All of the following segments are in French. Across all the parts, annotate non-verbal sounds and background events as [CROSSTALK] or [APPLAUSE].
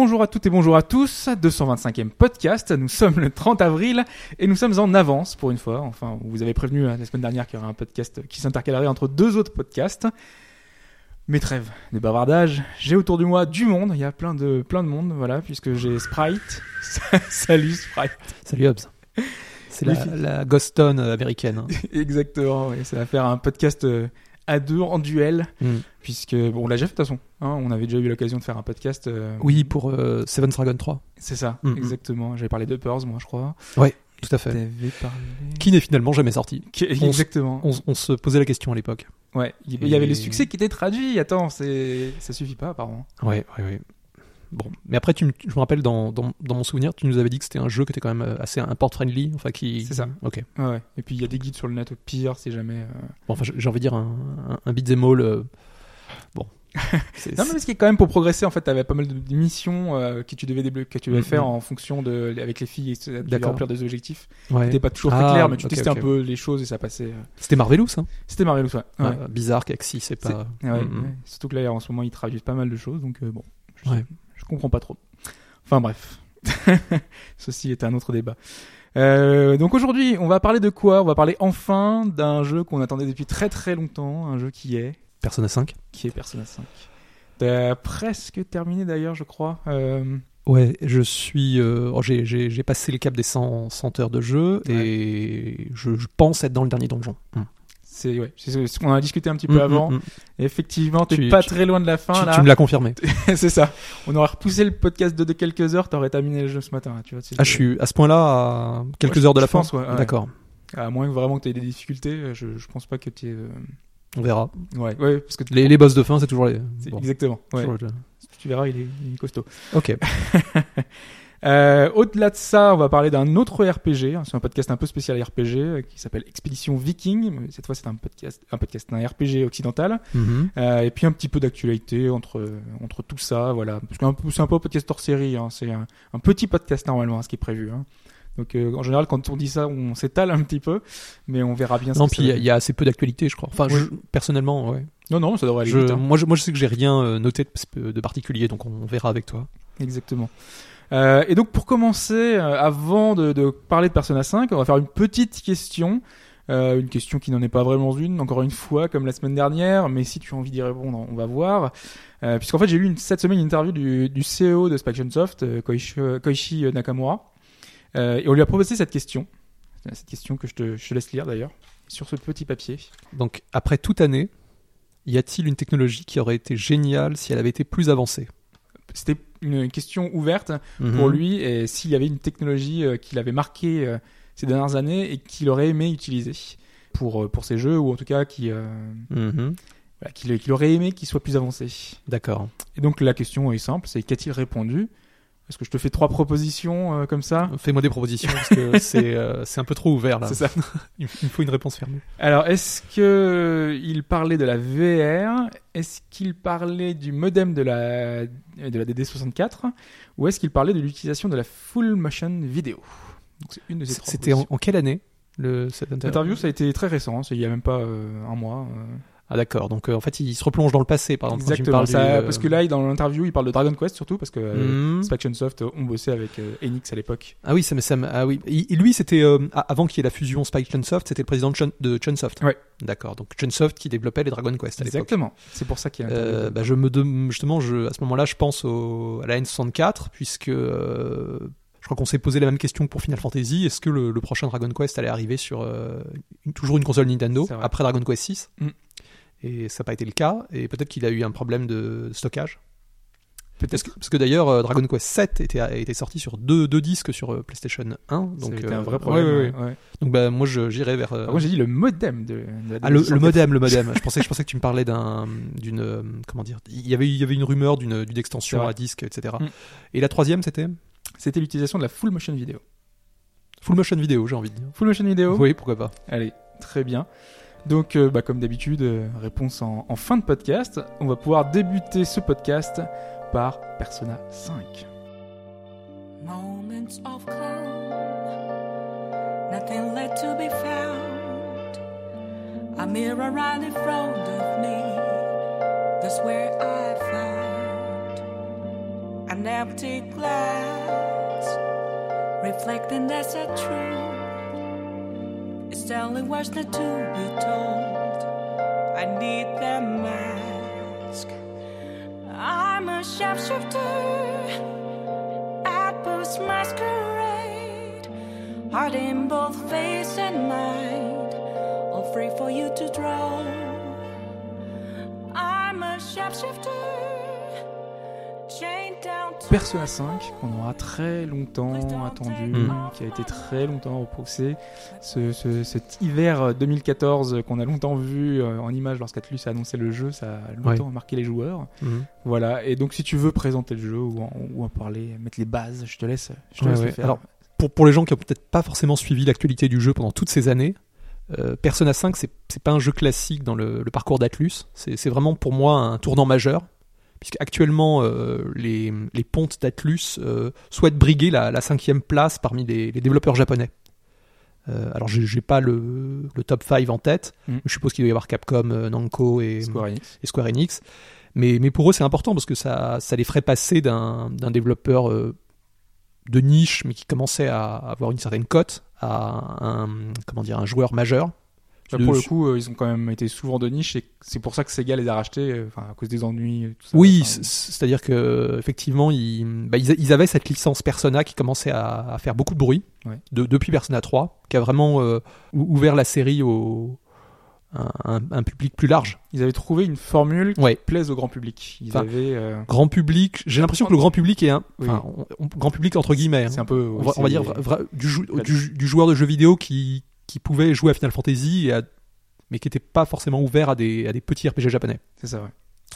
Bonjour à toutes et bonjour à tous, 225e podcast, nous sommes le 30 avril et nous sommes en avance pour une fois, enfin vous avez prévenu hein, la semaine dernière qu'il y aurait un podcast qui s'intercalerait entre deux autres podcasts. Mes trêves de bavardage, j'ai autour de moi du monde, il y a plein de, plein de monde, voilà, puisque j'ai Sprite, [LAUGHS] salut Sprite, Salut Hobbs. C'est la, la euh, américaine. hein. [LAUGHS] exactement, oui, ça va faire un podcast euh, à deux en duel, Mm. puisque, bon on l'a déjà fait de toute façon, hein, on avait déjà eu l'occasion de faire un podcast. euh, Oui, pour euh, Seven's Dragon 3. C'est ça, Mm, mm. exactement, j'avais parlé d'Uppers moi je crois. Tout à fait. Parlé... Qui n'est finalement jamais sorti. Qui- Exactement. On, on se posait la question à l'époque. Ouais, il y avait le succès qui était traduit. Attends, c'est ça suffit pas apparemment. Ouais, ouais, ouais. Bon, mais après, tu, me- je me rappelle dans, dans, dans mon souvenir, tu nous avais dit que c'était un jeu qui était quand même euh, assez import-friendly, enfin qui. C'est ça. Ok. Ouais, ouais. Et puis il y a des guides sur le net au pire si jamais. euh. Bon, enfin, j'ai envie de dire un, un, un beat'em all. euh, Bon. [LAUGHS] Non mais parce qu'il quand même pour progresser en fait t'avais pas mal de missions euh, que tu devais que tu devais Mhm. faire en fonction de avec les filles et tu remplir des objectifs. ouais. C'était pas toujours très Ah, clair mais tu testais un peu les choses et ça passait. euh. C'était Marvelous, hein. C'était Marvelous ouais. ouais. Euh, bizarre qu'Axi, c'est pas. Ouais, ouais. Mhm. Surtout que là en ce moment ils traduisent pas mal de choses donc euh, bon. Je, Ouais. Je comprends pas trop. Enfin bref. [LAUGHS] Ceci est un autre débat. Euh, donc aujourd'hui, on va parler de quoi? On va parler enfin d'un jeu qu'on attendait depuis très très longtemps, un jeu qui est Persona 5. qui est Persona 5. T'as presque terminé d'ailleurs, je crois. Euh, Ouais, je suis. euh, oh, j'ai- passé le cap des 100, 100 heures de jeu Ouais. et je, je pense être dans le dernier donjon. C'est ouais, ce qu'on a discuté un petit peu Mm, avant. mm, mm. Et effectivement, t'es pas tu- très loin de la fin Tu, là. tu me l'as confirmé. [LAUGHS] c'est ça. On aurait repoussé le podcast de, de quelques heures, t'aurais terminé le jeu ce matin. Tu vois, Ah, je suis à ce point-là à quelques Ouais, heures de la fin. ouais. D'accord, À moins que vraiment que t'aies des difficultés, je, je pense pas que tu on verra. Ouais, ouais, parce que Les, les boss de fin, c'est toujours les. bon, exactement. Ouais. toujours le- Tu verras, il est, il est costaud. Ok. [LAUGHS] Euh, Au-delà de ça, on va parler d'un autre RPG. hein, C'est un podcast un peu spécial RPG euh, qui s'appelle Expédition Viking. mais Cette fois, c'est un podcast, un podcast, un RPG occidental. Mhm. Euh, et puis un petit peu d'actualité entre entre tout ça, voilà. Parce que c'est un peu un podcast hors série. Hein, c'est un, un petit podcast normalement, hein, ce qui est prévu. Hein. Donc euh, en général, quand on dit ça, on s'étale un petit peu, mais on verra bien. Non, puis il y, a- va il y a assez peu d'actualité, je crois. Enfin, Oui. je- personnellement, ouais. Non, non, ça devrait aller Je- vite. hein. moi, je, moi, je sais que j'ai rien euh, noté de, de particulier, donc on verra avec toi. Exactement. Euh, et donc pour commencer, euh, avant de, de parler de Persona 5, on va faire une petite question. Euh, une question qui n'en est pas vraiment une, encore une fois, comme la semaine dernière, mais si tu as envie d'y répondre, on va voir. Puisqu'en fait, j'ai lu une- cette semaine une interview du, du CEO de Spactionsoft, Koichi, Koichi Nakamura, et on lui a proposé cette question. Cette question que je te, je te laisse lire d'ailleurs, sur ce petit papier. Donc, après toute année, y a-t-il une technologie qui aurait été géniale si elle avait été plus avancée? C'était une question ouverte Mhm. pour lui et s'il y avait une technologie euh, qu'il avait marquée euh, ces dernières années et qu'il aurait aimé utiliser pour, euh, pour ses jeux ou en tout cas qui, euh, Mhm. voilà, qu'il qu'il aurait aimé qu'il soit plus avancé. D'accord. Et donc la question est simple, c'est qu'a-t-il répondu? Est-ce que je te fais trois propositions euh, comme ça? Fais-moi des propositions parce que [LAUGHS] c'est euh, un peu trop ouvert là. C'est ça. Il me faut une réponse fermée. Alors est-ce que il parlait de la VR Est-ce qu'il parlait du modem de la, de la DD64 Ou est-ce qu'il parlait de l'utilisation de la full motion vidéo? C'était en, quelle année le, cette interview? L'interview, ça a été très récent, hein, il y a même pas euh, un mois. Ah d'accord, donc euh, en fait il se replonge dans le passé par exemple. quand tu me Exactement, parles ça- du, euh, parce que là, dans l'interview, il parle de Dragon Quest surtout, parce que euh, Mhm. Spactionsoft euh, ont bossé avec Enix à l'époque. Ah oui, ça me- ah oui. Il- lui c'était avant qu'il y ait la fusion Spike Chunsoft, c'était le président de, Chun- de Chunsoft. Ouais. D'accord, donc Chunsoft qui développait les Dragon Quest à l'époque. Exactement, c'est pour ça qu'il y a bah, je me justement, je, à ce moment-là, je pense au, à la N64 puisque je crois qu'on s'est posé la même question que pour Final Fantasy. Est-ce que le, le prochain Dragon Quest allait arriver sur une- toujours une console Nintendo après Dragon Quest 6 Mm. Et ça n'a pas été le cas. Et peut-être qu'il a eu un problème de stockage. Parce Peut-être que, parce que d'ailleurs, euh, Dragon Quest 7 était, sorti sur deux, deux disques sur euh, PlayStation 1. Donc, c'était euh, un vrai problème. ouais, ouais, ouais. ouais, ouais. Donc bah, moi, je- j'irais vers. euh, moi, j'ai dit le modem de, de ah, le, DD64. le modem, le modem. je pensais, je [LAUGHS] pensais que tu me parlais d'un, d'une, euh, comment dire. Il y avait, il y avait une rumeur d'une, d'une extension à disque, etc. Mm. Et la troisième, c'était? C'était l'utilisation de la full motion vidéo. full motion vidéo, j'ai envie de dire. Full motion vidéo Oui, pourquoi pas. Allez, Très bien. Donc, euh, bah, comme d'habitude, euh, réponse en, en fin de podcast. On va pouvoir débuter ce podcast par Persona 5. Moments of calm, nothing left to be found. A mirror right in front of me, that's where I found an empty glass, reflecting that's a truth. It's telling what's not to be told. I need that mask. I'm a shapeshifter post masquerade, heart in both face and mind, all free for you to draw. I'm a to Persona 5, qu'on aura très longtemps attendu, Mm. qui a été très longtemps repoussé. Ce, ce- cet hiver 2014 qu'on a longtemps vu euh, en image lorsqu'Atlus a annoncé le jeu, ça a longtemps marqué les joueurs. Mhm. Voilà, et donc si tu veux présenter le jeu ou en, ou en parler, mettre les bases, je te laisse, je te Ouais, laisse le faire. Alors, pour, pour les gens qui ont peut-être pas forcément suivi l'actualité du jeu pendant toutes ces années, euh, Persona 5, c'est pas un jeu classique dans le, le parcours d'Atlus. C'est vraiment pour moi un tournant majeur, puisque actuellement euh, les, les pontes d'Atlus euh, souhaitent briguer la, la cinquième place parmi les, les développeurs japonais. Euh, alors, j'ai j'ai pas le, le top 5 en tête. Mhm. Je suppose qu'il doit y avoir Capcom, Namco et Square Enix. et Square Enix. Mais, mais pour eux, c'est important parce que ça, ça les ferait passer d'un développeur de niche, mais qui commençait à avoir une certaine cote, à un, comment dire, un joueur majeur. Pour le coup, euh, ils ont quand même été souvent de niche et c'est pour ça que Sega les a rachetés, euh, enfin à cause des ennuis. et Tout ça. Oui, Enfin, c'est-à-dire que effectivement, ils, bah, ils, avaient cette licence Persona qui commençait à, à faire beaucoup de bruit Ouais. de- depuis Persona 3, qui a vraiment euh, ou- ouvert la série au un, public plus large. ils avaient trouvé une formule qui Ouais. plaise au grand public. Ils Enfin, avaient, euh, Grand public, j'ai l'impression que le grand public est un, Oui. enfin, on- on- grand public entre guillemets. hein. c'est un peu, on oui, va, on va c'est- dire vra- vra- du, jou- du, du joueur de jeux vidéo qui, qui pouvait jouer à Final Fantasy et à- mais qui n'était pas forcément ouvert à des, à des petits RPG japonais. c'est ça. Ouais.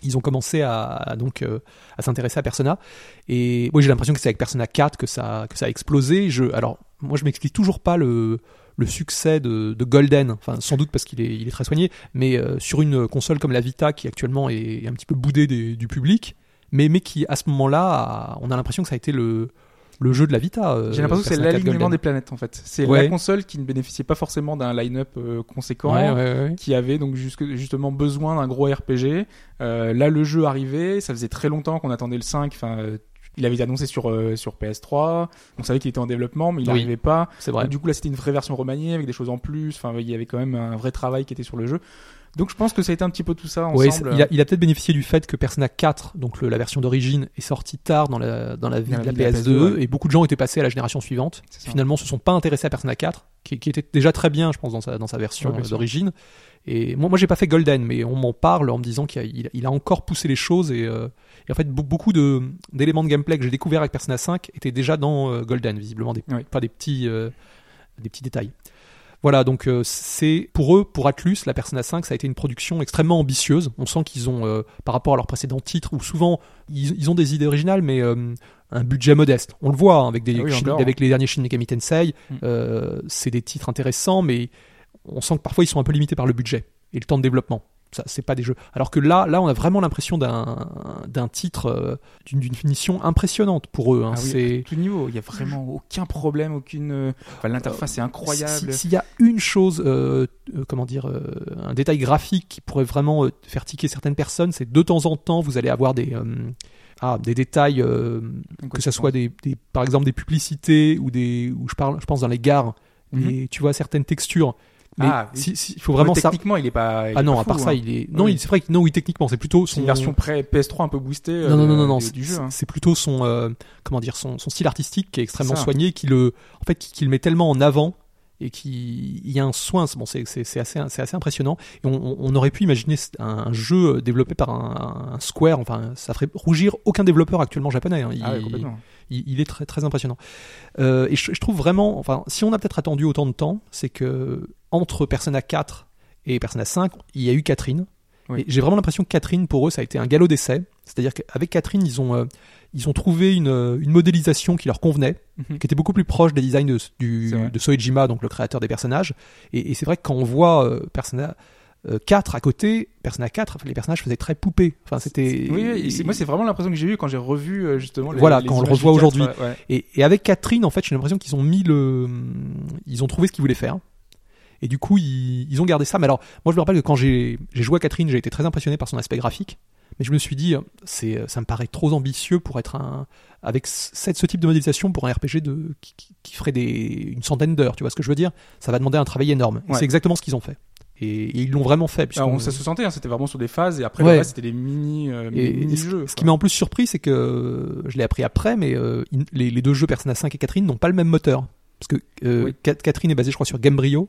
Ils ont commencé à, à donc euh, à s'intéresser à Persona et moi j'ai l'impression que c'est avec Persona 4 que ça que ça a explosé. Je alors moi je m'explique toujours pas le le succès de, de Golden, enfin sans doute parce qu'il est, il est très soigné, mais euh, sur une console comme la Vita qui actuellement est un petit peu boudée des- du public, mais, mais qui à ce moment-là, a- on a l'impression que ça a été le, le jeu de la Vita. euh, J'ai l'impression que c'est Persona 4 l'alignement des planètes en fait. C'est Ouais. la console qui ne bénéficiait pas forcément d'un line-up euh, conséquent. Ouais, ouais, ouais. qui avait donc jusque- justement besoin d'un gros RPG. Euh, là, le jeu arrivait, ça faisait très longtemps qu'on attendait le 5. Enfin, euh, il avait été annoncé sur euh, sur PS3. On savait qu'il était en développement, mais il Oui. n'arrivait pas. C'est vrai. Donc, du coup, là, c'était une vraie version remaniée avec des choses en plus. Enfin, il y avait quand même un vrai travail qui était sur le jeu. Donc, je pense que ça a été un petit peu tout ça Ouais, ensemble. c'est- il a, il a peut-être bénéficié du fait que Persona 4, donc le- la version d'origine, est sortie tard dans la, dans la vie de la la vie de la PS2, PS2, ouais. et beaucoup de gens étaient passés à la génération suivante. Finalement, se sont pas intéressés à Persona 4, qui, qui était déjà très bien, je pense, dans sa, dans sa version Ouais, d'origine. Et moi, moi, j'ai pas fait Golden, mais on m'en parle en me disant qu'il a, il a- il a encore poussé les choses et, euh, et en fait, be- beaucoup de d'éléments de gameplay que j'ai découvert avec Persona 5 étaient déjà dans euh, Golden, visiblement, des, pas des petits, euh, des petits détails. Voilà, donc euh, c'est pour eux, pour Atlus, la Persona 5, ça a été une production extrêmement ambitieuse. On sent qu'ils ont, euh, par rapport à leurs précédents titres, où souvent ils, ils ont des idées originales, mais euh, un budget modeste. On le voit hein, avec, des, Ah oui, Shin- encore. avec les derniers Shin Megami Tensei. Mm. euh, c'est des titres intéressants, mais on sent que parfois ils sont un peu limités par le budget et le temps de développement. Ça, c'est pas des jeux. Alors que là, là, on a vraiment l'impression d'un d'un titre euh, d'une finition impressionnante pour eux. hein. Ah oui, c'est tout niveau, il y a vraiment aucun problème, aucune. Enfin, l'interface est incroyable. si- S'il y a une chose, euh, euh, comment dire, un détail graphique qui pourrait vraiment faire tiquer certaines personnes, c'est de temps en temps, vous allez avoir des, ah, des détails, que ce soit des, des- par exemple des publicités ou des, où je parle, je pense dans les gares, Mhm. et tu vois certaines textures. Mais Ah, si- si- il faut vraiment ça. techniquement, il est pas. il Ah non, pas à part ça, hein. il est. Non, Oui. c'est vrai que non, oui, techniquement, c'est plutôt son une version pré PS3 un peu boostée. euh, non, non, non, non, non, c'est- du jeu. hein. c'est plutôt son, euh, comment dire, son, son style artistique qui est extrêmement soigné, qui le, en fait, qui, qui le met tellement en avant et qui, il y a un soin. c'est- Bon, assez, impressionnant. Et on, aurait pu imaginer un, un jeu développé par un, un Square. Enfin, ça ferait rougir aucun développeur actuellement japonais. hein. Il, Ah ouais, complètement. il, il est très, très impressionnant. Euh, et je, je trouve vraiment, enfin, si on a peut-être attendu autant de temps, c'est que entre Persona 4 et Persona 5, il y a eu Catherine. Oui. J'ai vraiment l'impression que Catherine, pour eux, ça a été un galop d'essai. C'est-à-dire qu'avec Catherine, ils ont, euh, ils ont trouvé une, euh, une modélisation qui leur convenait, Mhm. qui était beaucoup plus proche des designs de, du, de Soejima, donc le créateur des personnages. Et, et c'est vrai que quand on voit euh, Persona euh, 4 à côté, Persona 4, les personnages faisaient très poupée. Enfin, c'était. Oui, et moi c'est vraiment l'impression que j'ai eu quand j'ai revu euh, justement les, Voilà, les quand on le revoit aujourd'hui. ouais. Et, et avec Catherine, en fait, j'ai l'impression qu'ils ont mis le, ils ont trouvé ce qu'ils voulaient faire. Et du coup, ils, ils ont gardé ça. Mais alors, moi, je me rappelle que quand j'ai joué à Catherine, j'ai été très impressionné par son aspect graphique. Mais je me suis dit, c'est, ça me paraît trop ambitieux pour être un, avec ce, ce type de modélisation pour un RPG de, qui, qui- qui ferait des, une centaine d'heures. Tu vois ce que je veux dire? Ça va demander un travail énorme. Et Ouais. c'est exactement ce qu'ils ont fait. Et, et ils l'ont vraiment fait. Ah, on, ça se sentait, hein, c'était vraiment sur des phases et après Ouais. c'était des mini, euh, mini ce, qui m'a en plus surpris, c'est que je l'ai appris après, mais euh, les, les deux jeux Persona 5 et Catherine n'ont pas le même moteur. Parce que euh, Oui. Catherine est basée, je crois, sur Gamebryo.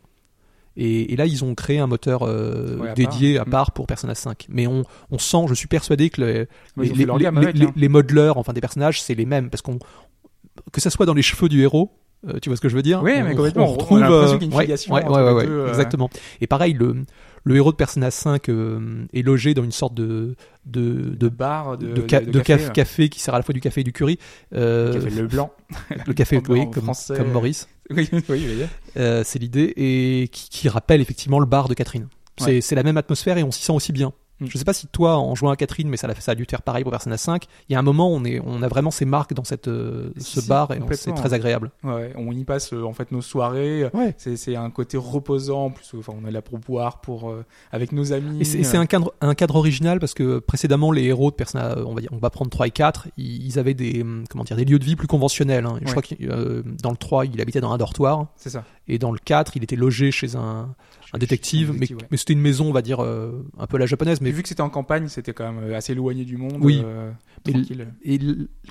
Et, et là, ils ont créé un moteur euh, Ouais, à dédié part. à Mm. part pour Persona 5. Mais on, on sent, je suis persuadé que les, les, les- avec, hein. les modeleurs, enfin des personnages, c'est les mêmes. Parce qu'on que ça soit dans les cheveux du héros, euh, tu vois ce que je veux dire? Oui, on, mais complètement, on- on a retrouve euh, a une ouais, ouais, ouais, ouais, deux, exactement. Et pareil, le, le héros de Persona 5 euh, est logé dans une sorte de de, de bar, de, de, ca- de de café, qui sert à la fois du café et du curry. Euh, Café le blanc. le café, [LAUGHS] oui, comme, comme Maurice. [LAUGHS] oui, oui. Euh, c'est l'idée et qui, qui rappelle effectivement le bar de Catherine. C'est Ouais. c'est la même atmosphère et on s'y sent aussi bien. Mm. Je sais pas si toi, en jouant à Catherine, mais ça, ça a dû faire pareil pour Persona 5. Il y a un moment, où on est, on a vraiment ces marques dans cette, euh, ce Si, bar et c'est très agréable. Ouais, on y passe euh, en fait nos soirées. Ouais. C'est un côté reposant. En plus, enfin, on est là pour boire, pour euh, avec nos amis. Et c'est un cadre, un cadre original parce que précédemment, les héros de Persona, euh, on va dire, on va prendre 3 et 4, ils, ils avaient des, hum, comment dire, des lieux de vie plus conventionnels. hein. Je Ouais. crois que euh, dans le 3, il habitait dans un dortoir. C'est ça. Et dans le 4, il était logé chez un, un détective, Un mais, détective, ouais. mais c'était une maison, on va dire, euh, un peu à la japonaise. Mais vu que c'était en campagne, c'était quand même euh, assez éloigné du monde. Oui. euh, tranquille. et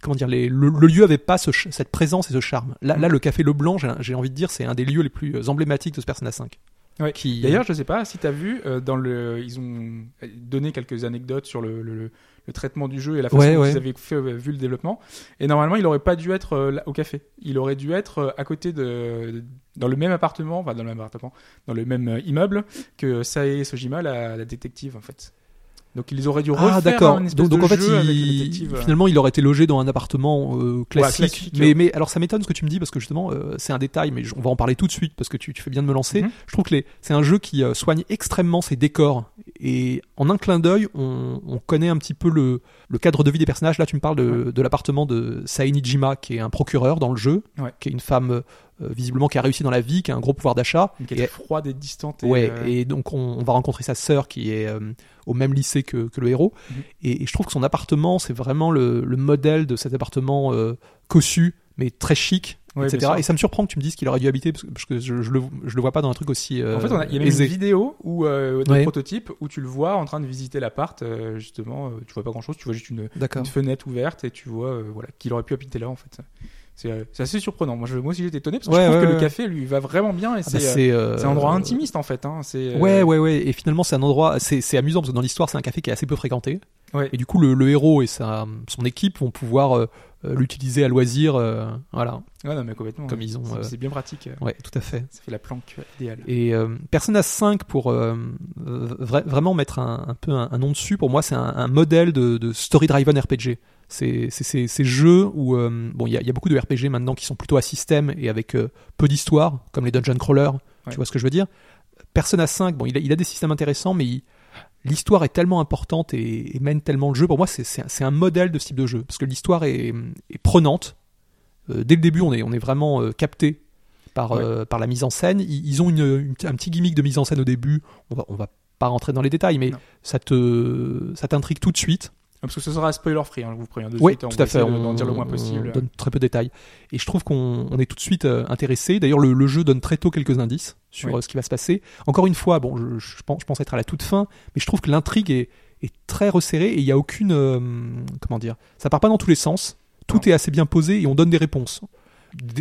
comment dire, les- le, le lieu avait pas ce cette présence et ce charme. Là, là le Café Leblanc, j'ai j'ai envie de dire, c'est un des lieux les plus emblématiques de ce Persona 5. Ouais. Qui, D'ailleurs, je sais pas si tu as vu, euh, dans le, ils ont donné quelques anecdotes sur le, le, le- le traitement du jeu et la façon Ouais, dont ouais. ils avaient fait, euh, vu le développement. Et normalement, il aurait pas dû être euh, là, au café. Il aurait dû être euh, à côté de, dans le même appartement, enfin dans le même appartement, dans le même immeuble que Sae Sojima, la, la détective en fait. Donc ils auraient dû refaire ah d'accord. un espèce Donc, donc de en fait, jeu avec le il- détective. finalement, il aurait été logé dans un appartement euh, classique. classique, mais, ouais. mais alors ça m'étonne ce que tu me dis parce que justement, euh, c'est un détail, mais on va en parler tout de suite parce que tu, tu fais bien de me lancer. Mhm. Je trouve que les- c'est un jeu qui euh, soigne extrêmement ses décors et en un clin d'œil, on, on connaît un petit peu le, le cadre de vie des personnages. Là, tu me parles de, de l'appartement de qui est un procureur dans le jeu, Ouais. qui est une femme visiblement qui a réussi dans la vie, qui a un gros pouvoir d'achat. Et- quête froide et distante. Et, Ouais, euh, et donc on, on va rencontrer sa sœur qui est euh, au même lycée que, que le héros. Mhm. Et, et je trouve que son appartement, c'est vraiment le, le modèle de cet appartement euh, cossu, mais très chic, ouais. Et ça me surprend que tu me dises qu'il aurait dû habiter, parce que, je, je le, je le vois pas dans un truc aussi euh, En fait, on a- il y a même aisé. une vidéo où euh, Ouais. prototype où tu le vois en train de visiter l'appart. euh, justement, euh, tu vois pas grand chose, tu vois juste une, fenêtre ouverte et tu vois euh, voilà qu'il aurait pu habiter là en fait. C'est euh, c'est assez surprenant. Moi, je, moi aussi, j'étais étonné parce que Ouais, je trouve ouais, que ouais. le café lui va vraiment bien et Ah bah, c'est euh, c'est euh, un endroit intimiste en fait. Hein. C'est euh, Ouais, ouais, ouais. Et finalement, c'est un endroit, c'est amusant parce que dans l'histoire, c'est un café qui est assez peu fréquenté. Et du coup, le, le héros et sa, son équipe vont pouvoir euh, euh, l'utiliser à loisir. euh, voilà. Ouais, non, mais complètement. Comme ils ont, C'est- euh, bien pratique. euh, Ouais, tout à fait. Ça fait la planque euh, idéale. Et euh, Persona 5, pour euh, vra- vraiment mettre un, un peu un, un nom dessus, pour moi, c'est un, un modèle de, de story-driven RPG. C'est ces jeux où, euh, bon, il y a, il y a beaucoup de RPG maintenant qui sont plutôt à système et avec euh, peu d'histoire, comme les dungeon crawlers, Ouais. tu vois ce que je veux dire Persona 5, bon, il a, il a des systèmes intéressants, mais il- l'histoire est tellement importante et, et mène tellement le jeu. Pour moi, c'est- un- modèle de ce type de jeu, parce que l'histoire est, est prenante. Euh, dès le début, on est, on est vraiment euh, capté par, Ouais. euh, par la mise en scène. Ils, ils ont une, une- un petit gimmick de mise en scène au début. On va, on va pas rentrer dans les détails, mais Non. ça te, ça t'intrigue tout de suite. Parce que ce sera spoiler free, hein, je vous préviens de Oui, suite. hein, tout on à fait. On d'en dire le moins on possible. donne très peu de détails. Et je trouve qu'on on est tout de suite euh, intéressé. D'ailleurs, le, le jeu donne très tôt quelques indices sur Oui. euh, ce qui va se passer. Encore une fois, bon, je, je pense, je pense être à la toute fin, mais je trouve que l'intrigue est, est très resserrée et il n'y a aucune, euh, comment dire, ça part pas dans tous les sens. Tout Non. est assez bien posé et on donne des réponses.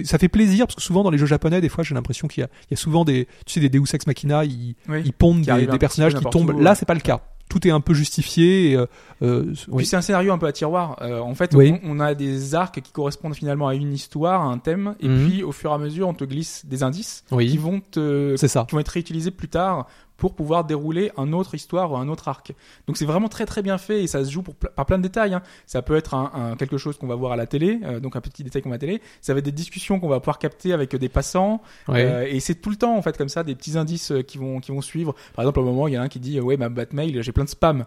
Ça fait plaisir parce que souvent dans les jeux japonais, des fois, j'ai l'impression qu'il y, a- il y a souvent des, tu sais, des Deus Ex Machina, ils, Oui. ils pondent des, personnages qui tombent. où, Là, ouais. c'est pas le cas. Tout est un peu justifié. Et, euh, euh, oui. C'est un scénario un peu à tiroir. Euh, en fait, Oui. on, on a des arcs qui correspondent finalement à une histoire, à un thème, et Mhm. puis au fur et à mesure, on te glisse des indices qui oui, vont te, c'est ça. qui vont être réutilisés plus tard pour pouvoir dérouler un autre histoire ou un autre arc. Donc c'est vraiment très très bien fait et ça se joue pour, par plein de détails. hein. Ça peut être un, un- quelque chose qu'on va voir à la télé, euh, donc un petit détail qu'on va à la télé. Ça va être des discussions qu'on va pouvoir capter avec des passants. Ouais. Euh, et c'est tout le temps en fait comme ça des petits indices euh, qui vont qui vont suivre. Par exemple, au moment il y a un qui dit euh, ouais ma boîte mail j'ai plein de spam.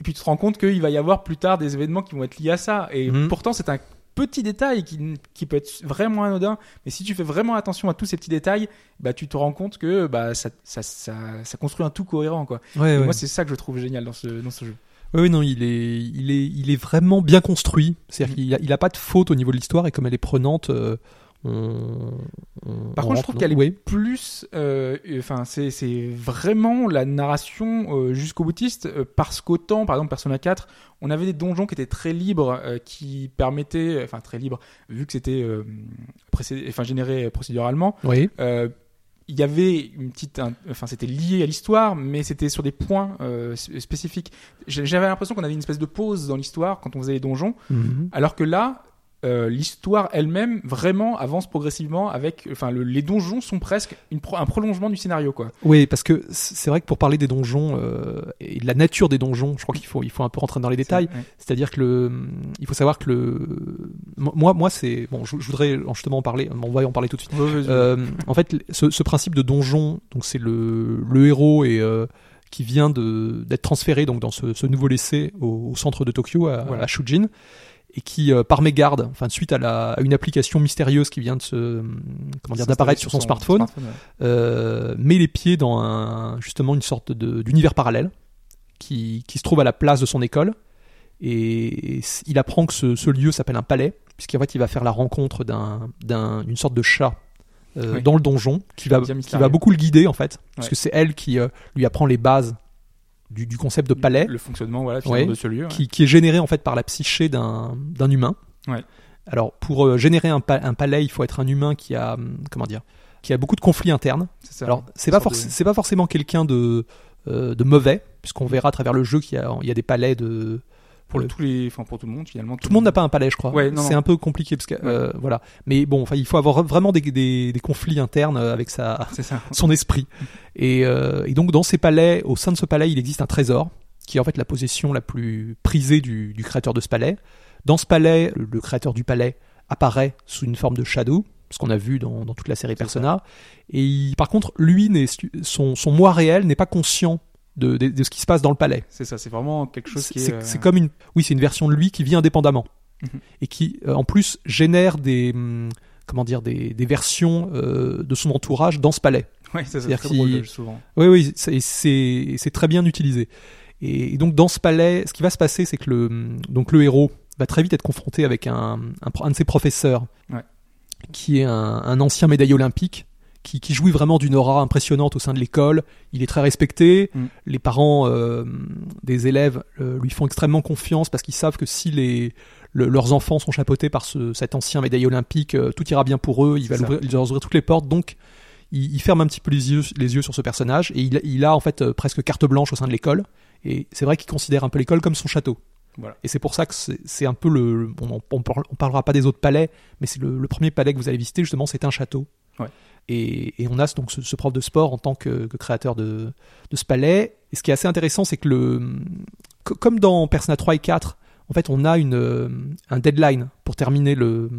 Et puis tu te rends compte qu'il va y avoir plus tard des événements qui vont être liés à ça. Et Mhm. pourtant c'est un petit détail qui, qui peut être vraiment anodin, mais si tu fais vraiment attention à tous ces petits détails, bah tu te rends compte que bah ça ça, ça, ça construit un tout cohérent quoi. Ouais, Et ouais. Moi c'est ça que je trouve génial dans ce dans ce jeu. Oui, non, il est, il est, il est vraiment bien construit. C'est-à-dire Mhm. qu'il a, il a pas de faute au niveau de l'histoire et comme elle est prenante, euh, on, on- Par on contre, je trouve qu'elle est oui. plus, euh, enfin, c'est c'est vraiment la narration euh, jusqu'au boutiste, euh, parce qu'autant, par exemple, Persona 4, on avait des donjons qui étaient très libres, qui permettaient, enfin très libres, vu que c'était, précé- enfin, généré procéduralement. Oui. il y avait une petite, enfin c'était lié à l'histoire, mais c'était sur des points euh, spécifiques. J'avais l'impression qu'on avait une espèce de pause dans l'histoire quand on faisait les donjons, Mhm. alors que là, euh, l'histoire elle-même vraiment avance progressivement avec, enfin, le- les donjons sont presque une pro- un prolongement du scénario, quoi. Oui, parce que c'est vrai que pour parler des donjons euh, et de la nature des donjons, je crois qu'il faut, il faut un peu rentrer dans les détails. Ouais. C'est-à-dire que le, il faut savoir que le, moi, moi, c'est bon, je, je voudrais justement en parler. On va y en parler tout de suite. Ouais. Euh, en fait, ce, ce principe de donjon, donc c'est le, le héros et qui vient d'être transféré donc dans ce, ce nouveau lycée au, au centre de Tokyo à, Voilà. à Shujin et qui euh, par mégarde, enfin suite à, la, à une application mystérieuse qui vient de se comment dire d'apparaître sur son, smartphone, ouais. euh, met les pieds dans un, justement une sorte de- d'univers parallèle qui, qui se trouve à la place de son école. Et il apprend que ce, ce lieu s'appelle un palais, puisqu'en fait il va faire la rencontre d'un- d'un- d'une sorte de chat euh, Oui. dans le donjon qui va, qui va beaucoup le guider en fait, parce Ouais. que c'est elle qui euh, lui apprend les bases du, du concept de palais, Le fonctionnement, voilà, Ouais. de ce lieu. ouais. qui, qui est généré en fait par la psyché d'un humain. Ouais. Alors pour euh, générer un, pa- un palais, il faut être un humain qui a hum, comment dire, qui a beaucoup de conflits internes. Ça. Alors, c'est pas, de- pas forcément quelqu'un de, euh, de mauvais, puisqu'on verra à travers le jeu qu'il y y a des palais de. Pour tous les, enfin pour tout le monde finalement. Tout le monde n'a pas un palais, je crois. Ouais, c'est un peu compliqué, parce que, euh, voilà. Mais bon, enfin, il faut avoir vraiment des, des, des conflits internes euh, avec sa, [LAUGHS] son esprit. Et, euh, et donc, dans ces palais, au sein de ce palais, il existe un trésor, qui est en fait la possession la plus prisée du, du créateur de ce palais. Dans ce palais, le, le créateur du palais apparaît sous une forme de shadow, ce qu'on a vu dans, dans toute la série Persona. Et il- par contre, lui, n'est- son, son moi réel n'est pas conscient de, de, de ce qui se passe dans le palais. C'est ça. C'est vraiment quelque chose qui est. c'est- euh, c'est comme une, oui, c'est une version de lui qui vit indépendamment Mhm. et qui, euh, en plus, génère des, hum, comment dire, des, des versions euh, de son entourage dans ce palais. Ouais, ça, c'est très drôle souvent. Oui, oui, c'est- c'est c'est très bien utilisé. Et, et donc dans ce palais, ce qui va se passer, c'est que le donc le héros va très vite être confronté avec un, un, de ses professeurs, Ouais. qui est un, un ancien médaillé olympique, qui, qui jouit vraiment d'une aura impressionnante au sein de l'école. Il est très respecté. Mm. Les parents euh, des élèves euh, lui font extrêmement confiance parce qu'ils savent que si les le- leurs enfants sont chapeautés par ce, cet ancien médaillé olympique, euh, tout ira bien pour eux. Il va C'est ça. l'ouvrir- il leur ouvrir toutes les portes. Donc il, il ferme un petit peu les yeux, les yeux sur ce personnage et il, il a en fait presque carte blanche au sein de l'école. Et c'est vrai qu'il considère un peu l'école comme son château. Voilà. Et c'est pour ça que c'est un peu le. On, on, parle- on parlera pas des autres palais, mais c'est le, le premier palais que vous allez visiter, justement, c'est un château. Ouais. Et, et on a donc ce, ce prof de sport en tant que, que créateur de, de ce palais. Et ce qui est assez intéressant, c'est que le. co- Comme dans Persona 3 et 4, en fait, on a une, euh, un deadline pour terminer le,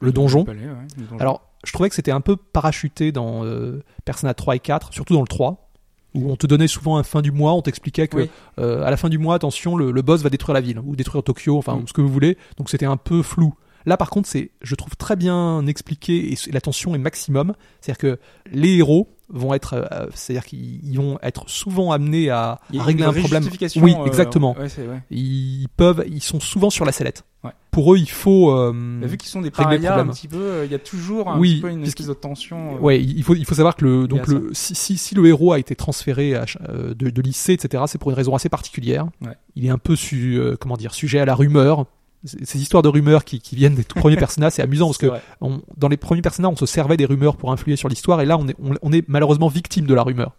le donjon. palais, ouais, le donjon. Alors, je trouvais que c'était un peu parachuté dans euh, Persona 3 et 4, surtout dans le 3, où on te donnait souvent un fin du mois, on t'expliquait que Oui. euh, à la fin du mois, attention, le, le boss va détruire la ville, ou détruire Tokyo, enfin, Mm. ce que vous voulez. Donc c'était un peu flou. Là, par contre, c'est, je trouve très bien expliqué et la tension est maximum. C'est-à-dire que les héros vont être, euh, c'est-à-dire qu'ils ils vont être souvent amenés à, régler une un problème. Oui, euh, exactement. ouais, c'est- ouais. Ils peuvent, ils sont souvent sur la sellette. Ouais. Pour eux, il faut. euh, Mais vu qu'ils sont des parias un petit peu, euh, il y a toujours un Oui, petit peu une espèce de tension. euh, Ouais, il faut, il faut savoir que le, donc le, si, si, si le héros a été transféré à euh, de, de lycée, etc., c'est pour une raison assez particulière. Ouais. Il est un peu su, euh, comment dire, sujet à la rumeur. Ces histoires de rumeurs qui, qui viennent des tout premiers [LAUGHS] personnages, c'est amusant parce que on- dans les premiers personnages, on se servait des rumeurs pour influer sur l'histoire, et là, on est, on, on est malheureusement victime de la rumeur.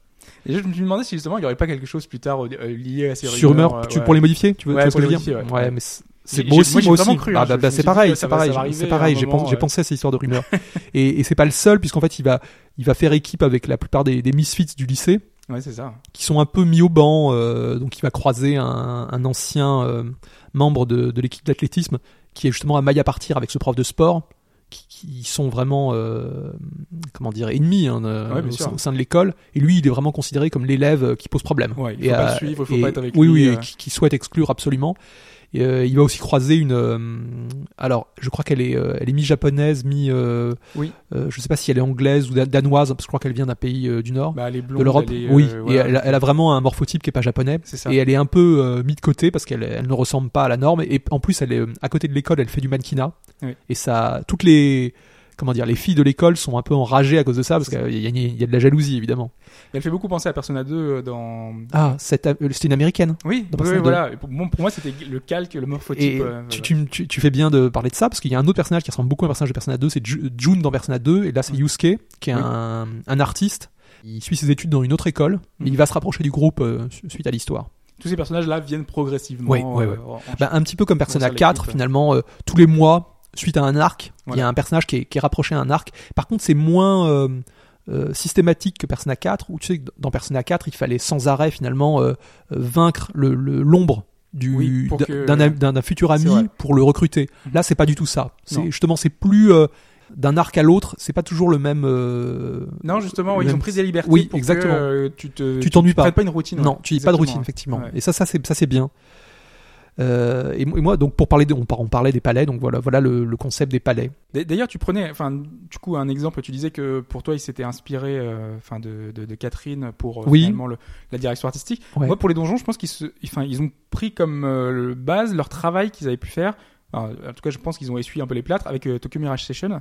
Et je me demandais si justement il y aurait pas quelque chose plus tard euh, lié à ces Sur rumeurs, rumeurs. euh, tu, ouais. pour les modifier, tu veux, Ouais, tu ce pour les veux dire modifier, ouais. Ouais. mais c'est- moi aussi, moi, aussi. cru, Bah, hein, bah, bah, c'est pareil, c'est pareil, c'est pareil. J'ai pensé, j'ai ouais. pensé à ces histoires de rumeurs. [LAUGHS] et et c'est pas le seul, puisqu'en fait, il va, il va faire équipe avec la plupart des, des misfits du lycée. Ouais, c'est ça. qui sont un peu mis au banc. euh, donc il va croiser un, un ancien euh, membre de, de l'équipe d'athlétisme qui est justement à maille à partir avec ce prof de sport, qui, qui sont vraiment, euh, comment dire, ennemis hein, Ouais, au, sein, au sein de l'école. Et lui, il est vraiment considéré comme l'élève euh, qui pose problème. Ouais, il Et faut pas à- le suivre, il faut et- pas être avec oui, lui. Oui, euh. et qui, qui souhaite exclure absolument. Et, euh, il va aussi croiser une. euh, alors, je crois qu'elle est, euh, elle est mi-japonaise, mi. euh, Oui. euh, je sais pas si elle est anglaise ou da- danoise, parce que je crois qu'elle vient d'un pays euh, du Nord, Bah, elle est blonde, de l'Europe. elle est, oui. euh, et voilà. elle, a- elle a vraiment un morphotype qui est pas japonais. C'est ça. Et elle est un peu euh, mise de côté parce qu'elle elle ne ressemble pas à la norme. Et en plus, elle est euh, à côté de l'école, elle fait du mannequinat. Oui. Et ça, toutes les comment dire, les filles de l'école sont un peu enragées à cause de ça parce qu'il y, y a de la jalousie évidemment. Elle fait beaucoup penser à Persona 2 euh, dans. Ah, cette- euh, c'était une américaine. Oui, Dans oui, Persona 2. voilà. Pour, bon, pour moi, c'était le calque, le morphotype. Et euh, tu, voilà. tu, tu, tu fais bien de parler de ça parce qu'il y a un autre personnage qui ressemble beaucoup à un personnage de Persona 2, c'est Ju- June dans Persona 2, et là c'est Ouais. Yusuke qui est Oui. un, un artiste. Il suit ses études dans une autre école, mais Mhm. il va se rapprocher du groupe euh, su- suite à l'histoire. Tous ces personnages-là viennent progressivement. Ouais. euh, en- Bah, un petit peu comme Persona sur l'équipe, 4, ouais. finalement, euh, tous les mois, suite à un arc, il y a un personnage qui est, qui est rapproché à un arc. Par contre, c'est moins euh, euh, systématique que Persona 4, où tu sais que dans Persona 4, il fallait sans arrêt, finalement, vaincre le- le- l'ombre Oui, d'un- futur ami pour le recruter. Mhm. Là, c'est pas du tout ça. Justement, c'est plus euh, d'un arc à l'autre, c'est pas toujours le même. euh, Non, justement, le ils ont même- pris des libertés Oui, pour exactement. que euh, tu te, Tu t'ennuies pas. prennes pas une routine. Non, ouais. tu dis pas de routine, effectivement. Ouais. Et ça, ça c'est ça c'est bien. Euh, et, et moi, donc pour parler, de, on, par- on parlait des palais, donc voilà, voilà le, le concept des palais. D'ailleurs, tu prenais, enfin, du coup, un exemple. Tu disais que pour toi, il s'était inspiré, euh, enfin, de, de, de Catherine pour euh, Oui. finalement le- la direction artistique. Ouais. Moi, pour les donjons, je pense qu'ils, se, enfin, ils ont pris comme base leur travail qu'ils avaient pu faire. En tout cas, je pense qu'ils ont essuyé un peu les plâtres avec Tokyo Mirage Session,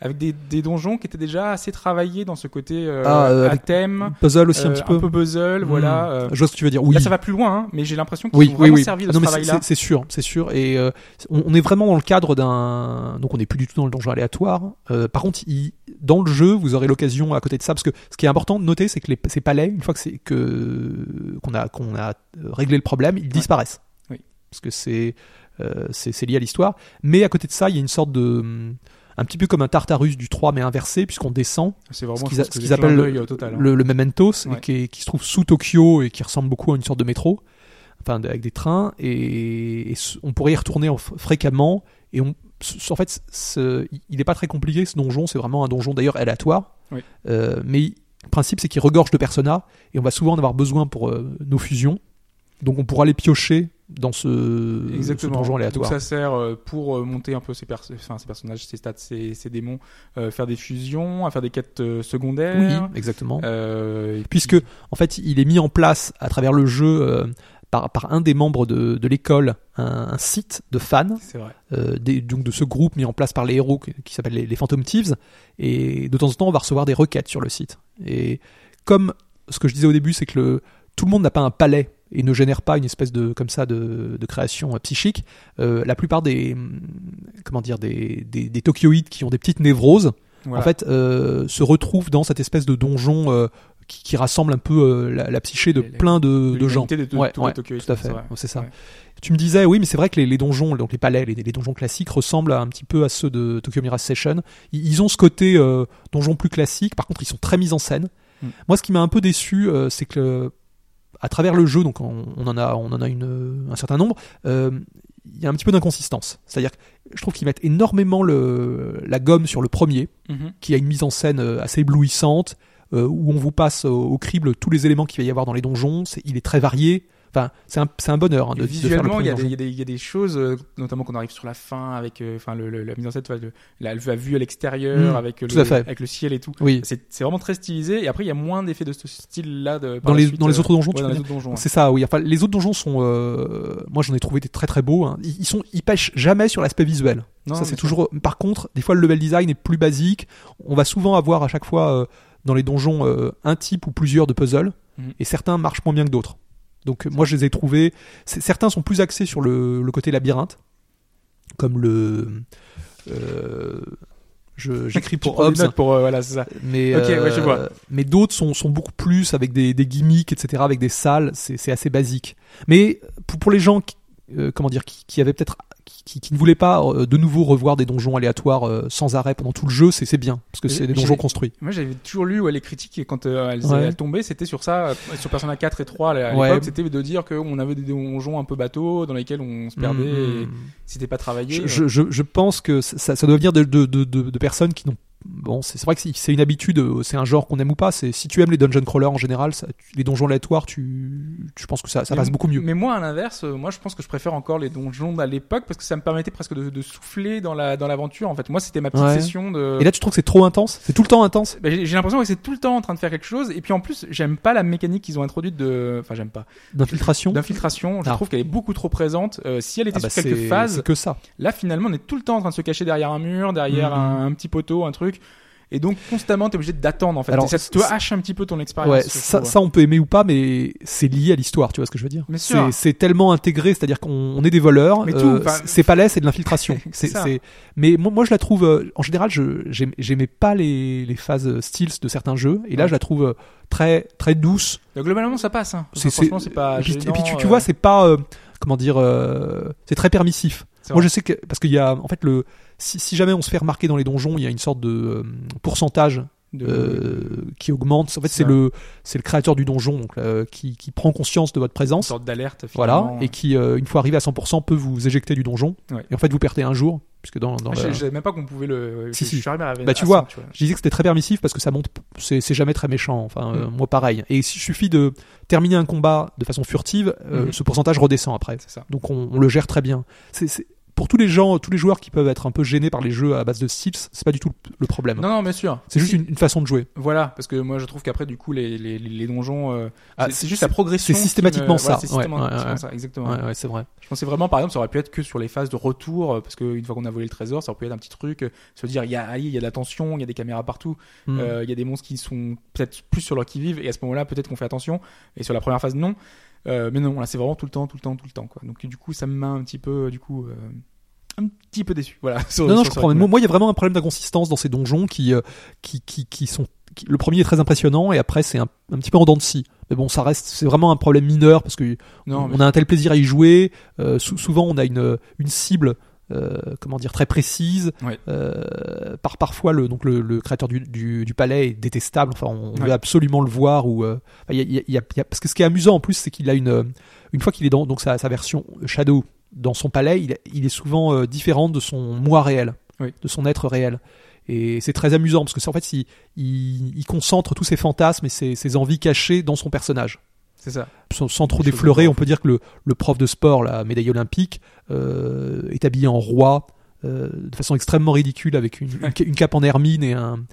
avec des, des donjons qui étaient déjà assez travaillés dans ce côté euh, Ah, euh, à thème, Puzzle aussi un euh, petit peu. puzzle, Hmm. voilà. euh, Je vois ce que tu veux dire. Oui. Là, ça va plus loin, hein, mais j'ai l'impression qu'ils oui, ont oui, vraiment oui. servi de Non, ce travail-là. c'est sûr, c'est sûr. Et euh, on, on est vraiment dans le cadre d'un. Donc on n'est plus du tout dans le donjon aléatoire. Euh, par contre, il- dans le jeu, vous aurez l'occasion à côté de ça, parce que ce qui est important de noter, c'est que les, ces palais, une fois que c'est que qu'on a qu'on a euh, réglé le problème, ils disparaissent. Oui. Parce que c'est euh, c'est c'est lié à l'histoire. Mais à côté de ça, il y a une sorte de hum, un petit peu comme un Tartarus du 3 mais inversé puisqu'on descend. C'est vraiment ce qu'ils ce appellent total. hein. le, le Mementos et qui, est- qui se trouve sous Tokyo et qui ressemble beaucoup à une sorte de métro, enfin avec des trains. Et, on pourrait y retourner en- fréquemment. Et on, en fait ce- il n'est pas très compliqué ce donjon, c'est vraiment un donjon d'ailleurs aléatoire, Oui. Euh, mais le principe c'est qu'il regorge de personas. Et on va souvent en avoir besoin pour euh, nos fusions, donc on pourra les piocher dans ce, ce Exactement. Donc aléatoire. ça sert euh, pour euh, monter un peu enfin, ces personnages, ces stats, ces, ces démons, euh, faire des fusions, à faire des quêtes euh, oui, secondaires. exactement. Euh, puisque en fait il est mis en place à travers le jeu euh, par, par un des membres de, de l'école un, un site de fans C'est vrai. des- donc de ce groupe mis en place par les héros qui, qui s'appelle les, les Phantom Thieves et de temps en temps on va recevoir des requêtes sur le site et comme ce que je disais au début c'est que le, tout le monde n'a pas un palais et ne génère pas une espèce de comme ça de, de création euh, psychique euh, la plupart des hum, comment dire des, des, des Tokyoïdes qui ont des petites névroses Voilà. en fait, euh, se retrouve dans cette espèce de donjon euh, qui, qui rassemble un peu euh, la, la psyché de Les- plein de, de gens. l'humanité de, de- Ouais, ouais, tout à fait, c'est ça. Ouais. Tu me disais, oui, mais c'est vrai que les, les donjons, donc les palais, les, les donjons classiques ressemblent à- un petit peu à ceux de Tokyo Mirage Session. Ils, ils ont ce côté euh, donjon plus classique. Par contre, ils sont très mis en scène. Mm. Moi, ce qui m'a un peu déçu, euh, c'est que à travers le jeu, donc on, on en a, on en a une, un certain nombre. euh, il y a un petit peu d'inconsistance. C'est-à-dire que je trouve qu'ils mettent énormément le, la gomme sur le premier, Mhm. qui a une mise en scène euh, assez éblouissante, euh, où on vous passe au, au crible tous les éléments qu'il va y avoir dans les donjons. Il est très varié. Enfin, c'est un, c'est un bonheur hein, de, visuellement, il y, y y a des choses, euh, notamment quand on arrive sur la fin, avec euh, enfin le, le- la mise en scène, le- la, la vue à l'extérieur, Mm, avec, le, à fait. avec le ciel et tout. Oui, C'est c'est vraiment très stylisé. Et après, il y a moins d'effets de ce style-là. Dans les- suite, dans les euh, autres donjons, ouais, les donjons. ouais. c'est ça. Oui. Enfin, les autres donjons sont, euh, moi, j'en ai trouvé des très très beaux. hein. Ils, ils sont, ils pêchent jamais sur l'aspect visuel. Non, ça c'est toujours. Par contre, des fois le level design est plus basique. On va souvent avoir à chaque fois euh, dans les donjons euh, un type ou plusieurs de puzzles, Mhm. et certains marchent moins bien que d'autres. Donc euh, moi je les ai trouvés. Certains sont plus axés sur le, le côté labyrinthe, comme le. euh, J'écris pour Hobbes, pour euh, voilà, c'est ça. mais Ok, ouais, je euh, vois. mais d'autres sont, sont beaucoup plus avec des, des gimmicks, etc., avec des salles. C'est assez basique. Mais pour, pour les gens qui, euh, comment dire, qui, qui avaient peut-être qui, qui- qui ne voulait pas euh, de nouveau revoir des donjons aléatoires euh, sans arrêt pendant tout le jeu, c'est bien parce que c'est des donjons construits. Moi, j'avais toujours lu ouais, les critiques et quand euh, elles, Ouais. elles tombaient, c'était sur ça, euh, sur Persona 4 et 3 à l'époque, Ouais. c'était de dire qu'on avait des donjons un peu bateaux dans lesquels on se perdait et Mm. c'était pas travaillé. Je, je, je, je pense que ça, ça doit venir de, de, de, de, de personnes qui n'ont. Bon, c'est vrai que c'est- une habitude, euh, c'est un genre qu'on aime ou pas. C'est si tu aimes les dungeon crawlers en général, ça- tu- les donjons aléatoires, tu, je pense que ça, ça Mais- passe beaucoup mieux. Mais moi, à l'inverse, euh, moi, je pense que je préfère encore les donjons à l'époque parce que ça me permettait presque de, de souffler dans la dans l'aventure. En fait, moi, c'était ma petite Ouais. session de. Et là, tu trouves que c'est trop intense? C'est tout le temps intense? Bah, j'ai l'impression que c'est tout le temps en train de faire quelque chose. Et puis en plus, j'aime pas la mécanique qu'ils ont introduite de. Enfin, j'aime pas. d'infiltration? D'infiltration. Je Ah. trouve qu'elle est beaucoup trop présente. Euh, si elle était Ah bah, sur quelques phases, que ça. là, finalement, on est tout le temps en train de se cacher derrière un mur, derrière Mhm. un, un petit poteau, un truc. Et donc, constamment, t'es obligé d'attendre, en fait. Alors, ça te hache un petit peu ton expérience. Ouais, ça, trouve. ça on peut aimer ou pas, mais c'est lié à l'histoire, tu vois ce que je veux dire. C'est tellement intégré, c'est-à-dire qu'on on est des voleurs. Euh, c'est palais, c'est de l'infiltration. [LAUGHS] Mais moi, moi, je la trouve. euh, en général, je j'aimais pas les, les phases euh, stealth de certains jeux, et là, Ouais. je la trouve euh, très très douce. Donc, globalement, ça passe. Hein. Franchement, c'est pas. et puis, et gênant, puis tu, tu vois, c'est pas comment dire, euh, c'est très permissif. Moi, je sais que parce qu'il y a en fait le si, si jamais on se fait remarquer dans les donjons, il y a une sorte de euh, pourcentage de- euh, qui augmente. En fait, c'est le c'est le créateur du donjon donc, euh, qui, qui prend conscience de votre une présence. sorte d'alerte. Voilà, et qui, euh, une fois arrivé à 100%, peut vous éjecter du donjon. Ouais. Et en fait, vous perdez un jour, puisque dans, dans Ah, le- Je je savais même pas qu'on pouvait le. Si, je, si. je suis à Bah, tu vois, 100, Je disais que c'était très permissif parce que ça monte, c'est jamais très méchant. Enfin, euh, Mm. moi pareil. Et il suffit de terminer un combat de façon furtive, euh, Mhm. ce pourcentage redescend après. C'est ça. Donc on, on le gère très bien. C'est c'est- pour tous les gens, tous les joueurs qui peuvent être un peu gênés par les jeux à base de styles, c'est pas du tout le, problème. Non, non, bien sûr. C'est juste une, une façon de jouer. Voilà, parce que moi je trouve qu'après du coup les, les, les donjons, euh, Ah, c'est- juste la progression. c'est me- systématiquement ça. Ouais, systématiquement ouais, ouais. ça, exactement. Ouais, ouais, c'est vrai. Je pensais vraiment, par exemple, ça aurait pu être que sur les phases de retour, euh, parce qu'une fois qu'on a volé le trésor, ça aurait pu être un petit truc, euh, se dire il y a, il y a de la tension, il y a des caméras partout, Mm. euh, il y a des monstres qui sont peut-être plus sur leur qui vivent, et à ce moment-là peut-être qu'on fait attention. Et sur la première phase non, Euh, mais non, là c'est vraiment tout le temps, tout le temps, tout le temps quoi. Donc du coup ça me met un petit peu, du coup, euh, un petit peu déçu. Voilà. sur- Non, je comprends. Moi, il y a vraiment un problème d'inconsistance dans ces donjons qui, euh, qui, qui, qui sont. qui- le premier est très impressionnant et après c'est un, un petit peu en dents de scie. Mais bon, ça reste, c'est vraiment un problème mineur parce que Non, mais on a un tel plaisir à y jouer. euh, sou- souvent, on a une, une cible, euh, comment dire, très précise. Ouais. Euh, par parfois, le donc le, le créateur du, du, du palais est détestable. Enfin, on Ouais. veut absolument le voir. Ou euh, y a- y y parce que ce qui est amusant en plus, c'est qu'il a une une fois qu'il est dans donc sa, sa version Shadow dans son palais, il, il est souvent euh, différent de son moi réel, Oui. de son être réel. Et c'est très amusant parce que c'est en fait il, il, il concentre tous ses fantasmes et ses, ses envies cachées dans son personnage c'est ça. sans, sans trop de on peut dire que le, le prof de sport, la médaille olympique, euh, est habillé en roi euh, de façon extrêmement ridicule avec une, [LAUGHS] une, une cape en hermine et un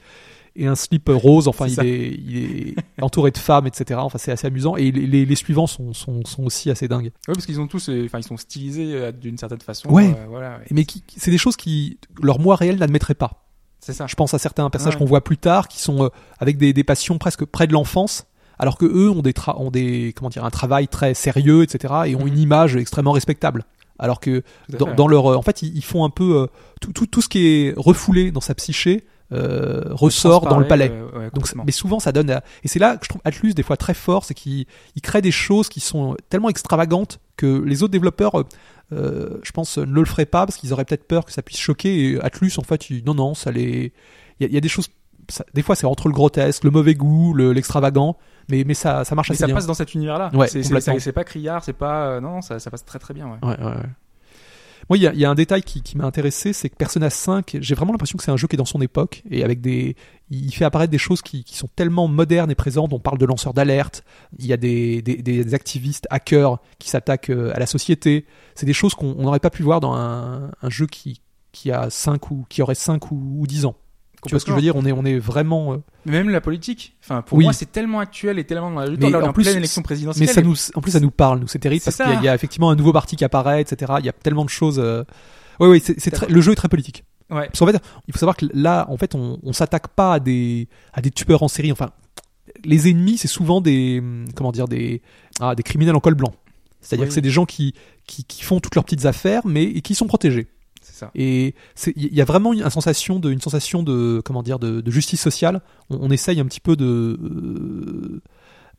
et un slip rose. Enfin, il est, il est [LAUGHS] entouré de femmes, etc. Enfin, c'est assez amusant. Et les, les, les suivants sont, sont, sont aussi assez dingues. Ouais, parce qu'ils ont tous, euh, enfin ils sont stylisés euh, d'une certaine façon. Ouais. euh, voilà. ouais. Mais c'est des choses qui leur moi réel n'admettrait pas. C'est ça. Je pense à certains personnages Ouais. qu'on voit plus tard qui sont euh, avec des, des passions presque près de l'enfance, alors que eux ont des, tra- ont des comment dire un travail très sérieux, etc. et ont Mhm. une image extrêmement respectable. Alors que dans, fait. dans leur, en fait, ils, ils font un peu euh, tout, tout, tout ce qui est refoulé dans sa psyché euh, ressort dans le palais. Euh, ouais, Donc, mais souvent, ça donne. à- Et c'est là que je trouve Atlus des fois très fort, c'est qu'il il crée des choses qui sont tellement extravagantes que les autres développeurs, euh, euh, je pense, ne le feraient pas parce qu'ils auraient peut-être peur que ça puisse choquer. Et Atlus, en fait, il- non, non, ça les. Il y, a- il y a des choses. ça- des fois, c'est entre le grotesque, le mauvais goût, le- l'extravagant, mais, mais ça, ça marche Mais assez ça bien. passe dans cet univers-là. Ouais, c'est, pas criard, c'est pas. euh, non, ça, ça passe très très bien. Ouais, ouais, ouais. Moi, il y a, y a un détail qui, m'a intéressé, c'est que Persona 5, j'ai vraiment l'impression que c'est un jeu qui est dans son époque et avec des, il fait apparaître des choses qui, sont tellement modernes et présentes. On parle de lanceurs d'alerte, il y a des, des, activistes hackers qui s'attaquent euh, à la société. C'est des choses qu'on on n'aurait pas pu voir dans un, un jeu qui, qui a 5 ou qui aurait 5 ou, ou 10 ans. Tu vois ce que je veux dire On est, on est vraiment. euh, Mais même la politique. Enfin, pour Oui. moi, c'est tellement actuel et tellement dans la. Mais Là, on est en plus, pleine élection présidentielle. Mais ça et- nous, en plus, ça nous parle, nous, c'est terrible parce qu'il y a- y, effectivement un nouveau parti qui apparaît, etc. Il y a tellement de choses. euh, Oui, oui, c'est, c'est très- le jeu est très politique. Ouais. Parce qu'en fait, il faut savoir que là, en fait, on, on s'attaque pas à des, à des tueurs en série. Enfin, les ennemis, c'est souvent des, hum, comment dire, des, ah, des criminels en col blanc. C'est-à-dire Oui. que c'est des gens qui, qui, qui font toutes leurs petites affaires, mais et qui sont protégés. Ça. Et il y a vraiment une, une sensation de, une sensation de, comment dire, de, de justice sociale. On, on essaye un petit peu de, euh,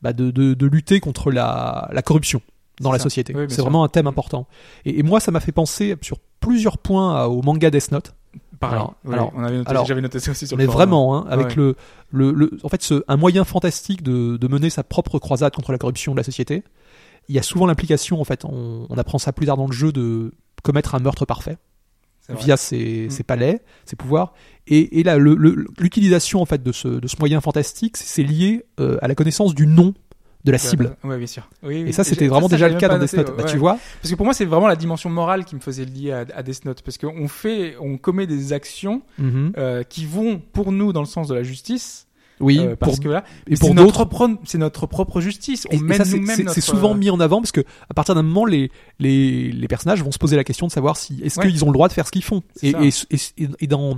bah, de, de, de lutter contre la, la corruption dans la ça. société. Oui, c'est vraiment un thème important. Et, et moi, ça m'a fait penser sur plusieurs points au manga Death Note. Pareil. Alors- Oui, alors- on avait noté, alors- j'avais noté ça aussi sur le mais vraiment, hein, avec Ouais. le, le, le- en fait, ce, un moyen fantastique de, de mener sa propre croisade contre la corruption de la société. Il y a souvent l'implication, en fait, on, on apprend ça plus tard dans le jeu, de commettre un meurtre parfait. Via ses, Mm. ses palais, ses pouvoirs. Et, et là, le- le- l'utilisation en fait de ce, de ce moyen fantastique, c'est lié euh, à la connaissance du nom de la cible. Ouais, bien sûr. Oui, oui. Et ça, c'était vraiment ça, déjà le cas dans Death Note. Bah, tu vois Parce que pour moi, c'est vraiment la dimension morale qui me faisait lier à, à Death Note. Parce qu'on fait, on commet des actions Mhm. euh, qui vont pour nous dans le sens de la justice. Oui, euh, parce pour, que là, et c'est pour notre, d'autres. pro- c'est notre propre justice. On Et, ça, c'est- nous-mêmes c'est notre. c'est souvent euh, mis en avant parce que à partir d'un moment, les, les, les personnages vont se poser la question de savoir si est-ce Ouais. qu'ils ont le droit de faire ce qu'ils font? C'est Et, et, et, dans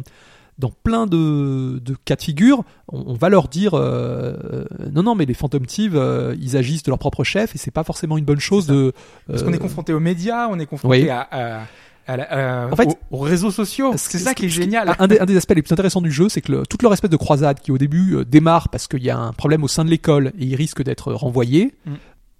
dans plein de, de cas de figure, on, on va leur dire euh, euh, non non mais les Phantom Thieves euh, ils agissent de leur propre chef et c'est pas forcément une bonne chose de Parce euh, qu'on est confronté aux médias, on est confronté oui. à, à, à la- à- En fait, aux, aux réseaux sociaux. Ce- C'est ça qui est génial. Un des, un des aspects les plus intéressants du jeu, c'est que le, toute leur espèce de croisade qui au début euh, démarre parce qu'il y a un problème au sein de l'école et ils risquent d'être renvoyés, Mm.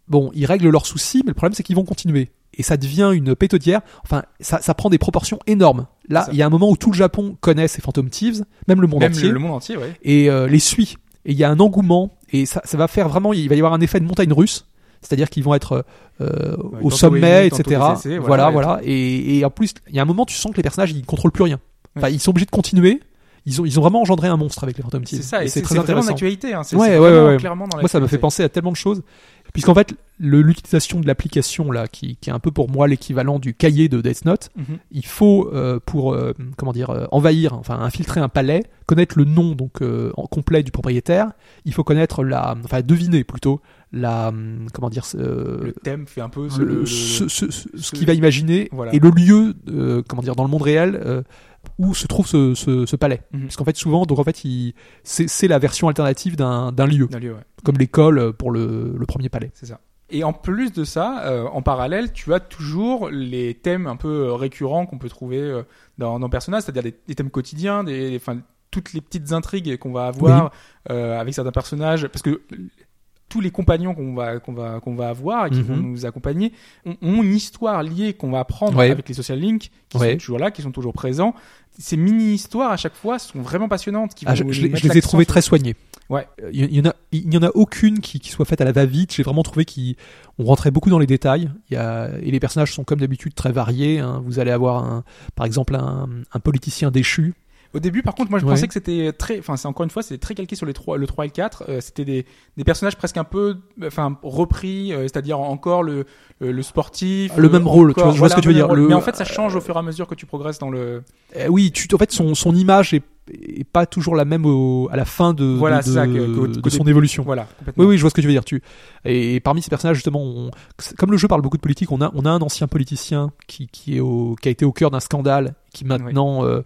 bon, ils règlent leurs soucis, mais le problème c'est qu'ils vont continuer. Et ça devient une pétodière, enfin, ça, ça prend des proportions énormes. Là, il y a un moment où tout le Japon connaît ces Phantom Thieves, même le monde Même entier, le, le monde entier, ouais. et euh, les suit. Et il y a un engouement, et ça, ça va faire vraiment, il va y avoir un effet de montagne russe. C'est-à-dire qu'ils vont être euh, au sommet, etc. voilà, voilà, voilà. Et, et en plus, il y a un moment, tu sens que les personnages, ils contrôlent plus rien. Enfin, Ouais. ils sont obligés de continuer. Ils ont, ils ont vraiment engendré un monstre avec les Phantom Thieves. C'est ça, et c'est très c'est vraiment intéressant. d'actualité. Hein. C'est Ouais, ouais, clairement dans Moi, ça me fait penser à tellement de choses. Puisqu'en fait, l'utilisation de l'application, là, qui, qui est un peu pour moi l'équivalent du cahier de Death Note, Mhm. il faut, euh, pour, euh, comment dire, euh, envahir, enfin, infiltrer un palais, connaître le nom, donc, en complet du propriétaire. Il faut connaître la, enfin, deviner plutôt, la, hum, comment dire, euh, Le thème fait un peu ce, le- le- ce, ce- ce- qu'il va imaginer Voilà. et le lieu, euh, comment dire, dans le monde réel euh, où se trouve ce, ce, ce palais. Mhm. Parce qu'en fait, souvent, donc en fait, c'est la version alternative d'un lieu, lieu, ouais. comme l'école pour le, le premier palais. C'est ça. Et en plus de ça, euh, en parallèle, tu as toujours les thèmes un peu euh, récurrents qu'on peut trouver euh, dans, dans Persona, c'est-à-dire des, des thèmes quotidiens, des, enfin, toutes les petites intrigues qu'on va avoir euh, avec certains personnages, parce que tous les compagnons qu'on va qu'on va qu'on va avoir et qui Mhm. vont nous accompagner ont, ont une histoire liée qu'on va apprendre Ouais. avec les social links qui Ouais. sont toujours là, qui sont toujours présents. Ces mini histoires à chaque fois sont vraiment passionnantes. Qui Ah, je, les, mettre je les ai trouvées sur- très soignées. Ouais. Euh, Il y, il y en a, il n'y en a aucune qui, qui soit faite à la va-vite. J'ai vraiment trouvé qu'on rentrait beaucoup dans les détails. Il y a, et les personnages sont comme d'habitude très variés. hein. Vous allez avoir, un, par exemple, un, un politicien déchu. Au début, par contre, moi je Ouais. pensais que c'était très, enfin, c'est encore une fois, c'était très calqué sur les 3, le 3 et le 4. Euh, c'était des, des personnages presque un peu, enfin, repris, euh, c'est-à-dire encore le, le, sportif. Le euh, même rôle, tu vois, je vois ce que tu veux dire. Le- Mais en fait, ça change au fur et à mesure que tu progresses dans le. Euh, oui, tu, en fait, son, son image est, pas toujours la même au- à la fin de, Voilà, de, ça, que- de son évolution. Voilà. Oui, oui, je vois ce que tu veux dire. Tu et, parmi ces personnages justement, on- comme le jeu parle beaucoup de politique, on a on a un ancien politicien qui qui est au qui a été au cœur d'un scandale, qui maintenant euh,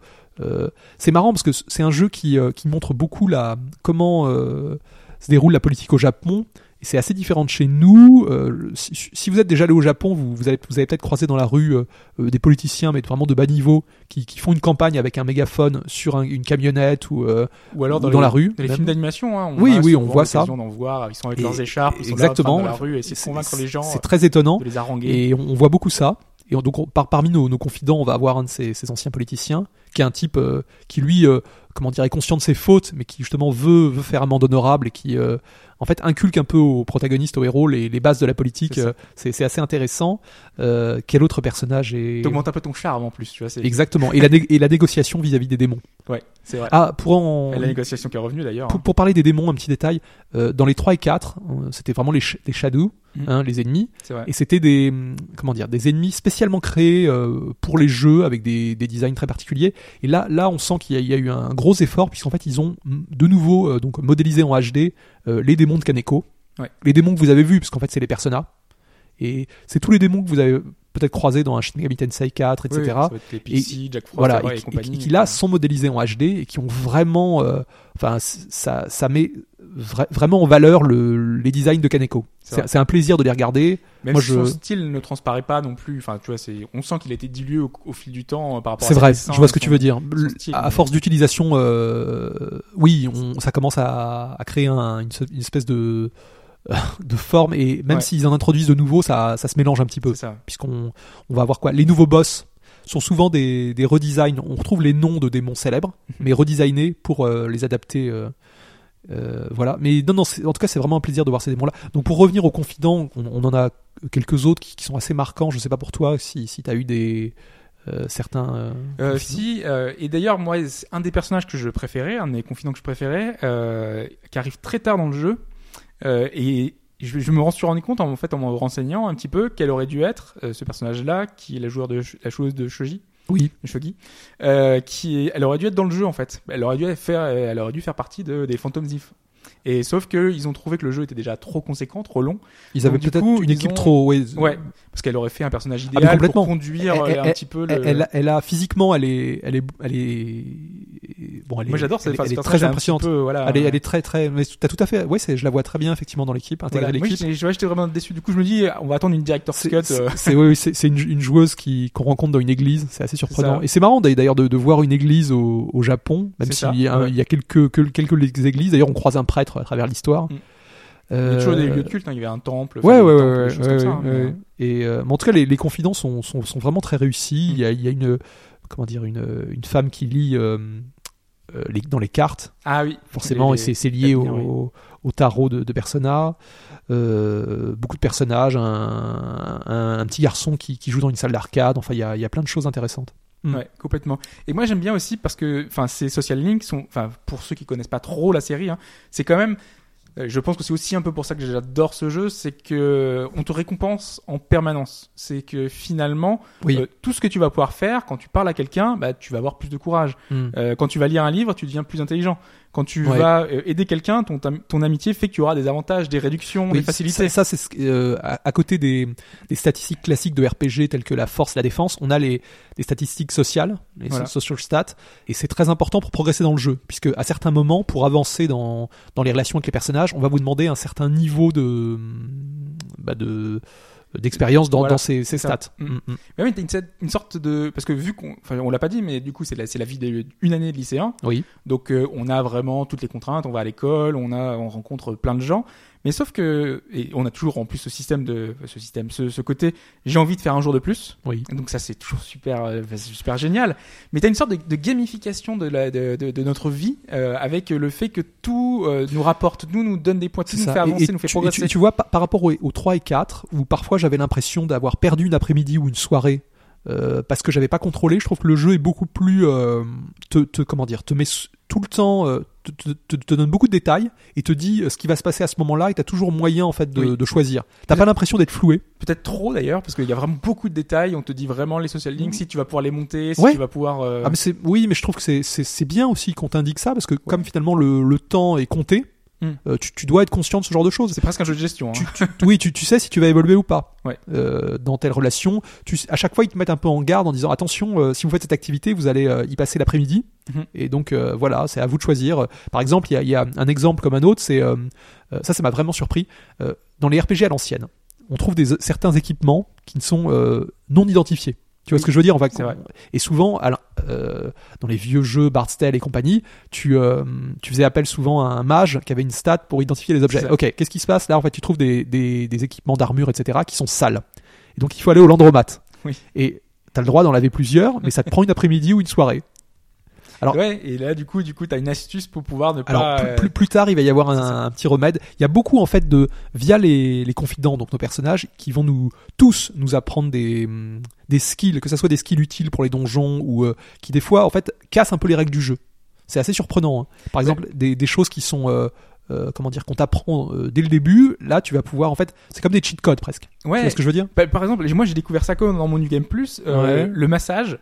c'est marrant parce que c'est un jeu qui euh, qui montre beaucoup la comment euh, se déroule la politique au Japon. C'est assez différent de chez nous. Euh, si, si vous êtes déjà allé au Japon, vous, vous avez, vous avez peut-être croisé dans la rue euh, euh, des politiciens, mais vraiment de bas niveau, qui, qui font une campagne avec un mégaphone sur un- une camionnette ou, euh, Ou alors ou dans, dans les, la rue. dans les films d'animation. Hein, on Oui, a oui, on voit ça. d'en voir. Ils sont avec Et- leurs écharpes, ils sont exactement. là de la rue, et C'est- convaincre les gens, C'est euh, très étonnant. de les haranguer. Et on, on voit beaucoup ça. Et on- donc, on- par, parmi nos, nos confidents, on va avoir un de ces, ces anciens politiciens, qui est un type euh, qui, lui, euh, comment dire, est conscient de ses fautes, mais qui, justement, veut, veut faire amende honorable et qui, euh, en fait, inculque un peu aux protagonistes, aux héros, les, les bases de la politique. C'est. Euh, assez intéressant. Euh, quel autre personnage est. T'augmentes un peu ton charme en plus, tu vois. Exactement. Et la, et la négociation vis-à-vis des démons. Ouais, c'est vrai. Ah, pour en. La négociation qui est revenue d'ailleurs. Pour, hein. pour parler des démons, un petit détail. euh, dans les 3 et 4, euh, c'était vraiment les, sh- les shadows, Mhm. hein, les ennemis. C'est vrai. Et c'était des hum, comment dire des ennemis spécialement créés euh, pour les jeux avec des, des designs très particuliers. Et là, là, on sent qu'il y, y a eu un gros effort puisqu'en fait ils ont hum, de nouveau euh, donc modélisé en HD euh, les démons de Kaneko, Ouais. les démons que vous avez vus puisqu'en fait c'est les personas. Et c'est tous les démons que vous avez peut-être croisés dans un Shin Megami Tensei 4, etc. Oui, ça va être les Pixie, Jack Frost, voilà, et, et, qui- compagnie. et qui là sont modélisés en HD et qui ont vraiment, euh, enfin, ça, ça met vra- vraiment en valeur le, les designs de Kaneko. C'est un plaisir de les regarder. Même Moi, si je- son style ne transparaît pas non plus. Enfin, tu vois, c'est, on sent qu'il a été dilué au, au fil du temps euh, par rapport. à C'est vrai, dessins je vois ce et que tu veux dire. style, à mais- force d'utilisation, euh, oui, on, ça commence à, à créer un- une, une espèce de, de forme et même Ouais. s'ils en introduisent de nouveaux, ça, ça se mélange un petit peu. Puisqu'on on va avoir quoi? Les nouveaux boss sont souvent des, des redesigns. On retrouve les noms de démons célèbres, mais redesignés pour euh, les adapter. euh, euh, voilà. Mais non, non. En tout cas, c'est vraiment un plaisir de voir ces démons-là. Donc, pour revenir aux confidents, on, on en a quelques autres qui, qui sont assez marquants. Je sais pas pour toi si, si tu as eu des euh, certains. euh, Euh, si, euh, et d'ailleurs, moi, un des personnages que je préférais, un des confidents que je préférais, euh, qui arrive très tard dans le jeu, euh, et je, je me rends suis rendu compte en, fait en me renseignant un petit peu quel aurait dû être euh, ce personnage-là, qui est la joueur de la joueuse de Shoji, Oui. Shogi, euh, qui est- elle aurait dû être dans le jeu en fait. Elle aurait dû faire, elle aurait dû faire partie de, des Phantom Thief. Et sauf que ils ont trouvé que le jeu était déjà trop conséquent, trop long, Ils avaient peut-être une équipe ont- trop. Ouais. ouais, parce qu'elle aurait fait un personnage Ah, idéal complètement. pour conduire Elle- euh, un elle- petit peu le. Elle, elle a, elle a- physiquement, elle est, elle est, elle est, bon, elle est, Moi j'adore cette elle, est- très impressionnante. peu, voilà. Elle est, elle est très, très. Mais t'as tout à fait. Ouais, je la vois très bien effectivement dans l'équipe, Voilà. à Moi, l'équipe. j'étais vraiment déçu. Du coup, je me dis, on va attendre une director's cut. c'est, euh, c'est- oui, c'est, une, une joueuse qui qu'on rencontre dans une église. C'est assez surprenant. Et c'est marrant d'ailleurs de, de voir une église au, au Japon, même s'il y, ouais. y a quelques, que- quelques églises. D'ailleurs, on croise un prêtre à travers l'histoire. Mm. Il y a toujours des Euh, lieux de culte. hein. Il y avait un temple. Ouais, ouais, ouais, temples, ouais, des choses ouais, comme ça, ouais, mais. Et euh, mais en tout cas, les, les confidents sont, sont, sont vraiment très réussis. Mm. Il y a, il y a une, comment dire, une, une femme qui lit euh, les, dans les cartes, Ah oui. forcément, Les- et c'est, lié au, oui. au tarot de, de Persona. Beaucoup de personnages, un, un, un petit garçon qui, qui joue dans une salle d'arcade. Enfin, il y a, il y a plein de choses intéressantes. Mm. Ouais, complètement. Et moi j'aime bien aussi parce que, enfin, ces social links sont, enfin, pour ceux qui connaissent pas trop la série, hein, c'est quand même. euh, Je pense que c'est aussi un peu pour ça que j'adore ce jeu, c'est que on te récompense en permanence. C'est que finalement, Oui. euh, tout ce que tu vas pouvoir faire quand tu parles à quelqu'un, bah, tu vas avoir plus de courage. Mm. Euh, quand tu vas lire un livre, tu deviens plus intelligent. Quand tu Ouais. vas euh, aider quelqu'un, ton, ton amitié fait que tu auras des avantages, des réductions, Oui, des facilités. Ça, ça, c'est ce euh, à, à côté des, des statistiques classiques de RPG telles que la force, la défense, on a les, les statistiques sociales, les Voilà. social stats, et c'est très important pour progresser dans le jeu, puisque à certains moments, pour avancer dans, dans les relations avec les personnages, on va vous demander un certain niveau de bah, de d'expérience dans, Voilà, dans ces, ces stats. Mm. Mm, mm. Mais oui, t'as une sorte de parce que vu qu'on, enfin, on l'a pas dit, mais du coup c'est la, c'est la vie d'une année de lycéen. Oui. Donc euh, on a vraiment toutes les contraintes, on va à l'école, on a, on rencontre plein de gens. Mais sauf que et on a toujours en plus ce système de ce système, ce, ce côté j'ai envie de faire un jour de plus. Oui. Donc ça c'est toujours super euh, super génial. Mais t'as une sorte de, de gamification de, la, de, de, de notre vie euh, avec le fait que tout euh, nous rapporte, nous nous donne des points, tout nous ça. fait Et- avancer, et nous fait tu, progresser. et tu- tu vois, par, par rapport aux, aux 3 et 4, où parfois j'avais l'impression d'avoir perdu une après-midi ou une soirée euh, parce que j'avais pas contrôlé, je trouve que le jeu est beaucoup plus. euh, te, te- comment dire, te met tout le temps. euh, te, te- donne beaucoup de détails et te dit euh, ce qui va se passer à ce moment-là et t'as toujours moyen en fait de, Oui. de choisir. T'as pas l'impression d'être floué. Peut-être trop d'ailleurs, parce qu'il y a vraiment beaucoup de détails. On te dit vraiment les social links, si tu vas pouvoir les monter, si Ouais. tu vas pouvoir. euh, Ah mais c'est oui, mais je trouve que c'est bien aussi qu'on t'indique ça parce que comme finalement le, le temps est compté, Mm. euh, tu, tu dois être conscient de ce genre de choses. C'est presque un jeu de gestion. Hein. tu, tu- oui, tu, sais si tu vas évoluer ou pas Ouais. euh, dans telle relation. Tu, à chaque fois, ils te mettent un peu en garde en disant attention, euh, si vous faites cette activité, vous allez y passer l'après-midi. Mhm. Et donc voilà, c'est à vous de choisir. Par exemple, il y a, il y a un exemple comme un autre, c'est ça, ça m'a vraiment surpris. Dans les RPG à l'ancienne, on trouve des, certains équipements qui ne sont non identifiés. Tu vois Oui, ce que je veux dire On va c'est vrai. et souvent, euh, dans les vieux jeux Bard's Tale et compagnie, tu, euh, tu faisais appel souvent à un mage qui avait une stat pour identifier les objets. Ok, qu'est-ce qui se passe? Là, en fait, tu trouves des, des, des équipements d'armure, etc., qui sont sales. Et donc, il faut aller au landromat. Oui. Et tu as le droit d'en laver plusieurs, mais ça te prend une après-midi ou une soirée. Alors- Ouais, et là, du coup, du coup, t'as une astuce pour pouvoir ne pas. Alors plus, euh, plus, plus tard, il va y avoir un, un petit remède. Il y a beaucoup en fait de via les, les confidents, donc nos personnages, qui vont nous tous nous apprendre des hum, des skills, que ce soit des skills utiles pour les donjons ou euh, qui des fois en fait cassent un peu les règles du jeu. C'est assez surprenant. hein. Par exemple, des, des choses qui sont euh, euh, comment dire qu'on t'apprend euh, dès le début. Là, tu vas pouvoir en fait, c'est comme des cheat codes presque. Tu Ouais. vois ce que je veux dire? Bah, par exemple, moi j'ai découvert ça comme dans mon New Game Plus, euh, Ouais. le massage.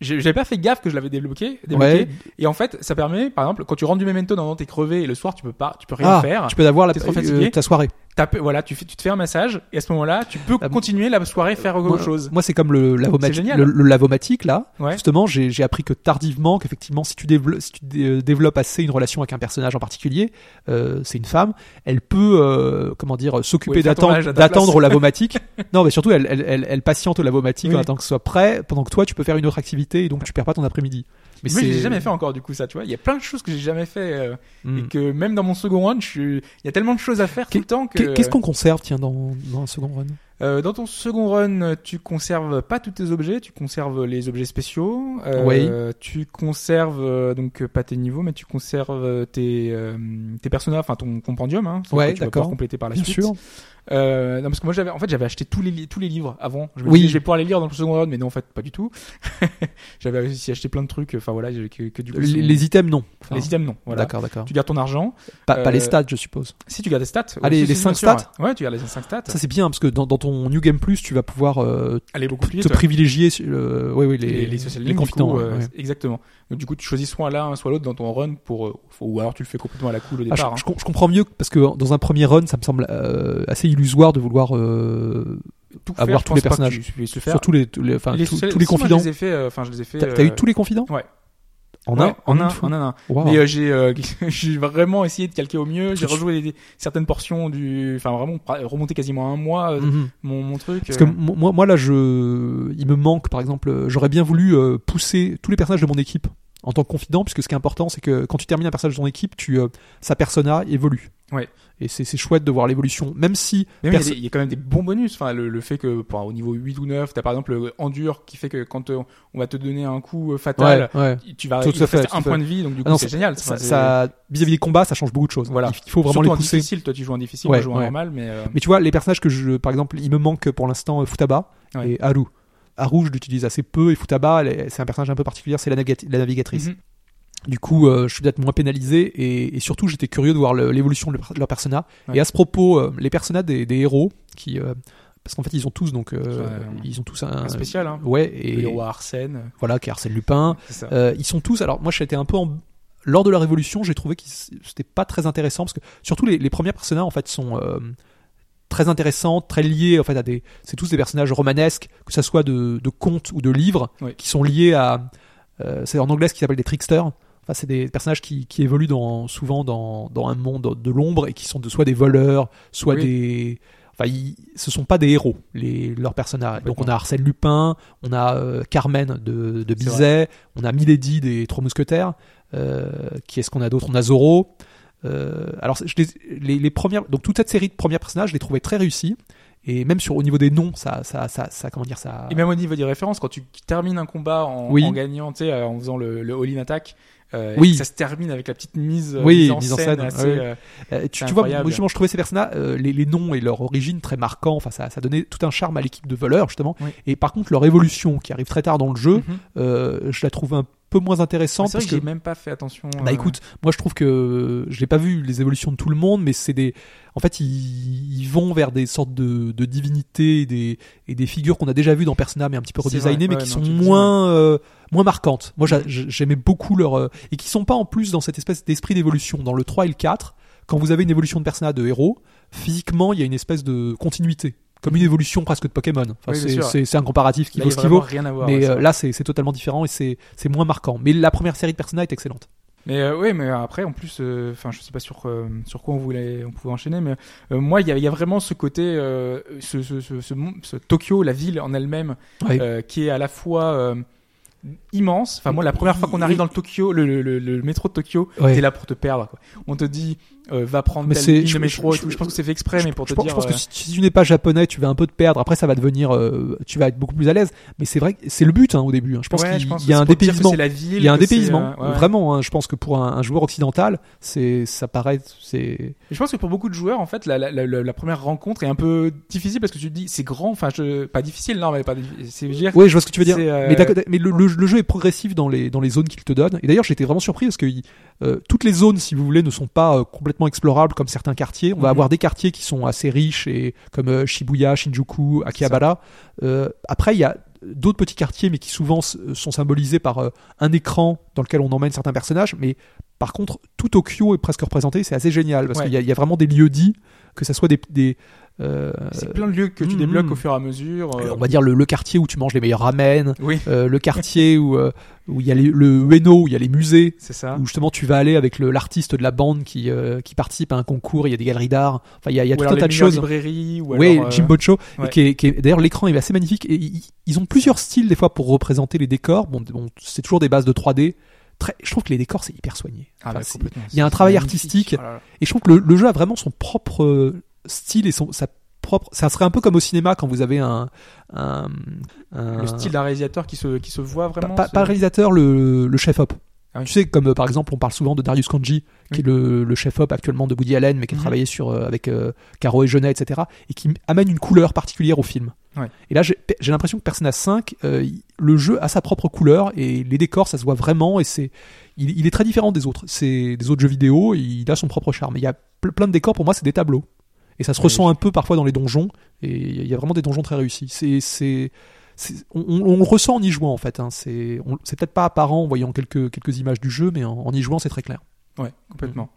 J'ai- J'avais pas fait gaffe que je l'avais débloqué, débloqué. Ouais. Et en fait, ça permet, par exemple, quand tu rentres du memento dans t'es crevé et le soir tu peux pas, tu peux rien Ah, faire. tu peux avoir la, euh, ta soirée. Voilà, tu fais, tu te fais un massage et à ce moment-là, tu peux Ah, continuer la soirée faire Moi, autre chose. moi, c'est comme le lavomatique. génial. Le, le lavomatique là. Ouais. Justement, j'ai appris que tardivement, qu'effectivement, si tu, développes, si tu dé- euh, développes assez une relation avec un personnage en particulier, euh, c'est une femme, elle peut, euh, comment dire, s'occuper Oui, faire d'attendre au lavomatique. [LAUGHS] non, mais surtout, elle, elle, elle, elle patiente au lavomatique Oui. en attendant que ce soit prêt, pendant que toi, tu peux faire une autre activité et donc tu perds pas ton après-midi. Mais j'ai jamais fait encore du coup ça, tu vois. Il y a plein de choses que j'ai jamais fait euh, Hmm. et que même dans mon second run, je suis... il y a tellement de choses à faire tout le temps que. Qu'est- Qu'est-ce qu'on conserve, tiens, dans, dans un second run? Euh, dans ton second run, tu conserves pas tous tes objets, tu conserves les objets spéciaux. Euh, Oui. Tu conserves euh, donc euh, pas tes niveaux, mais tu conserves euh, tes euh, tes personnages, enfin ton compendium. Hein, Ouais, que tu vas d'accord. compléter par la Bien suite. sûr. Euh, non, parce que moi j'avais, en fait, j'avais acheté tous les tous les livres avant. Je me Oui. disais, je vais pouvoir les lire dans le second run, mais non, en fait, pas du tout. [LAUGHS] j'avais aussi acheté plein de trucs. Enfin voilà, que, que du coup, Les, les items, non. Enfin, les items non. Voilà. D'accord, d'accord. Tu gardes ton argent. Pas, pas les stats, je suppose. Si tu gardes les stats. Ah, les- si, les si, cinq bien sûr, stats Ouais, Ouais, tu gardes les 5 stats. Ça c'est bien parce que dans, dans ton New Game Plus, tu vas pouvoir euh, Aller beaucoup plus te ouais. privilégier ouais, ouais, les, les, les social les links, du confidents. coup, euh. Exactement. Donc, du coup, tu choisis soit l'un, soit l'autre dans ton run pour, euh, ou alors tu le fais complètement à la cool au Ah, je, départ. hein. je com- je comprends mieux parce que dans un premier run, ça me semble euh, assez illusoire de vouloir Tout avoir faire, tous les personnages. Tu puisses le faire. sur tous les, les, Les tous, les moi, confidents. je les ai fait, enfin, je les ai fait. T'as eu tous les confidents? Ouais. En ouais, un, en un, en un, un. Wow. Mais euh, j'ai, euh, [LAUGHS] j'ai vraiment essayé de calquer au mieux. J'ai rejoué des- certaines portions du, enfin vraiment remonté quasiment un mois euh, Mhm. mon, mon truc. Parce que euh, mo- moi, moi là, je, il me manque, par exemple, euh, j'aurais bien voulu euh, pousser tous les personnages de mon équipe en tant que confident, puisque ce qui est important, c'est que quand tu termines un personnage de ton équipe, tu, euh, sa persona évolue. Ouais. Et c'est chouette de voir l'évolution, même si oui, il y a y, quand même des bons bonus. Enfin, le, le fait que pour- au niveau 8 ou 9, t'as par exemple le Endure qui fait que quand euh, on va te donner un coup euh, fatal, ouais, ouais. tu vas Tout fait, tout un fait. point de vie, donc du coup Ah non, c'est génial. Enfin, ça- vis-à-vis des combats, ça change beaucoup de choses. Voilà. Il, il faut vraiment Surtout les en pousser. difficile, toi tu joues en difficile, moi je joue en normal, mais euh, Mais tu vois, les personnages que je, par exemple, il me manque pour l'instant Futaba et Haru. Haru, je l'utilise assez peu et Futaba, c'est un personnage un peu particulier, c'est la navigatrice. mhm. Du coup, euh, je suis peut-être moins pénalisé et, et surtout, j'étais curieux de voir l'évolution de leur, de leur persona. Ouais. Et à ce propos, euh, les personnages des, des héros, qui, euh, parce qu'en fait, ils ont tous donc, ils ont tous un, un spécial. Hein. ouais, Le et héros Arsène, voilà, qui est Arsène Lupin. ils sont tous. Alors moi, j'étais un peu en lors de la Révolution, j'ai trouvé que c'était pas très intéressant parce que surtout les, les premiers personnages en fait sont très intéressants, très liés en fait à des. C'est tous des personnages romanesques, que ça soit de, de contes ou de livres, Oui. qui sont liés à. c'est en anglais ce qu'ils appellent des tricksters. Enfin, c'est des personnages qui, qui évoluent dans, souvent dans, dans un monde de l'ombre et qui sont de, soit des voleurs, soit Oui. des. Enfin, ils, ce sont pas des héros, les, leurs personnages. Donc, on a Arsène Lupin, on a euh, Carmen de, Bizet, on a Milady des Trois Mousquetaires. Euh, qui est-ce qu'on a d'autre? On a Zorro. Euh, alors, je les, les, les premières, donc toute cette série de premiers personnages, je les trouvais très réussis. Et même sur au niveau des noms, ça, ça, ça, ça comment dire ça. Et même au niveau des références, quand tu termines un combat en, Oui. en gagnant, tu sais, en faisant le, le all-in attack, euh, Oui. et ça se termine avec la petite mise, euh, Oui, mise en mise en scène, scène, assez, ouais. euh, Euh, tu, tu vois, justement, je trouvais ces personnages, euh, les, les noms et leur origine très marquants. Enfin, ça, ça donnait tout un charme à l'équipe de voleurs, justement. Oui. Et par contre, leur évolution, qui arrive très tard dans le jeu, mhm. je la trouve un peu moins intéressante. Vrai parce que que j'ai même pas fait attention. Bah euh, écoute, moi je trouve que je n'ai pas vu les évolutions de tout le monde, mais c'est des, en fait ils, ils vont vers des sortes de, de divinités et des, et des figures qu'on a déjà vues dans Persona, mais un petit peu redesignées, mais ouais, qui non, sont moins euh, moins marquantes. Moi j'a- j'aimais beaucoup leur euh, et qui sont pas en plus dans cette espèce d'esprit d'évolution. Dans le 3 et le 4, quand vous avez une évolution de Persona de héros, physiquement il y a une espèce de continuité, comme une évolution presque de Pokémon. Enfin, Oui, c'est- un comparatif qui là, vaut ce qu'il vaut. rien à voir. Mais ouais, euh, là, c'est totalement différent et c'est moins marquant. Mais la première série de Persona est excellente. Mais euh, oui, mais après, en plus, euh, enfin, je sais pas sur euh, sur quoi on voulait, on pouvait enchaîner, mais euh, moi, il y a, y a vraiment ce côté, euh, ce, ce, Tokyo, la ville en elle-même, euh, qui est à la fois euh, immense. Enfin, moi, la première fois qu'on arrive dans le Tokyo, le, le, le, le métro de Tokyo, Ouais. t'es là pour te perdre. Quoi. On te dit, euh, va prendre Mais telle ligne je- de métro je- pense que c'est fait exprès, mais pour te dire. je pense euh, que si, si tu n'es pas japonais, tu vas un peu te perdre. Après, ça va devenir, euh, tu vas être beaucoup plus à l'aise. Mais c'est vrai que c'est le but hein, au début. hein. Je pense ouais, qu'il y a un dépaysement. c'est la ville, Il y a un dépaysement, euh, ouais, vraiment. hein. je pense que pour un, un joueur occidental, c'est, ça paraît, c'est. Je pense que pour beaucoup de joueurs, en fait, la, la, la, la première rencontre est un peu difficile parce que tu te dis, c'est grand. Enfin, pas difficile, non, mais pas. difficile. C'est Oui, je vois ce que tu veux dire. Euh, Mais, le, le- le jeu est progressif dans les, dans les zones qu'il te donne. Et d'ailleurs, j'étais vraiment surpris parce que euh, toutes les zones, si vous voulez, ne sont pas euh, complètement explorables comme certains quartiers. On va Mhm. avoir des quartiers qui sont assez riches et comme euh, Shibuya, Shinjuku, Akihabara. Euh, après, il y a d'autres petits quartiers, mais qui souvent s- sont symbolisés par euh, un écran dans lequel on emmène certains personnages. Mais par contre, tout Tokyo est presque représenté. C'est assez génial parce Ouais. qu'il y, a- il y a vraiment des lieux dits, que ça soit des, des euh, c'est plein de lieux que tu mhm. débloques au fur et à mesure. euh, on va dire le, le quartier où tu manges les meilleurs ramen, Oui, euh, le quartier où euh, où il y a les- le Ueno, où il y a les musées, c'est ça. où justement tu vas aller avec l'artiste de la bande qui euh, qui participe à un concours, il y a des galeries d'art, enfin il y a, il y a ou tout un tas de choses. librairies, ou Oui, alors, euh, Jim Bocho, et ouais. qui est, qui est- d'ailleurs l'écran est assez magnifique et ils, ils ont plusieurs styles des fois pour représenter les décors. Bon, bon c'est toujours des bases de 3D. Très, je trouve que les décors c'est hyper soigné. Ah, Enfin, bah, il y a un travail magnifique. artistique. Oh là là. et je trouve que le, le jeu a vraiment son propre euh, style et son, sa propre. Ça serait un peu comme au cinéma quand vous avez un, un, un- Le style d'un réalisateur qui se, qui se voit vraiment. pas- ce- pas le réalisateur, le, le chef op. Ah oui. Tu sais, comme euh, par exemple, on parle souvent de Darius Kanji, qui Oui. est le, le chef op actuellement de Woody Allen, mais qui a Mhm. travaillé sur euh, avec euh, Caro et Jeunet, etc., et qui amène une couleur particulière au film. Ouais. Et là, j'ai l'impression que Persona 5, euh, il- le jeu a sa propre couleur et les décors, ça se voit vraiment et c'est, il, il est très différent des autres, c'est des autres jeux vidéo. Il a son propre charme. Il y a ple- plein de décors pour moi, c'est des tableaux et ça se ressent un peu parfois dans les donjons et il y a vraiment des donjons très réussis. C'est, on, on- le ressent en y jouant en fait. Hein. C'est, peut-être pas apparent en voyant quelques quelques images du jeu, mais en, en y jouant, c'est très clair. Ouais, complètement.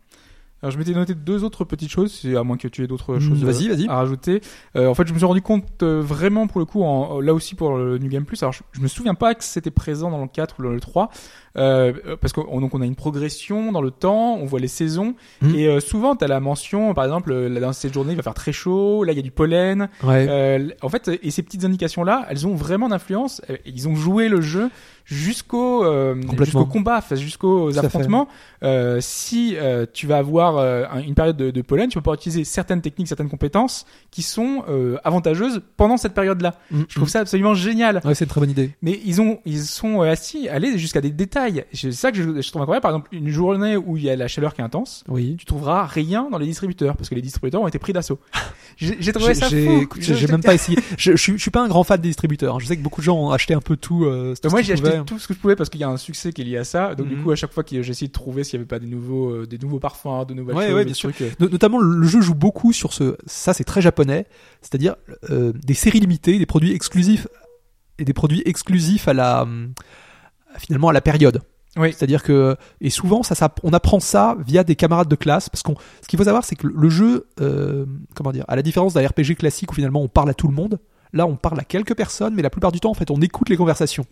Alors je m'étais noté deux autres petites choses, à moins que tu aies d'autres Mm, choses euh, vas-y, vas-y. à rajouter. Euh, en fait, je me suis rendu compte euh, vraiment pour le coup, en, là aussi pour le New Game Plus. Alors je, je me souviens pas que c'était présent dans le 4 ou dans le 3, euh, parce qu'on donc on a une progression dans le temps, on voit les saisons, Mm. et euh, souvent tu as la mention, par exemple, euh, là, dans cette journée il va faire très chaud, là il y a du pollen. Ouais. Euh, en fait, et ces petites indications là, elles ont vraiment d'influence. Euh, Ils ont joué le jeu jusqu'au euh, jusqu'au combat, jusqu'aux affrontements. Euh, si euh, tu vas avoir un- une période de, de pollen, tu peux pouvoir utiliser certaines techniques, certaines compétences qui sont euh, avantageuses pendant cette période-là. Mm, Je trouve ça absolument génial. Ouais, c'est une très bonne idée. Mais ils ont, ils sont assis, allés jusqu'à des détails. C'est ça que je, je trouve incroyable. Par exemple, une journée où il y a la chaleur qui est intense, Oui. tu trouveras rien dans les distributeurs parce que les distributeurs ont été pris d'assaut. [LAUGHS] J'ai trouvé ça fou. J'ai même pas essayé. [LAUGHS] Je, je, suis, je suis pas un grand fan des distributeurs. hein. Je sais que beaucoup de gens ont acheté un peu tout. Euh, tout moi j'ai acheté tout ce que je pouvais parce qu'il y a un succès qui est lié à ça. Donc du Mhm. coup à chaque fois que j'ai essayé de trouver s'il y avait pas des nouveaux, euh, des nouveaux parfums, de nouvelles Ouais, choses, ouais, bien sûr. trucs, euh, No- Notamment, le jeu joue beaucoup sur ce. Ça, c'est très japonais. C'est-à-dire euh, des séries limitées, des produits exclusifs et des produits exclusifs à la hum, finalement à la période. Oui. C'est-à-dire que et souvent ça, ça on apprend ça via des camarades de classe parce qu'on ce qu'il faut savoir c'est que le jeu euh, comment dire à la différence d'un RPG classique où finalement on parle à tout le monde là on parle à quelques personnes mais la plupart du temps en fait on écoute les conversations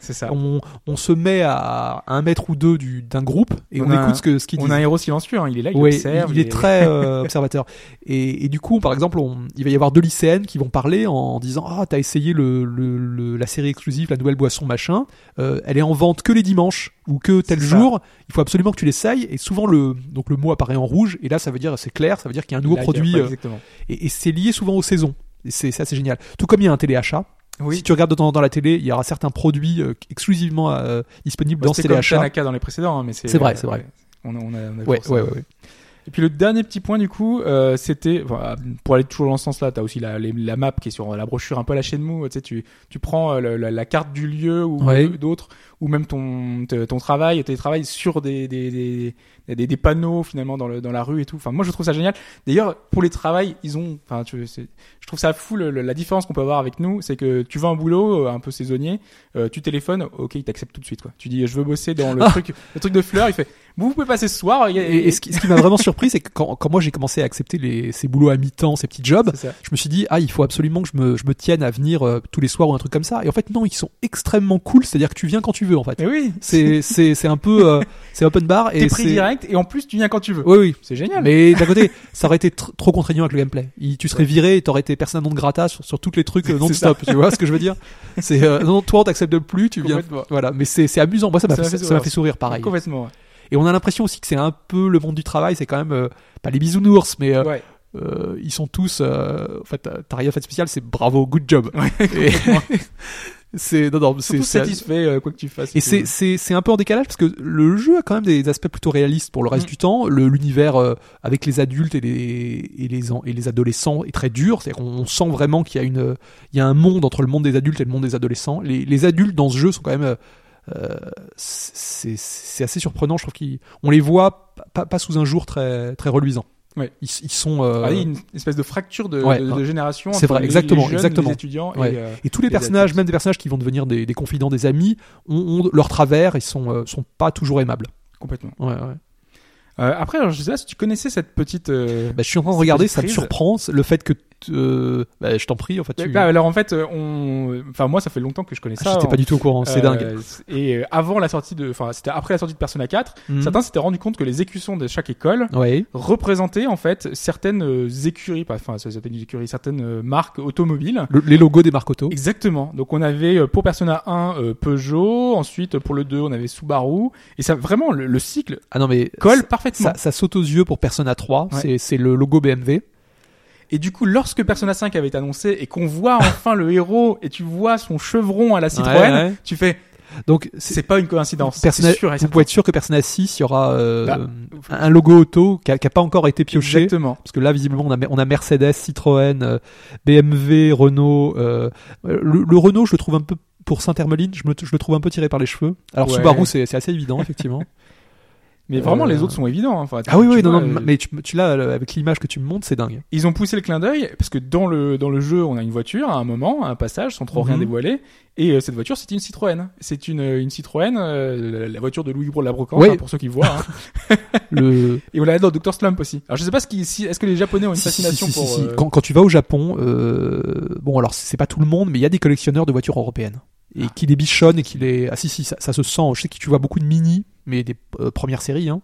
c'est ça. on, on se met à un mètre ou deux du d'un groupe et on, On écoute un- ce que ce qu'ils On disent a un héros silencieux, hein, il est là, il observe. il, est très [LAUGHS] euh, observateur. Et, et du coup, par exemple, on- il va y avoir deux lycéennes qui vont parler en disant Ah, t'as essayé le, le- le- la série exclusive, la nouvelle boisson, machin. Euh, elle est en vente que les dimanches ou que tel C'est ça. jour. Il faut absolument que tu l'essayes. Et souvent, le, donc le mot apparaît en rouge. Et là, ça veut dire, c'est clair, ça veut dire qu'il y a un nouveau Là, produit. ouais, euh, exactement. et et c'est lié souvent aux saisons. Et c'est ça, c'est génial. Tout comme il y a un téléachat. Oui. Si tu regardes de temps en temps la télé, il y aura certains produits euh, exclusivement euh, disponibles dans ce C'était comme. Tanaka dans les précédents, hein, mais c'est. C'est vrai, c'est vrai. On a, on a, on a Ouais, ouais, ouais. Et puis le dernier petit point du coup, euh, c'était enfin, pour aller toujours dans ce sens-là, t'as aussi la, les- la map qui est sur la brochure un peu à la Shenmue. Tu sais, tu tu prends euh, la, la carte du lieu ou d'autres, ou même ton ton travail, tes travail sur des des, des des des panneaux finalement dans le dans la rue et tout. Enfin moi je trouve ça génial. D'ailleurs pour les travails ils ont, enfin tu je trouve ça fou le- le- la différence qu'on peut avoir avec nous, c'est que tu vas un boulot euh, un peu saisonnier, euh, tu téléphones, ok il t'accepte tout de suite quoi. Tu dis je veux bosser dans le Ah. truc le truc de fleurs, il fait vous pouvez passer ce soir. Et, et ce qui, ce qui m'a vraiment surpris, c'est que quand, quand moi j'ai commencé à accepter les, ces boulots à mi-temps, ces petits jobs, je me suis dit ah il faut absolument que je me, je me tienne à venir euh, tous les soirs ou un truc comme ça. Et en fait non, ils sont extrêmement cool, c'est-à-dire que tu viens quand tu veux en fait. Oui, C'est c'est c'est un peu euh, c'est open bar [LAUGHS] et t'es pris c'est direct et en plus tu viens quand tu veux. oui oui. C'est génial. Mais d'un côté, ça aurait été tr- trop contraignant avec le gameplay. Il- tu serais viré et t'aurais été persona non grata sur, sur tous les trucs euh, C'est non-stop. Tu vois ce que je veux dire? C'est euh, non, toi on t'accepte plus, tu viens. Complètement. Voilà, mais c'est c'est amusant. Moi ça m'a Ça fait, m'a fait ça m'a sourire. fait sourire pareil. Complètement. ouais. Et on a l'impression aussi que c'est un peu le monde du travail, c'est quand même euh, pas les bisounours, mais euh, Ouais. euh, ils sont tous. euh, en fait, t'as- t'as rien fait de spécial, c'est bravo, good job. [LAUGHS] Et-. [LAUGHS] c'est non, non, c'est c'est- satisfait euh, quoi que tu fasses. et c'est c'est c'est un peu en décalage parce que le jeu a quand même des aspects plutôt réalistes pour le reste Mm. du temps. Le l'univers euh, avec les adultes et les et les et les adolescents est très dur. C'est-à-dire qu'on sent vraiment qu'il y a une il y a un monde entre le monde des adultes et le monde des adolescents. Les les adultes dans ce jeu sont quand même euh, c'est c'est assez surprenant. Je trouve qu'on les voit pas, pas sous un jour très très reluisant. Ouais. Ils, ils sont euh, Ah, il y a une espèce de fracture de, Ouais. de, de génération. C'est vrai, les- exactement, les jeunes, exactement. Les étudiants Ouais. et, euh, Et tous les les personnages, adultes. même des personnages qui vont devenir des, des confidents, des amis, ont, ont leur travers et sont, euh, sont pas toujours aimables. complètement. Ouais, ouais. Euh, après, alors, je sais pas si tu connaissais cette petite. euh, Bah, je suis en train de regarder, ça me surprend le fait que. Euh, bah, je t'en prie, en fait. Tu... bah, alors en fait, euh, on, enfin moi, ça fait longtemps que je connais Ah, ça. J'étais en- pas du tout au courant, c'est Euh, dingue. Et euh, avant la sortie de, enfin c'était après la sortie de Persona 4, Mhm. certains s'étaient rendu compte que les écussons de chaque école Ouais. représentaient en fait certaines écuries, pas- enfin des écuries, certaines marques automobiles. Le- les logos des marques auto. Exactement. Donc on avait pour Persona 1 euh, Peugeot, ensuite pour le 2 on avait Subaru, et ça vraiment le, le cycle Ah non, mais. colle parfaitement. Ça, ça saute aux yeux pour Persona 3, Ouais. c'est le logo BMW. Et du coup, lorsque Persona 5 avait été annoncé et qu'on voit enfin le héros et tu vois son chevron à la Citroën, Ouais, ouais. tu fais, Donc, c'est- pas une coïncidence. Persona, sûr vous pouvez être sûr que Persona 6, il y aura euh, Bah, un logo auto qui a, qui a pas encore été pioché. Exactement. Parce que là, visiblement, on a, on a Mercedes, Citroën, euh, BMW, Renault. euh, le, le Renault, je le trouve un peu pour Saint-Hermeline, je, le trouve un peu tiré par les cheveux. Alors Ouais. Subaru, c'est assez évident, effectivement. [LAUGHS] Mais vraiment, Euh, les autres sont évidents. hein. Enfin, ah oui, oui, non, vois, non, euh, mais tu, tu l'as euh, avec l'image que tu me montres, c'est dingue. Ils ont poussé le clin d'œil parce que dans le dans le jeu, on a une voiture à un moment, à un passage, sans trop rien Mhm. dévoiler. Et euh, cette voiture, c'est une Citroën. C'est une une Citroën, euh, la- la voiture de Louis Gros de la Brocante, hein, pour ceux qui voient. hein. [LAUGHS] Le... [LAUGHS] Et on l'a dans Dr Slump aussi. Alors je sais pas ce qui, si, est-ce que les Japonais ont une Si, fascination si, pour. si. euh, Quand, quand tu vas au Japon, euh, bon alors c'est pas tout le monde, mais il y a des collectionneurs de voitures européennes et qui les bichonnent et qui les ah si si ça, ça se sent. Je sais que tu vois beaucoup de mini, mais des euh, premières séries, hein.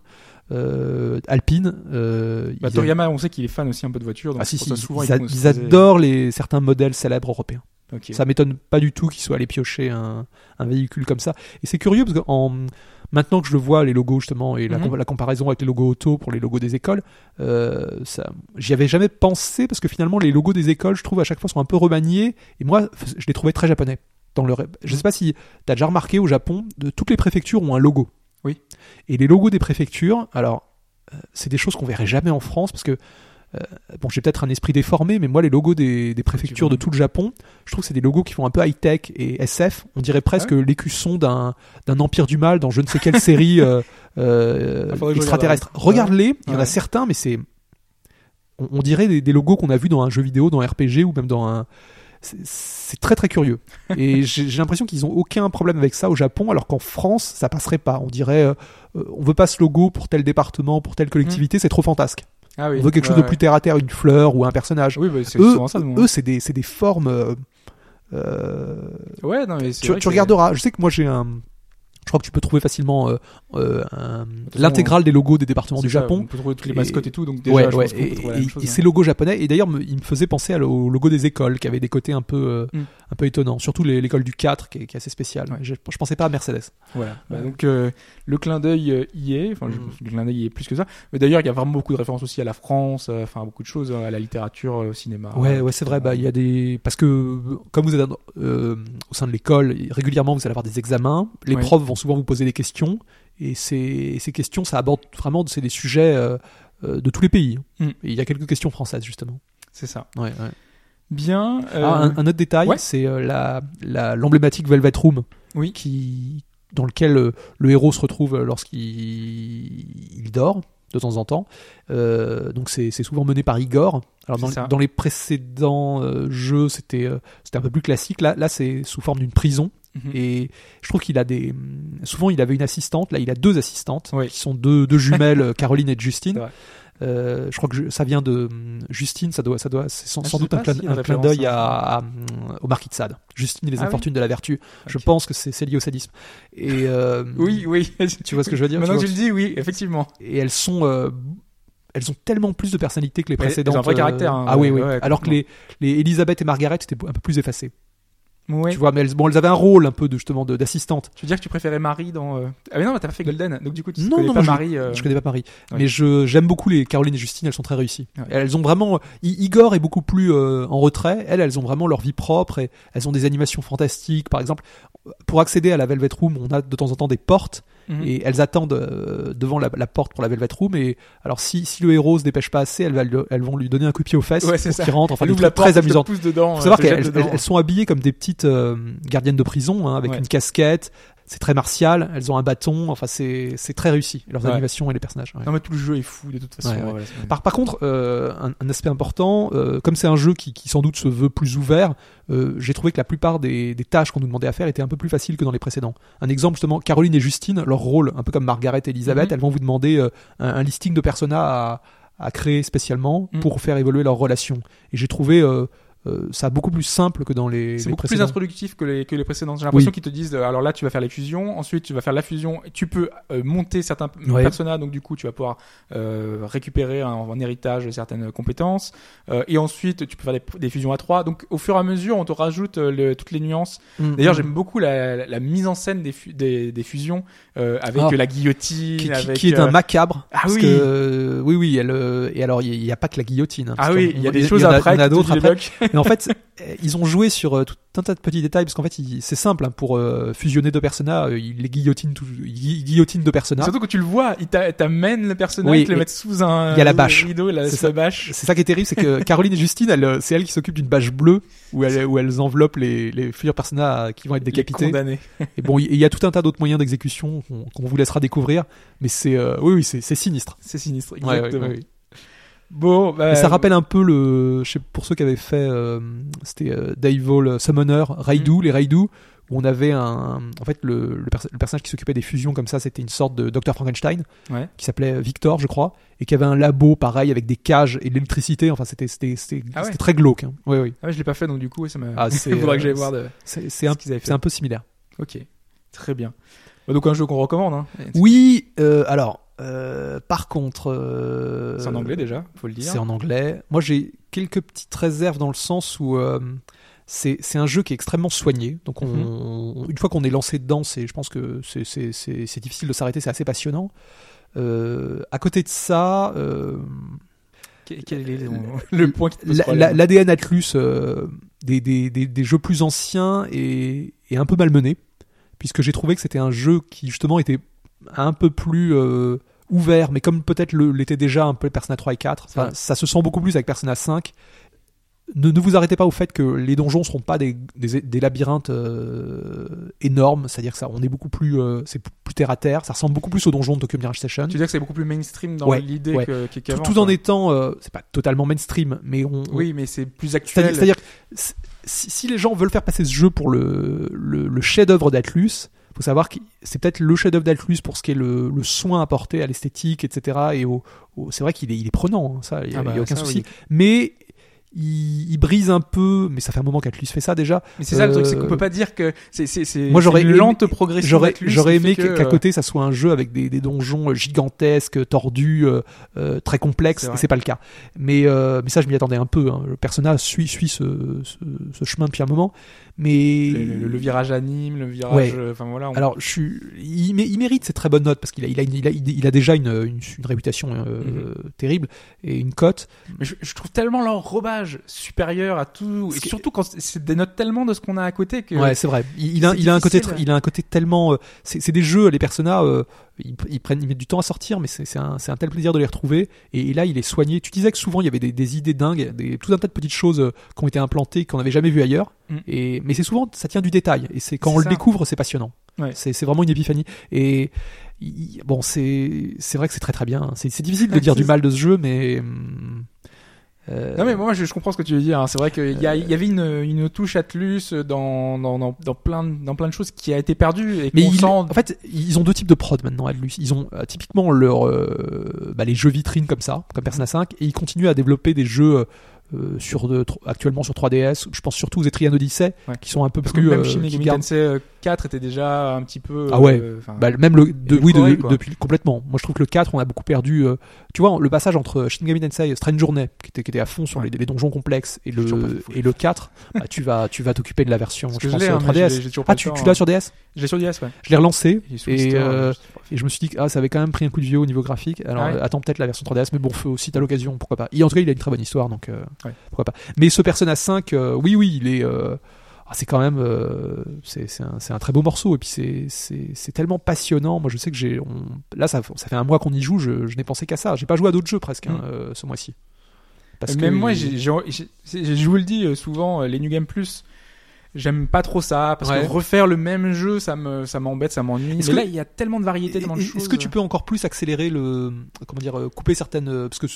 Euh, Alpine. Euh, Bah, ils- Toriyama, on sait qu'il est fan aussi un peu de voitures. Donc ah si souvent, ils, il a- construisait- ils adorent les certains modèles célèbres européens. Ok. Ça m'étonne pas du tout qu'ils soient allés piocher un, un véhicule comme ça. Et c'est curieux parce que en, maintenant que je le vois, les logos justement, et la, Mhm. la comparaison avec les logos auto pour les logos des écoles, euh, ça, j'y avais jamais pensé parce que finalement les logos des écoles, je trouve à chaque fois sont un peu remaniés. Et moi, je les trouvais très japonais. Dans le, je sais pas si tu as déjà remarqué au Japon, de, toutes les préfectures ont un logo. Oui. Et les logos des préfectures, alors, euh, c'est des choses qu'on verrait jamais en France parce que euh, bon, j'ai peut-être un esprit déformé, mais moi, les logos des, des préfectures de tout le Japon, je trouve que c'est des logos qui font un peu high-tech et SF. On dirait presque l'écusson d'un d'un empire du mal dans je ne sais quelle série euh, [LAUGHS] Ah, extraterrestre. Ouais. Regarde-les, il y en a certains, mais c'est. On, on dirait des, des logos qu'on a vus dans un jeu vidéo, dans un RPG ou même dans un. C'est- très très curieux. [LAUGHS] Et j'ai l'impression qu'ils ont aucun problème avec ça au Japon, alors qu'en France, ça passerait pas. On dirait, euh, euh, on veut pas ce logo pour tel département, pour telle collectivité, c'est trop fantasque. Ah oui. On veut quelque chose de plus terre à terre, une fleur ou un personnage. Oui, bah, c'est Eux, eux c'est des, formes. euh, Ouais, non, mais tu, regarderas. Je sais que moi j'ai un. Je crois que tu peux trouver facilement euh, euh, l'intégrale des logos des départements du ça, Japon. On peut trouver toutes les mascottes et tout, donc déjà, ouais, je ouais. pense qu'on peut Et, la chose, et hein. ces logos japonais, et d'ailleurs, il me faisait penser au logo des écoles, qui avait des côtés un peu, euh, Mm. un peu étonnants. Surtout l'école du 4, qui est, qui est assez spéciale. Ouais. Je, je pensais pas à Mercedes. Voilà. Bah, donc le clin d'œil y est. Enfin, Mm. le clin d'œil y est plus que ça. Mais d'ailleurs, il y a vraiment beaucoup de références aussi à la France, enfin à beaucoup de choses, euh, à la littérature, au cinéma. Ouais, ouais, c'est vrai. Bah, il y a des parce que comme vous êtes au sein de l'école, régulièrement vous allez avoir des examens. Les profs vont souvent vous poser des questions et ces, ces questions, ça aborde vraiment c'est des sujets euh, euh, de tous les pays. Mm. Et il y a quelques questions françaises justement. C'est ça. Ouais, ouais. Bien. euh, Ah, un, un autre détail, ouais. c'est euh, la l'emblématique Velvet Room Oui. qui dans lequel euh, le héros se retrouve lorsqu'il il dort de temps en temps. Euh, donc c'est c'est souvent mené par Igor. Alors dans, les précédents euh, jeux, c'était euh, c'était un peu plus classique. Là, là c'est sous forme d'une prison. Mhm. Et je trouve qu'il a des. Souvent, il avait une assistante. Là, il a deux assistantes Oui. qui sont deux, deux jumelles, [LAUGHS] Caroline et Justine. Euh, je crois que je- ça vient de hum, Justine. Ça doit, ça doit. C'est sans, Ah, sans doute un clin, un d'œil à- à, à, au Marquis de Sade. Justine et les Ah oui. infortunes de la vertu. Je pense que c'est lié au sadisme. Et euh, [LAUGHS] Oui, oui. Tu vois ce que je veux dire Maintenant Tu que tu le dis, oui, effectivement. et elles sont euh, elles ont tellement plus de personnalité que les précédentes. elles ont un vrai euh, caractère, hein, ah oui, ouais, oui. ouais, Alors que les, les Elisabeth et Margaret étaient un peu plus effacées. Ouais. Tu vois, mais elles, bon, elles avaient un rôle un peu de justement de- d'assistante. Tu veux dire que tu préférais Marie dans. euh, Ah, mais non, mais t'as pas fait Golden. Donc, du coup, tu Non, connais non, pas je- Marie. euh, Je connais pas ouais. mais je j'aime beaucoup les Caroline et Justine. Elles sont très réussies. Ouais. Elles ont vraiment. Igor est beaucoup plus euh, en retrait. Elles, elles ont vraiment leur vie propre et elles ont des animations fantastiques. Par exemple, pour accéder à la Velvet Room, on a de temps en temps des portes mhm. et elles attendent euh, devant la, la porte pour la Velvet Room. Et alors, si, si le héros se dépêche pas assez, elles, vont lui donner un coup de pied aux fesses Ouais, pour qu'il rentre. Enfin, des trucs très pousse dedans. faut savoir qu'elles sont habillées comme des petites euh, gardiennes de prison, hein, avec Ouais. une casquette. C'est très martial. Elles ont un bâton. Enfin, c'est c'est très réussi. Leurs Ouais. animations et les personnages. ouais. Non, mais tout le jeu est fou de toute façon. Ouais, voilà, Par, par contre, euh, un, un aspect important, euh, comme c'est un jeu qui, qui sans doute se veut plus ouvert, euh, j'ai trouvé que la plupart des, des tâches qu'on nous demandait à faire étaient un peu plus faciles que dans les précédents. Un exemple justement, Caroline et Justine, leur rôle, un peu comme Margaret et Elisabeth, Mhm. elles vont vous demander un, un listing de personas à, à créer spécialement Mhm. pour faire évoluer leur relation. Et j'ai trouvé euh, ça beaucoup plus simple que dans les, C'est beaucoup plus précédents. introductif que les, que les précédents. J'ai l'impression Oui. qu'ils te disent, euh, alors là, tu vas faire les fusions, ensuite tu vas faire la fusion, tu peux euh, monter certains personnages, donc du coup, tu vas pouvoir euh, récupérer en, en héritage certaines compétences, euh, et ensuite tu peux faire des, des fusions à trois. Donc au fur et à mesure, on te rajoute euh, le- toutes les nuances. Mm, D'ailleurs, mm. j'aime beaucoup la, la- la mise en scène des, fu- des, des fusions euh, avec Ah. la guillotine, qui, qui- avec qui est un macabre. Ah parce oui. que, euh, oui, oui. Elle, euh, et alors, il n'y a pas que la guillotine. hein, Ah oui, il y a des choses après. Il y en a qui te d'autres disent après. [LAUGHS] Mais en fait, euh, ils ont joué sur euh, tout un tas de petits détails parce qu'en fait, c'est simple hein, pour euh, fusionner deux personnages. ils les guillotinent, tout, ils gui- guillotinent deux personnages. Surtout quand tu le vois, il t'a- t'amène le personnage, Oui, il te le et met sous un il y a la bâche. rideau, la, C'est sa bâche. C'est ça qui est terrible, c'est que [LAUGHS] Caroline et Justine, c'est elles qui s'occupent d'une bâche bleue où elles, où elles enveloppent les, les futurs personnages qui vont être décapités. condamnés. Et bon, il y a tout un tas d'autres moyens d'exécution qu'on qu'on vous laissera découvrir, mais c'est euh, oui, oui, c'est c'est sinistre. C'est sinistre, ouais, exactement. ouais, ouais. Bon, bah, ça rappelle un peu le, je sais, pour ceux qui avaient fait, euh, c'était euh, Daevil Summoner, Raidu, les Raidu, où on avait un, en fait, le, le, perso- le personnage qui s'occupait des fusions comme ça, c'était une sorte de Dr Frankenstein, Ouais. qui s'appelait Victor, je crois, et qui avait un labo pareil avec des cages et de l'électricité. Enfin, c'était, Ah ouais. très glauque. Hein. Oui, oui. Ah ouais, je l'ai pas fait, donc du coup, ça me. Ah, c'est, Il [LAUGHS] faudra que euh, j'aille voir de... C'est, un, c'est un peu similaire. Ok, très bien. Bah, donc un jeu qu'on recommande. Hein. Oui, euh, alors, euh, par contre, euh, C'est en anglais déjà, faut le dire. C'est en anglais. Moi, j'ai quelques petites réserves dans le sens où euh, c'est c'est un jeu qui est extrêmement soigné. Donc, on, Mhm. on- une fois qu'on est lancé dedans, c'est, je pense que c'est- c'est c'est- c'est difficile de s'arrêter. C'est assez passionnant. Euh, à côté de ça, Quel est le, point l'ADN Atlus des, des, des, des jeux plus anciens est, est un peu malmené, puisque j'ai trouvé que c'était un jeu qui justement était un peu plus euh, ouvert, mais comme peut-être l'était déjà un peu Persona 3 et 4, C'est vrai. ça, se sent beaucoup plus avec Persona 5. Ne, ne vous arrêtez pas au fait que les donjons seront pas des, des, des labyrinthes euh, énormes, c'est-à-dire que ça, on est beaucoup plus, euh, c'est plus terre à terre, ça ressemble beaucoup plus aux donjons de Tokyo Mirage Station. Tu veux dire que c'est beaucoup plus mainstream dans Ouais, l'idée ouais. que- que- Tout, tout en étant, euh, c'est pas totalement mainstream, mais on, Oui, mais c'est plus actuel. c'est-à-dire, si, si- si les gens veulent faire passer ce jeu pour le, le, le chef-d'œuvre d'Atlus, faut savoir que c'est peut-être le chef-d'œuvre d'Atlus pour ce qui est le, le soin apporté à l'esthétique, etc. Et au, au- c'est vrai qu'il est, il est prenant, hein, ça, il y a, Ah bah, il a aucun ça, souci. oui. Mais il, il brise un peu, mais ça fait un moment qu'Atlus fait ça déjà. Mais c'est ça le truc, c'est qu'on Euh, peut pas dire que c'est une aimé- lente progression. J'aurais, aimé qu'à euh, côté ça soit un jeu avec des, des donjons gigantesques, tordus, euh, euh, très complexes, C'est et c'est pas le cas. Mais, euh, mais ça, je m'y attendais un peu. hein. Le personnage suit, suit ce, ce, ce chemin depuis un moment. Mais le, le- le virage anime, le virage. Ouais. euh, Enfin voilà. on- alors, je suis, il, mé- il mérite cette très bonne note parce qu'il a, il a, une- il a, il a déjà une, une, une réputation euh, Mhm. terrible et une cote. Mais je, je trouve tellement l'enrobage supérieur à tout, et surtout quand c'est- c'est dénote tellement de ce qu'on a à côté que. Ouais, c'est vrai. Il, il a, il a un côté, il a un côté tellement. euh, c'est c'est des jeux, les personnages, euh, ils, ils prennent, ils mettent du temps à sortir, mais c'est c'est un, c'est un tel plaisir de les retrouver. Et, et là, il est soigné. Tu disais que souvent il y avait des, des idées dingues, des, tout un tas de petites choses euh, qui ont été implantées qu'on n'avait jamais vues ailleurs. Mm. Et mais c'est souvent, ça tient du détail. Et c'est quand on ça. le découvre, c'est passionnant. Ouais. C'est c'est vraiment une épiphanie. Et il- bon, c'est c'est vrai que c'est très très bien. C'est c'est difficile de dire du mal de ce jeu, mais. hum, euh, Non mais moi je, je comprends ce que tu veux dire. hein. C'est vrai qu'il y, a- il y avait une, une touche Atlus dans, dans, dans, dans plein, de- dans plein de choses qui a été perdue et Mais ils- sent. en fait, ils ont deux types de prod maintenant, Atlus. Ils ont euh, typiquement leur, euh, bah, les jeux vitrines comme ça, comme Persona 5, et ils continuent à développer des jeux euh, euh, sur de, actuellement sur 3DS. Je pense surtout aux Etrian Odyssey, Ouais. qui sont un peu Parce que plus même euh, Shin qui Megami gardent- Tensei euh, 4 était déjà un petit peu. Ah ouais. euh, Bah, même le, de, oui, Corée, depuis complètement. Moi, je trouve que le 4, on a beaucoup perdu. euh, tu vois, le passage entre Shin Megami Tensei Strange Journey, qui était, qui était à fond sur Ouais. les, les donjons complexes, et J'ai le, et le 4, bah, tu vas, tu vas t'occuper de la version, parce je je pense, l'ai, euh, hein, mais 3DS. j'ai- j'ai toujours pas Ah, tu, tu hein. l'as sur DS Je l'ai sur DS, ouais. Je l'ai relancé. Et, euh, je. Et je me suis dit que ah, ça avait quand même pris un coup de vieux au niveau graphique. Alors Ah ouais. attends peut-être la version 3DS, mais bon, feu aussi, t'as l'occasion, pourquoi pas. Et en tout cas, il a une très bonne histoire, donc euh, Ouais. pourquoi pas. Mais ce Persona 5, euh, oui, oui, il est. euh, ah, c'est quand même. euh, c'est un, très beau morceau, et puis c'est- tellement passionnant. Moi, je sais que j'ai. Là, ça, ça fait un mois qu'on y joue, je, je n'ai pensé qu'à ça. J'ai pas joué à d'autres jeux presque hein, Mm. euh, ce mois-ci. Parce Même que- moi, je vous le dis euh, souvent, euh, les New Game Plus, j'aime pas trop ça parce Ouais. que refaire le même jeu, ça me, ça m'embête, ça m'ennuie. Mais Est-ce que- là, il y a tellement de variétés, tellement de Est-ce choses. que tu peux encore plus accélérer le. Comment dire, euh, couper certaines. euh, Parce que.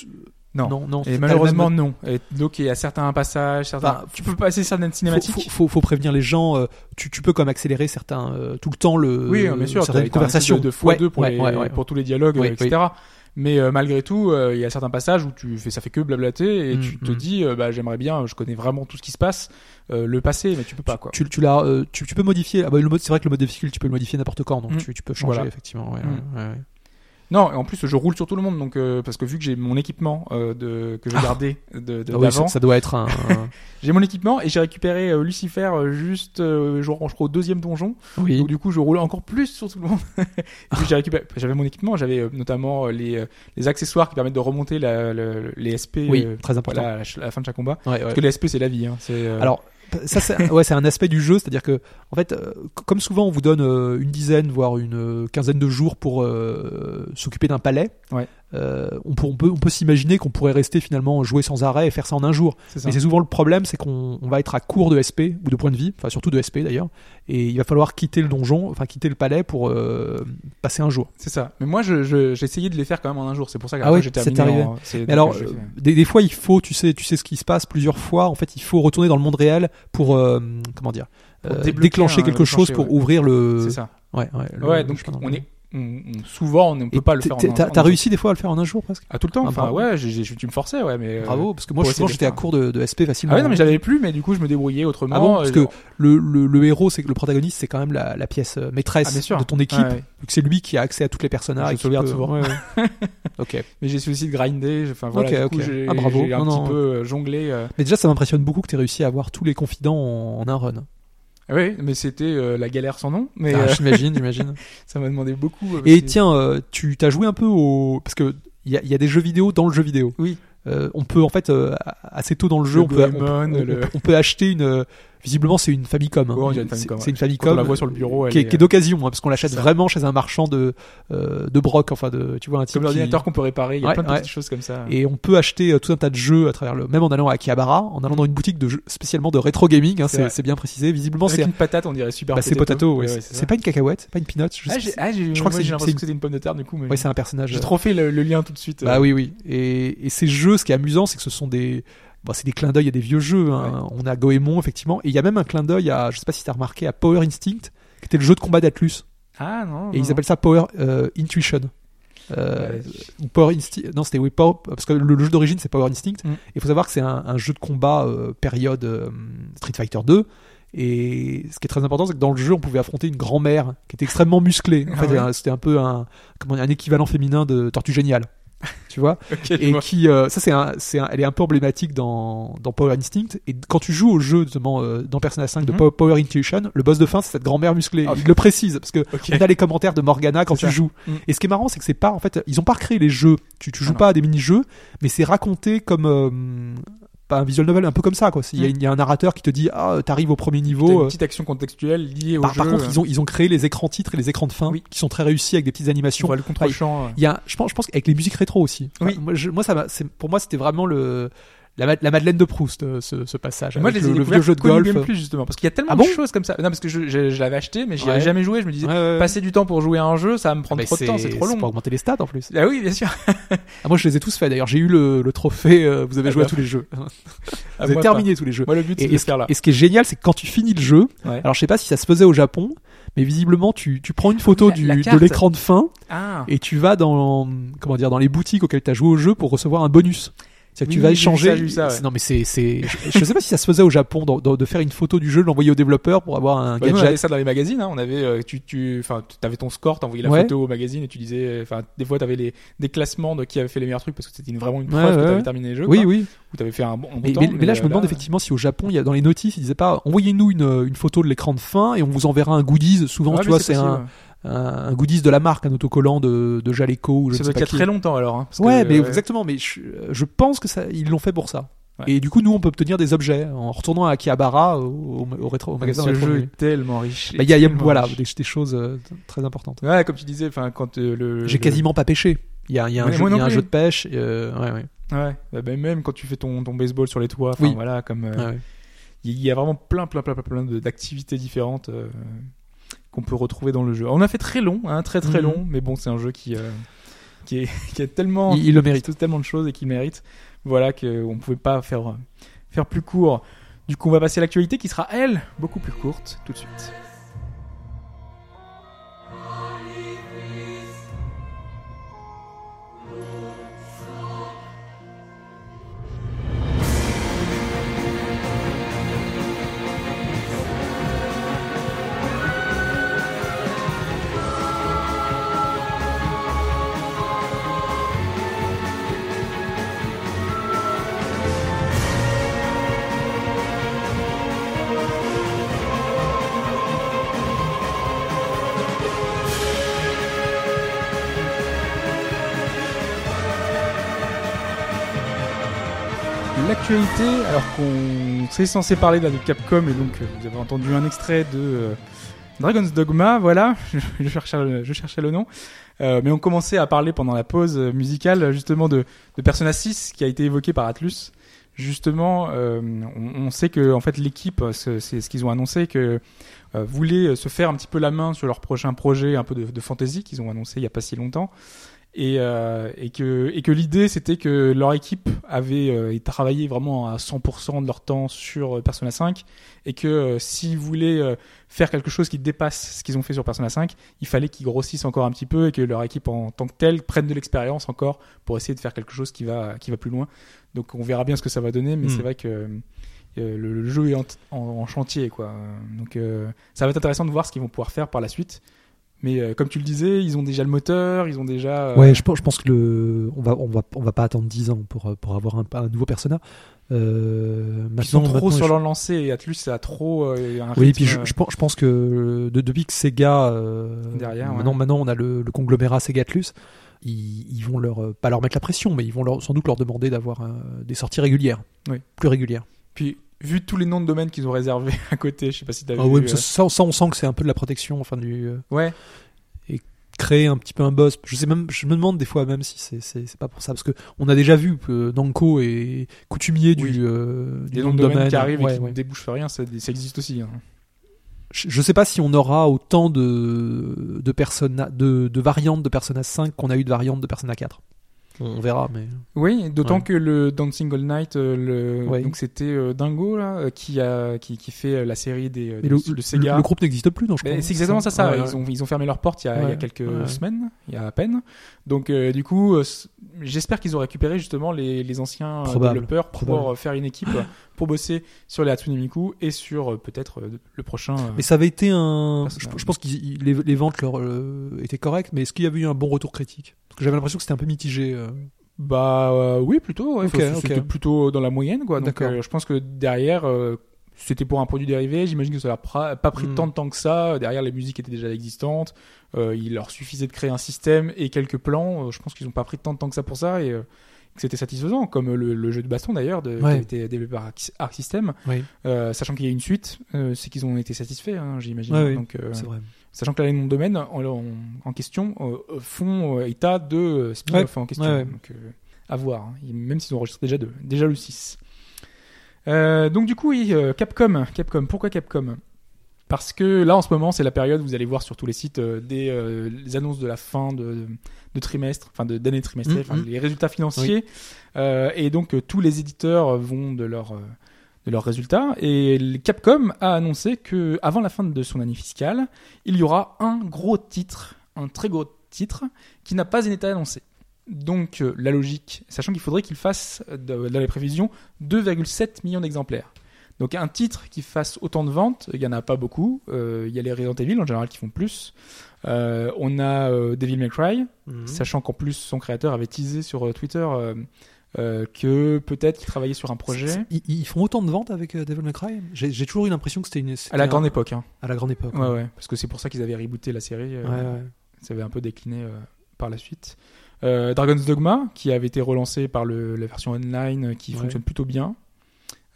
Non. non, non Et malheureusement, même- non. Et donc, il y a certains passages, certains. Enfin, tu peux passer certaines cinématiques. faut, faut, faut prévenir les gens. euh, tu, tu peux comme accélérer certains euh, tout le temps le oui, bien sûr. certaines conversations de x2 Ouais, pour, ouais, les, pour tous les dialogues, etc. Mais euh, malgré tout, euh, il y a certains passages où tu fais, ça fait que blablater et Mm, tu te mm. dis, euh, bah j'aimerais bien, je connais vraiment tout ce qui se passe, le passé, mais tu peux pas quoi. Tu, tu, l'as, tu, tu peux modifier. Ah bah, le mode, c'est vrai que le mode difficile, tu peux le modifier n'importe quand, donc Mm. tu, tu peux changer Voilà. effectivement. Ouais, ouais, ouais, ouais. Non, et en plus je roule sur tout le monde, donc euh, parce que vu que j'ai mon équipement euh, de que j'ai Ah. gardé de, de- Ah oui, ça, d'avant, ça doit être un. [LAUGHS] j'ai mon équipement et j'ai récupéré euh, Lucifer euh, juste euh, je crois au deuxième donjon. oui. Donc du coup, je roulais encore plus sur tout le monde. [LAUGHS] et puis j'ai récupéré, j'avais mon équipement, j'avais euh, notamment euh, les, euh, les accessoires qui permettent de remonter la, le- les SP. Oui, euh, très important. voilà, à la, ch- à la fin de chaque combat. Ouais, ouais. Parce que les SP, c'est la vie. Hein. C'est, euh, Alors, ça, c'est un aspect du jeu, c'est-à-dire que, en fait, euh, comme souvent, on vous donne euh, une dizaine, voire une euh, quinzaine de jours pour s'occuper d'un palais. Euh, on peut, on peut, on peut s'imaginer qu'on pourrait rester finalement jouer sans arrêt et faire ça en un jour. Mais c'est souvent le problème, c'est qu'on on va être à court de SP ou de points de vie, enfin surtout de SP d'ailleurs, et il va falloir quitter le donjon, enfin quitter le palais pour euh, passer un jour. C'est ça. Mais moi, je, je- j'ai essayé de les faire quand même en un jour. C'est pour ça Ah j'ai c'est terminé. arrivé. en- Mais alors, euh, des, des fois, il faut, tu sais, tu sais ce qui se passe plusieurs fois. En fait, il faut retourner dans le monde réel pour, comment dire, Pour déclencher un- quelque chose pour ouais. ouvrir le. c'est ça. Ouais, ouais. le- Ouais, le donc on est, on, on- souvent, on ne peut Et pas le faire. en t'es- un- T'as réussi des fois à le faire en un jour presque? Ah, tout le temps. Ah, Enfin, bravo. ouais, j'ai, tu me forçais, ouais, mais. euh, Bravo, parce que moi, j'étais à court de, de SP facilement. Ah ouais, non, mais j'avais plus, mais du coup, je me débrouillais autrement. Ah bon, parce Euh, que le, le, le héros, c'est que le protagoniste, c'est quand même la, la pièce euh, maîtresse Ah, de ton équipe, ouais. c'est lui qui a accès à toutes les personnages. Je peut- souvent. ouais, ouais. [LAUGHS] ok. Mais j'ai aussi de grinder. Enfin, voilà, Ok, du coup, ok. j'ai, Ah, bravo. j'ai un Non, petit non. peu jonglé. euh. Mais déjà, ça m'impressionne beaucoup que tu aies réussi à avoir tous les confidents en, en un run. Oui, mais c'était euh, la galère sans nom. Mais Ah, euh, J'imagine, j'imagine. [LAUGHS] ça m'a demandé beaucoup. euh, Et tiens, euh, tu t'as joué un peu au parce que il y a, il y a des jeux vidéo dans le jeu vidéo. Oui. Euh, on peut en fait assez tôt dans le jeu, Le on peut, on, Goemon, on- le- on peut acheter une. Euh, Visiblement, c'est une Famicom. hein. Ouais, une C'est- Famicom, C'est ouais. une Famicom. On la voit sur le bureau, elle qui est, est d'occasion, hein, parce qu'on l'achète vraiment chez un marchand de euh, de broc, enfin de tu vois un type Comme l'ordinateur qu'on peut réparer, il y a Ouais, plein de petites choses comme ça. Et on peut acheter euh, tout un tas de jeux à travers le, même en allant à Akihabara, en allant dans une boutique de jeux spécialement de rétro gaming. Hein, C'est bien précisé. Visiblement, c'est une patate, on dirait super bah, c'est potato. c'est pas une cacahuète, pas une peanut. Je, Ah, ah, crois que c'est- j'ai l'impression c'est- que c'était une pomme de terre du coup. Ouais, c'est un personnage. j'ai euh, trop fait le, lien tout de suite. Bah euh. oui, oui. Et, et ces jeux, ce qui est amusant, c'est que ce sont des. Bon, c'est des clins d'œil à des vieux jeux. hein. On a Goemon, effectivement. Et il y a même un clin d'œil à, je sais pas si t'as remarqué, à Power Instinct, qui était le jeu de combat d'Atlus. Ah non. Et non. ils appellent ça Power euh, Intuition. Euh, Ouais. Power Instinct. Non, c'était oui, Power- parce que le, le jeu d'origine c'est Power Instinct. Mm. Il faut savoir que c'est un, un jeu de combat euh, période euh, Street Fighter 2. Et ce qui est très important, c'est que dans le jeu, on pouvait affronter une grand-mère qui était extrêmement musclée. En Ah fait, ouais c'était un peu un, comment dire, un équivalent féminin de Tortue Géniale. [LAUGHS] Tu vois et vois. qui euh, ça c'est un, c'est un- elle est un peu emblématique dans, dans Power Instinct et quand tu joues au jeu justement euh, dans Persona 5 de Mhm. Power, Intuition le boss de fin c'est cette grand-mère musclée Ah, il le précise parce que Ok. on a les commentaires de Morgana quand C'est tu ça. joues Mhm. et ce qui est marrant c'est que c'est pas en fait ils ont pas recréé les jeux tu, tu joues Ah non. pas à des mini-jeux mais c'est raconté comme euh, pas un visual novel un peu comme ça quoi il y, a- il y a un narrateur qui te dit ah t'arrives au premier niveau une euh, petite action contextuelle liée au par, jeu. par contre ils ont ils ont créé les écrans titres et les écrans de fin Oui. qui sont très réussis avec des petites on animations voit le contre-champ. euh. il y a, je pense, je pense qu'avec les musiques rétro aussi. Oui. Enfin, moi, je- moi, ça pour moi, c'était vraiment le, la, ma- la Madeleine de Proust, euh, ce, ce passage. Moi, je les ai le, vieux jeu de golf. Game Plus justement, parce qu'il y a tellement Ah de choses comme ça. Non, parce que je, je- je l'avais acheté, mais j'y avais Ouais. jamais joué. Je me disais, Ouais, passer du temps pour jouer à un jeu, ça va me prendre mais trop de temps, c'est trop long. pour augmenter les stats en plus. Ah oui, bien sûr. Ah, moi, je les ai tous faits. D'ailleurs, j'ai eu le, le trophée. euh, vous avez Ah joué bah. à tous les jeux. [LAUGHS] Ah, vous avez terminé tous les jeux. pas. Moi, le but, c'est Et, ce, faire là. et ce qui est génial, c'est que quand tu finis le jeu, Ouais. alors je sais pas si ça se faisait au Japon, mais visiblement, tu, tu prends une photo du, de l'écran de fin Ah. et tu vas dans, comment dire, dans les boutiques auxquelles tu as joué au jeu pour recevoir un bonus. Que tu vas vu échanger. ça, j'ai vu ça, ouais. c'est- Non, mais c'est, c'est, je, je sais pas si ça se faisait au Japon dans- dans- de faire une photo du jeu, de l'envoyer au développeur pour avoir un Bah, nous, on avait gadget. ça dans les magazines. Hein. On avait, euh, tu, tu, enfin, tu avais ton score, t'envoyais la Ouais. photo au magazine et tu disais, euh, enfin, des fois, t'avais les des classements de qui avait fait les meilleurs trucs parce que c'était une- vraiment une Ouais, preuve que ouais, t'avais ouais. terminé le jeu. Oui, quoi. oui. Ou t'avais fait un bon, un bon Mais, temps. mais- mais là, je me euh, demande effectivement si au Japon, il y a, dans les notifs, ils disaient pas, envoyez-nous une, une photo de l'écran de fin et on vous enverra un goodies. Souvent, ouais, tu vois, c'est un, un, un goodies de la marque, un autocollant de, de Jaleco ou je Ça doit être très longtemps alors. Hein, parce Ouais, que, mais exactement. Mais je, je pense que ça, ils l'ont fait pour ça. Ouais. Et du coup, nous, on peut obtenir des objets en retournant à Akihabara au, au, au rétro, au magasin ce rétro. jeu Bah, est tellement riche. il y a, y a- voilà, des, des choses euh, très importantes. Ouais, comme tu disais, enfin, quand euh, le. J'ai le- quasiment pas pêché. Il y a, y a un, jeu, y a un jeu de pêche. euh, ouais, ouais. Ouais, bah, bah, même quand tu fais ton, ton baseball sur les toits, enfin Oui. voilà, comme ouais, il y a vraiment plein, plein, plein, plein, plein d'activités différentes qu'on peut retrouver dans le jeu. On a fait très long, hein, très très Mhm. long, mais bon, c'est un jeu qui euh, qui est [LAUGHS] qui a tellement Il, il le mérite. tellement de choses et qui mérite, voilà, qu'on pouvait pas faire faire plus court. Du coup, on va passer à l'actualité qui sera elle beaucoup plus courte tout de suite. Alors qu'on s'est censé parler de Capcom et donc euh, vous avez entendu un extrait de euh, Dragon's Dogma, voilà, [LAUGHS] je cherchais le, nom. Euh, mais on commençait à parler pendant la pause musicale justement de, Persona 6 qui a été évoqué par Atlus. Justement, on, sait que en fait l'équipe, c'est c'est ce qu'ils ont annoncé que voulait se faire un petit peu la main sur leur prochain projet un peu de, de fantasy qu'ils ont annoncé il y a pas si longtemps et, euh, et que, et que l'idée c'était que leur équipe avait euh, travaillé vraiment à 100% de leur temps sur euh, Persona 5 et que euh, s'ils voulaient euh, faire quelque chose qui dépasse ce qu'ils ont fait sur Persona 5, il fallait qu'ils grossissent encore un petit peu et que leur équipe en tant que telle prenne de l'expérience encore pour essayer de faire quelque chose qui va, qui va plus loin. Donc on verra bien ce que ça va donner, mais Mm. c'est vrai que euh, le, le jeu est en, en- en chantier quoi. Donc euh, ça va être intéressant de voir ce qu'ils vont pouvoir faire par la suite. Mais euh, comme tu le disais, ils ont déjà le moteur, ils ont déjà. euh, Ouais, je pense, je pense que le, on va, on va, on va pas attendre 10 ans pour, euh, pour avoir un, un nouveau persona. Euh, Ils sont trop sur je- leur lancée et Atlus ça a trop un Oui, rythme, puis je, je pense, je pense que de- depuis que Sega Derrière, ouais. maintenant, maintenant on a le, le conglomérat Sega Atlus, ils, ils vont leur pas leur mettre la pression, mais ils vont leur, sans doute leur demander d'avoir des sorties régulières, Oui. plus régulières. Puis vu tous les noms de domaines qu'ils ont réservés [LAUGHS] à côté, je sais pas si t'as Ah vu. ouais, mais euh, ça, ça, ça, on sent que c'est un peu de la protection, enfin du euh, ouais. créer un petit peu un boss. Je sais même, je me demande des fois même si c'est c'est c'est pas pour ça, parce que on a déjà vu que Namco est coutumier Oui. du, euh, Des nom noms de domaines domaine. qui arrivent Ouais, et qui ouais. ne débouchent rien, ça, ça existe aussi. hein. Je, je sais pas si on aura autant de de Persona, de, de variantes de Persona 5 qu'on a eu de variantes de Persona 4. On, verra, mais Oui, d'autant Ouais. que le Dancing All Night, euh, le... Ouais. donc c'était euh, Dingo là, euh, qui a qui, qui fait la série des le, de Sega. le- le groupe n'existe plus, non je c'est exactement ça, ça. Ouais, ils, ont, ils ont fermé leurs portes il y a, il y a quelques semaines, il y a à peine. Donc, euh, du coup, j'espère qu'ils ont récupéré justement les, les anciens Probable, développeurs pour probable. faire une équipe [LAUGHS] pour bosser sur les Hatsune Miku et sur euh, peut-être euh, le prochain. euh, Mais ça avait été un. Je, pense que les, les ventes leur, étaient correctes, mais est-ce qu'il y avait eu un bon retour critique? Parce que j'avais l'impression que c'était un peu mitigé. Bah oui, plutôt. Ouais. C'était plutôt dans la moyenne, quoi. Donc, je pense que derrière. c'était pour un produit dérivé, j'imagine que ça leur a pas pris Mm. tant de temps que ça. Derrière, les musiques étaient déjà existantes. Euh, il leur suffisait de créer un système et quelques plans. Euh, je pense qu'ils n'ont pas pris tant de temps que ça pour ça et euh, c'était satisfaisant, comme le, le jeu de baston d'ailleurs, de, qui Ouais. avait été développé par Arc- System. Oui, Euh, sachant qu'il y a une suite, euh, c'est qu'ils ont été satisfaits, hein, j'imagine. Ouais, oui. Donc, euh, c'est vrai. sachant que là, les noms de domaine en, en- en question font état de spin-off en question. Donc, à voir, hein. Même s'ils ont enregistré déjà deux, déjà le 6. Euh, donc du coup, oui, euh, Capcom, Capcom. Pourquoi Capcom? Parce que là, en ce moment, c'est la période où vous allez voir sur tous les sites euh, des euh, les annonces de la fin de, de trimestre, enfin de d'année trimestrielle, Mhm. enfin, les résultats financiers. Euh, et donc tous les éditeurs vont de leur de leurs résultats. Et Capcom a annoncé que avant la fin de son année fiscale, il y aura un gros titre, un très gros titre, qui n'a pas été annoncé. Donc la logique, sachant qu'il faudrait qu'il fasse, dans les prévisions, 2,7 millions d'exemplaires. Donc un titre qui fasse autant de ventes, il y en a pas beaucoup. Euh, Il y a les Resident Evil en général qui font plus. Euh, on a euh, Devil May Cry, Mhm. sachant qu'en plus son créateur avait teasé sur Twitter que peut-être qu'il travaillait sur un projet Ils, ils font autant de ventes avec Devil May Cry? J'ai toujours eu l'impression que c'était une. c'était à la un- grande époque. Hein. À la grande époque. Ouais, ouais, parce que c'est pour ça qu'ils avaient rebooté la série. Ouais, ouais. Ça avait un peu décliné par la suite. Dragon's Dogma, qui avait été relancé par le, la version online, qui fonctionne plutôt bien.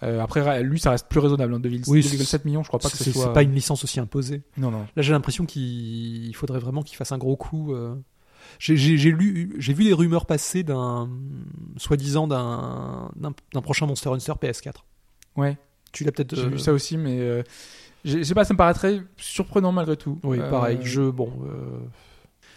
Euh, après, lui, ça reste plus raisonnable. Hein, 2,7 Oui, 2,7 millions, je crois pas que ce C'est soit. c'est pas une licence aussi imposée. Non, non. Là, j'ai l'impression qu'il il faudrait vraiment qu'il fasse un gros coup. euh. J'ai lu, vu des rumeurs passer d'un, soi-disant d'un, prochain Monster Hunter PS4. Ouais, Tu l'as peut-être. j'ai euh, vu ça aussi, mais euh, je sais pas, ça me paraîtrait surprenant malgré tout. Oui, Euh, pareil. Je bon.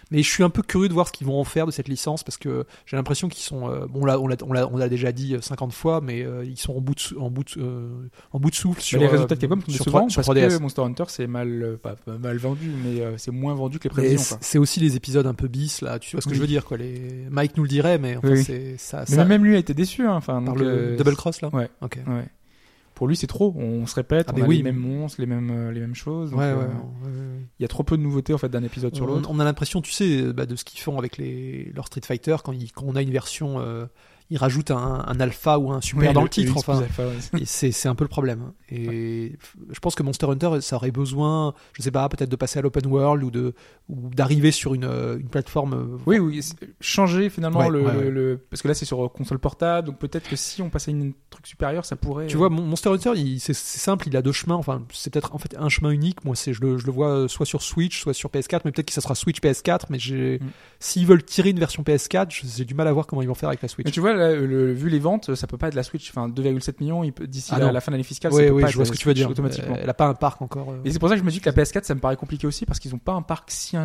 Euh, Mais je suis un peu curieux de voir ce qu'ils vont en faire de cette licence parce que j'ai l'impression qu'ils sont euh, bon là on l'a on l'a on l'a déjà dit euh, 50 fois mais euh, ils sont en bout de sou- en bout de, euh, en bout de souffle sur les euh, résultats de Capcom sur décevants 3, sur parce 3DS. que Monster Hunter c'est mal, euh, pas, pas mal vendu, mais euh, c'est moins vendu que les prévisions. c'est aussi les épisodes un peu bis là, tu vois ce que Oui. je veux dire quoi. Les Mike nous le dirait mais enfin, Oui, c'est ça, Mais ça même lui a été déçu. Hein, par le euh, double cross là. Ouais. Ok. Ouais. Pour lui, c'est trop. On se répète, Ah, on a oui. les mêmes monstres, les mêmes, euh, les mêmes choses. donc, Ouais, ouais, euh, ouais, ouais, ouais. Il y a trop peu de nouveautés en fait d'un épisode sur l'autre. on a l'impression, tu sais, bah, de ce qu'ils font avec les, leurs Street Fighter quand, ils- quand on a une version. euh, ils rajoutent un, un alpha ou un super Oui, dans le, titre. X Enfin, alpha, ouais. c'est un peu le problème. Et je pense que Monster Hunter, ça aurait besoin, je sais pas, peut-être de passer à l'open world ou de ou d'arriver sur une, euh, une plateforme. euh, Oui, oui, changer finalement Ouais, le, le- le- parce que là c'est sur euh, console portable, donc peut-être que si on passait à une truc supérieur, ça pourrait. Tu vois, mon- Monster Hunter, il- c'est simple, il a deux chemins. Enfin, c'est peut-être en fait un chemin unique. Moi, c'est je le, je le vois soit sur Switch, soit sur PS4, mais peut-être que ça sera Switch PS4. Mais Mm. s'ils veulent tirer une version PS4, je- j'ai du mal à voir comment ils vont faire avec la Switch. Mais tu vois, là, le- vu les ventes, ça peut pas être la Switch. Enfin, 2,7 millions d'ici Ah la, fin de l'année fiscale. Oui, ça peut oui, pas je être vois ce que tu veux dire. Automatiquement. Euh, Elle a pas un parc encore. euh. Et c'est pour ça que je me dis que la PS4, ça me paraît compliqué aussi parce qu'ils ont pas un parc si,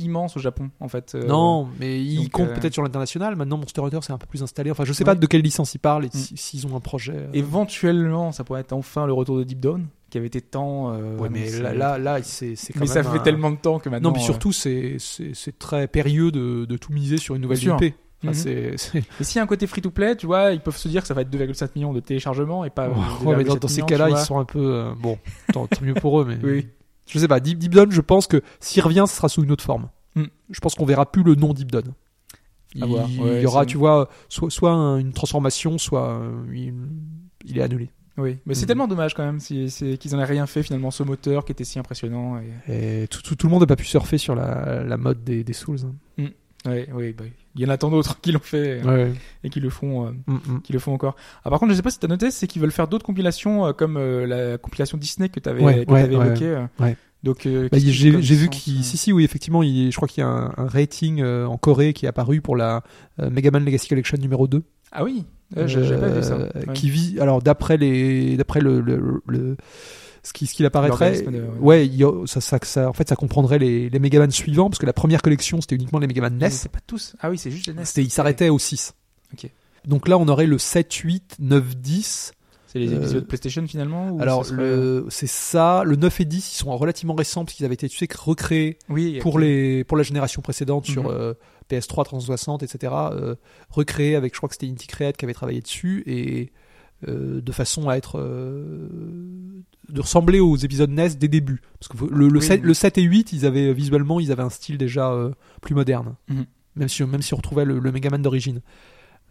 immense au Japon, en fait. Euh, Non, mais ils donc, comptent euh, peut-être sur l'international. Maintenant, Monster Hunter, c'est un peu plus installé. Enfin, je sais Ouais. pas de quelle licence ils parlent et Mm. si- s'ils ont un projet. euh. Éventuellement, ça pourrait être enfin le retour de Deep Down, qui avait été tant. euh, Ouais, mais là, là, là, c'est quand mais ça fait un- tellement de temps que maintenant. Non, puis euh, surtout, c'est c'est très périlleux de, de tout miser sur une nouvelle. IP. Enfin, c'est- Mais s'il y a un côté free-to-play, tu vois, ils peuvent se dire que ça va être 2,7 millions de téléchargements et pas. Ouais, mais dans, 2,7 dans ces cas-là, ils sont un peu euh, bon. Tant, tant mieux pour eux, mais [LAUGHS] Oui. je sais pas. Deep, Deep Down, je pense que s'il revient, ce sera sous une autre forme. Hmm. Je pense qu'on verra plus le nom Deep Down. Il, il y aura, tu vois, soit, soit un- une transformation, soit euh, il, est annulé. Oui, mais c'est Mhm. tellement dommage quand même si, qu'ils en aient rien fait finalement, ce moteur qui était si impressionnant. Et... Et tout, tout, tout le monde n'a pas pu surfer sur la, la mode des, des Souls. hein. Ouais, oui, bah, il y en a tant d'autres qui l'ont fait euh, Ouais. et qui le font. euh, Mm, mm. qui le font encore. Ah, par contre, je sais pas si t'as noté, c'est qu'ils veulent faire d'autres compilations euh, comme la compilation Disney que t'avais Ouais, que ouais, t'avais ouais, évoqué. euh. ouais. Donc, euh, Bah, j'ai vu qu'il si si oui effectivement il, je crois qu'il y a un, un rating en Corée qui est apparu pour la euh, Mega Man Legacy Collection numéro 2 Ah oui, j'ai pas vu ça. qui vit alors d'après les d'après le, le, le- ce qui ce qu'il apparaîtrait de- ouais a- ça, ça, ça- en fait ça comprendrait les les Mega Man suivants parce que la première collection c'était uniquement les Mega Man Mais NES C'est pas tous. Ah oui, c'est juste les NES. c'était il s'arrêtait au 6 Ok. donc là on aurait le 7 8 9 10 C'est les Euh, épisodes PlayStation finalement ou alors serait- le c'est ça le 9 et 10 ils sont relativement récents parce qu'ils avaient été tu sais recréés oui, pour les pour la génération précédente sur Mhm. euh, PS3 360 etc euh, recréé avec je crois que c'était Inti Create qui avait travaillé dessus et euh, de façon à être euh, de ressembler aux épisodes NES des débuts parce que le, le, Oui, 7, oui. le 7 et 8 ils avaient visuellement ils avaient un style déjà euh, plus moderne Mhm. même si même si on retrouvait le, le Megaman d'origine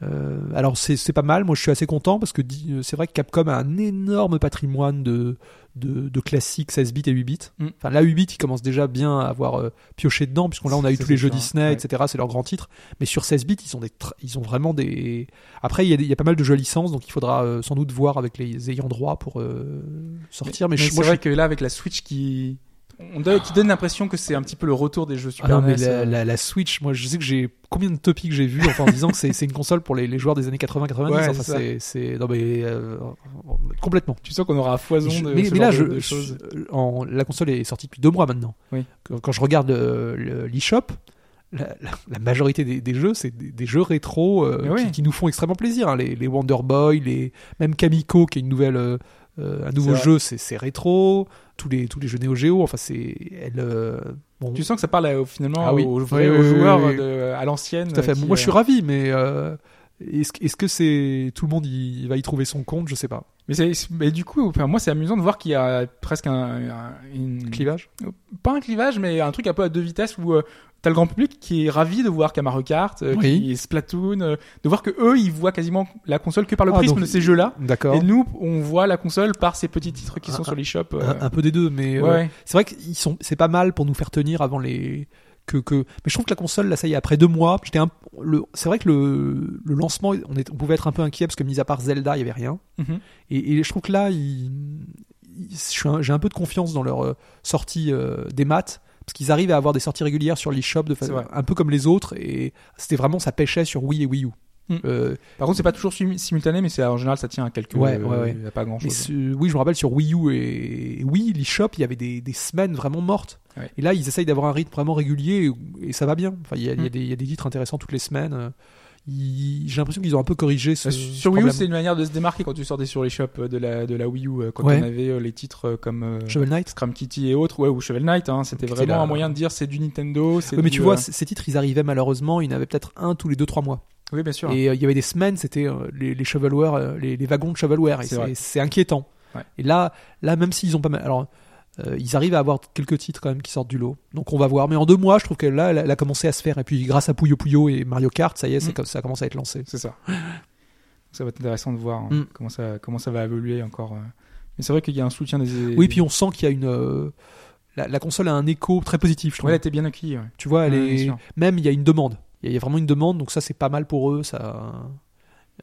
euh, alors c'est c'est pas mal, moi je suis assez content parce que c'est vrai que Capcom a un énorme patrimoine de, de, de classiques 16 bits et 8 bits. Mm. Enfin là 8 bits ils commencent déjà bien à avoir euh, pioché dedans puisqu'on là on a eu tous les c'est jeux Disney ouais. etc c'est leur grand titre. Mais sur 16 bits ils ont, des ils ont vraiment des... Après il y, a des- il y a pas mal de jeux à licence donc il faudra euh, sans doute voir avec les ayants droit pour sortir. Mais, je- c'est moi, je vrai que là avec la Switch qui on donne, qui donne l'impression que c'est un petit peu le retour des jeux Ah Super non, mais NES. la, euh. la- la Switch, moi je sais que j'ai combien de topics j'ai vu enfin, en disant que c'est une console pour les, les joueurs des années 80-90. Ouais, enfin, c'est non mais euh, complètement. Tu sens qu'on aura à foison Je- de mais, ce mais genre là, de, je, de choses. je- en, la console est sortie depuis deux mois maintenant. Oui. Quand, quand je regarde euh, le- l'eShop, la, la- la majorité des, des jeux, c'est des, des jeux rétro euh, oui. qui, qui nous font extrêmement plaisir. hein. Les, les Wonder Boy, les, même Kamiko, qui est une nouvelle, euh, euh, un nouveau jeu, c'est c'est rétro. Tous les, tous les jeux Neo Geo, enfin, c'est. Elle, euh, bon, Tu sens que ça parle euh, finalement Ah oui. aux, vrais- Oui, aux oui, oui, joueurs oui. de- à l'ancienne. Tout à fait. qui, Moi, je suis ravi, mais est-ce que c'est tout le monde y, va y trouver son compte? Je sais pas. Mais, du coup, enfin, moi, c'est amusant de voir qu'il y a presque un, un- une, Clivage? pas un clivage, mais un truc un peu à deux vitesses où euh, t'as le grand public qui est ravi de voir Mario Kart, euh, Oui. qui est Splatoon, euh, de voir que eux, ils voient quasiment la console que par le Ah, prisme donc- de ces jeux-là. D'accord. Et nous, on voit la console par ces petits titres qui sont Un- sur l'eShop. euh, Un, un peu des deux, mais euh, ouais. c'est vrai qu'ils sont. C'est pas mal pour nous faire tenir avant les. Que, que... Mais je trouve que la console, là, ça y est, après deux mois, j'étais un... le... c'est vrai que le, le lancement, on, est... on pouvait être un peu inquiet parce que, mis à part Zelda, il y avait rien. Mhm. Et, et je trouve que là, j'ai un peu de confiance dans leur euh, sortie euh, des maths. Parce qu'ils arrivent à avoir des sorties régulières sur l'eShop, de fa- C'est vrai. un peu comme les autres. Et c'était vraiment, ça pêchait sur Wii et Wii U. Mm. Euh, Par contre, c'est pas toujours sim- simultané, mais c'est en général, ça tient à quelques. Ouais, ouais, ouais. Il y a pas grand chose. ce- oui, je me rappelle sur Wii U et, et Wii, l'eShop, il y avait des, des semaines vraiment mortes. Ouais. Et là, ils essayent d'avoir un rythme vraiment régulier et, et ça va bien. Enfin, il y a, il y a Mm. des, il y a des titres intéressants toutes les semaines. Euh, ils- J'ai l'impression qu'ils ont un peu corrigé ce, Euh, sur Wii U, c'est une manière de se démarquer quand tu sortais sur les shops de la, de la Wii U, euh, quand Ouais. on avait euh, les titres euh, comme euh, Shovel Knight. Scrum Kitty et autres, ouais, ou Shovel Knight, hein, c'était vraiment la- un moyen de dire c'est du Nintendo. c'est Ouais, mais du, tu vois, euh, ces titres, ils arrivaient malheureusement, il y en avait peut-être un tous les 2-3 mois. oui, bien sûr. Et euh, il y avait des semaines, c'était euh, les, les euh, les, les wagons de shovelware. Et C'est inquiétant. Ouais. Et là, là, même s'ils ont pas mal. Alors, euh, ils arrivent à avoir quelques titres quand même qui sortent du lot. Donc on va voir. Mais en deux mois, je trouve que là, elle a, elle a commencé à se faire. Et puis grâce à Puyo Puyo et Mario Kart, ça y est, Mm. ça commence à être lancé. C'est ça. ça va être intéressant de voir hein, Mm. comment, ça, comment ça va évoluer encore. euh. Mais c'est vrai qu'il y a un soutien des. Oui, puis on sent qu'il y a une. euh, la, la console a un écho très positif, je trouve. Ouais, elle était bien accueillie. ouais. Tu vois, elle Ouais, est. Même il y a une demande. Il y a- il y a vraiment une demande, donc ça c'est pas mal pour eux. Ça.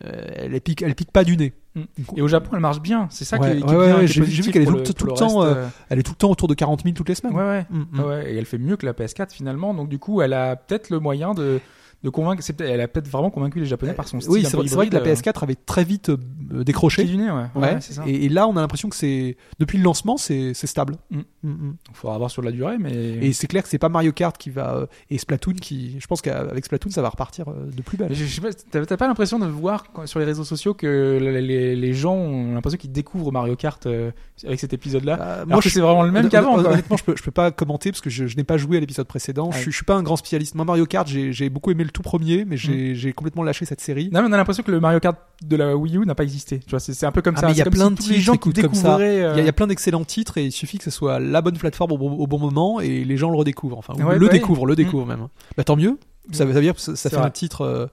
euh, elle pique, elle pique pas du nez. Mm. Et au Japon, elle marche bien. C'est ça Ouais, qui est, qui ouais, est ouais, bien, ouais, j'ai vu- qu'elle est tout- le- tout pour le le temps, reste, euh, Elle est tout le temps autour de 40 000 toutes les semaines. Ouais, ouais. Mm, mm. Et elle fait mieux que la PS4 finalement. Donc du coup, elle a peut-être le moyen de, de convaincre. Elle a peut-être vraiment convaincu les Japonais par son style. Oui, c'est vrai, que la hybride, PS4 avait très vite euh, euh, décroché. pied du nez, ouais. Ouais, Ouais, c'est ça. Et, et là, on a l'impression que c'est depuis le lancement, c'est stable. Mm. Mm, mm. Il faudra voir sur la durée, mais. Et c'est clair que c'est pas Mario Kart qui va euh, et Splatoon qui, je pense qu'avec Splatoon, ça va repartir euh, de plus belle. Je, je pas, t'as t'as pas l'impression de voir sur les réseaux sociaux que les, gens ont l'impression qu'ils découvrent Mario Kart euh, avec cet épisode-là? Euh, Alors que c'est vraiment le même qu'avant. Honnêtement, je peux, je peux pas commenter parce que je, je n'ai pas joué à l'épisode précédent. Je, je suis pas un grand spécialiste. Moi, Mario Kart, j'ai j'ai beaucoup aimé le tout premier, mais Mm. j'ai complètement lâché cette série. Non, mais on a l'impression que le Mario Kart de la Wii U n'a pas existé. Tu vois, c'est un peu comme Ah, ça. il y a plein de gens qui euh, Il y, a, a plein d'excellents titres et il suffit que ce soit la bonne plateforme au bon, au bon moment et les gens le redécouvrent. Enfin, ou Ouais, le bah découvrent, le découvrent même. Bah tant mieux. Ça veut ça veut dire que ça, fait vrai. un titre. euh,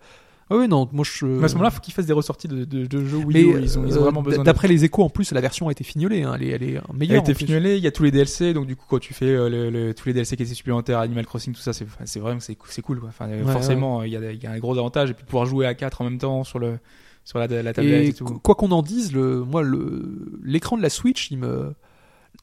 ah oui, non, moi je. Mais à ce moment-là, faut qu'ils fassent des ressorties de, de, de jeux Wii U. Ils ont, ils ont euh, vraiment besoin. D'après les échos, en plus, la version a été fignolée. hein. Elle est, elle est Elle a meilleure. été fignolée, il y a tous les DLC, donc du coup quand tu fais euh, le, le- tous les DLC qui étaient supplémentaires, Animal Crossing, tout ça, c'est vraiment c'est c'est cool. Quoi. Enfin, Ouais, forcément, il y, a, il y a un gros avantage et puis pouvoir jouer à 4 en même temps sur le sur la, la tablette et, Et tout. qu- quoi qu'on en dise, le, moi, le, l'écran de la Switch, il me,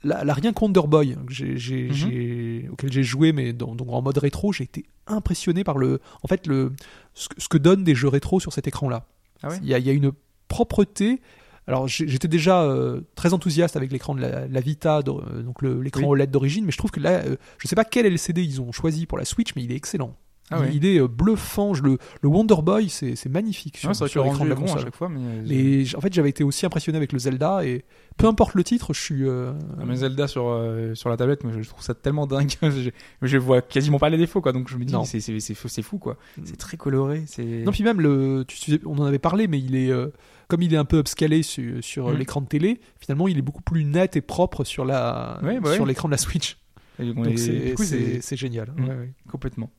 la, la rien qu'Wonder Boy, que j'ai, Mhm. auquel j'ai joué, mais dans, donc en mode rétro, j'ai été impressionné par le, en fait, le, ce, que- ce que donnent des jeux rétro sur cet écran-là. Ah il, y a, il y a une propreté. Alors j'étais déjà euh, très enthousiaste avec l'écran de la, la Vita, de- euh, donc l'écran Oui. OLED d'origine, mais je trouve que là, euh, je sais pas quel LCD ils ont choisi pour la Switch, mais il est excellent. Ah il est euh, bluffant. Je le, le Wonder Boy, c'est, magnifique sur, c'est vrai que sur l'écran de la bon à console. chaque fois, mais euh, en fait, j'avais été aussi impressionné avec le Zelda et peu importe le titre, je suis. euh, Ah, mais Zelda sur euh, sur la tablette, moi je trouve ça tellement dingue. [LAUGHS] je, je vois quasiment pas les défauts, quoi. Donc je me dis, c'est fou, c'est fou, quoi. Mm. C'est très coloré. Non, puis même le, tu on en avait parlé, mais il est euh, comme il est un peu upscalé sur, sur Mm. l'écran de télé. Finalement, il est beaucoup plus net et propre sur la Ouais, bah ouais. l'écran de la Switch. Et donc, c'est génial. Ouais. Complètement.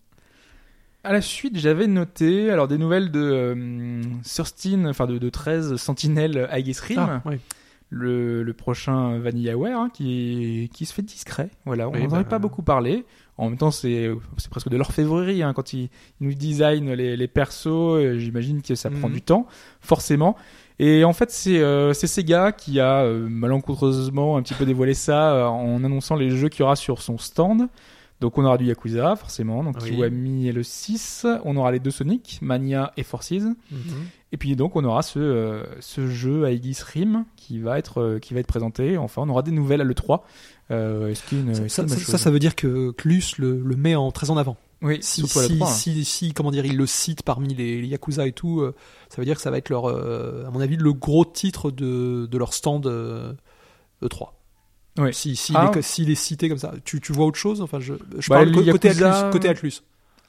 À la suite, j'avais noté alors des nouvelles de euh, enfin de, de 13 Sentinelle Rim, Ah, ouais. le, le prochain VanillaWare hein, qui, qui se fait discret. Voilà, on Oui, n'en bah, pas beaucoup parlé. En même temps, c'est c'est presque de l'orfèvrerie hein, quand ils, ils nous designent les, les persos. euh, J'imagine que ça prend Mhm. du temps, forcément. Et en fait, c'est euh, c'est Sega qui a euh, malencontreusement un petit peu dévoilé ça euh, en annonçant les jeux qu'il y aura sur son stand. Donc on aura du Yakuza, forcément, donc Oui. Kiwami et le 6. On aura les deux Sonic, Mania et Forces. Mhm. Et puis donc on aura ce, euh, ce jeu Aegis Rim qui va être euh, qui va être présenté. Enfin, on aura des nouvelles à l'E3. Euh, une, Ça, ça, veut dire que Clus le, le met en très en avant. Oui, Si, surtout à si, l'E3. hein. si, si, comment dire, il le cite parmi les, les Yakuza et tout, euh, ça veut dire que ça va être leur, euh, à mon avis, le gros titre de, de leur stand euh, E3. Ouais. Si, si Ah. il est, s'il est cité comme ça, tu, tu vois autre chose? Enfin, je, je Bah, parle côté Yakuza- Atlus. Côté Atlus.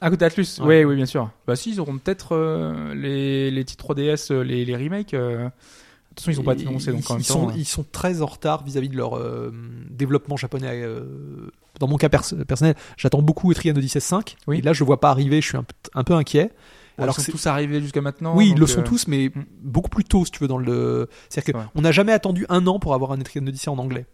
À côté Atlus, Ouais. oui, oui, bien sûr. Bah si, ils auront peut-être euh, les, les titres 3DS, euh, les, les remakes. euh. De toute façon, ils ont pas été annoncés, donc ils, en même ils temps. sont, ils sont très en retard vis-à-vis de leur euh, développement japonais. euh, dans mon cas pers- personnel, j'attends beaucoup Etrian Odyssey 5. Oui. Et là, je le vois pas arriver, je suis un, p- un peu inquiet. alors alors ils sont tous arrivés jusqu'à maintenant. oui, ils le sont tous, mais mm. beaucoup plus tôt, si tu veux, dans le. C'est-à-dire C'est qu'on n'a jamais attendu un an pour avoir un Etrian Odyssey en anglais.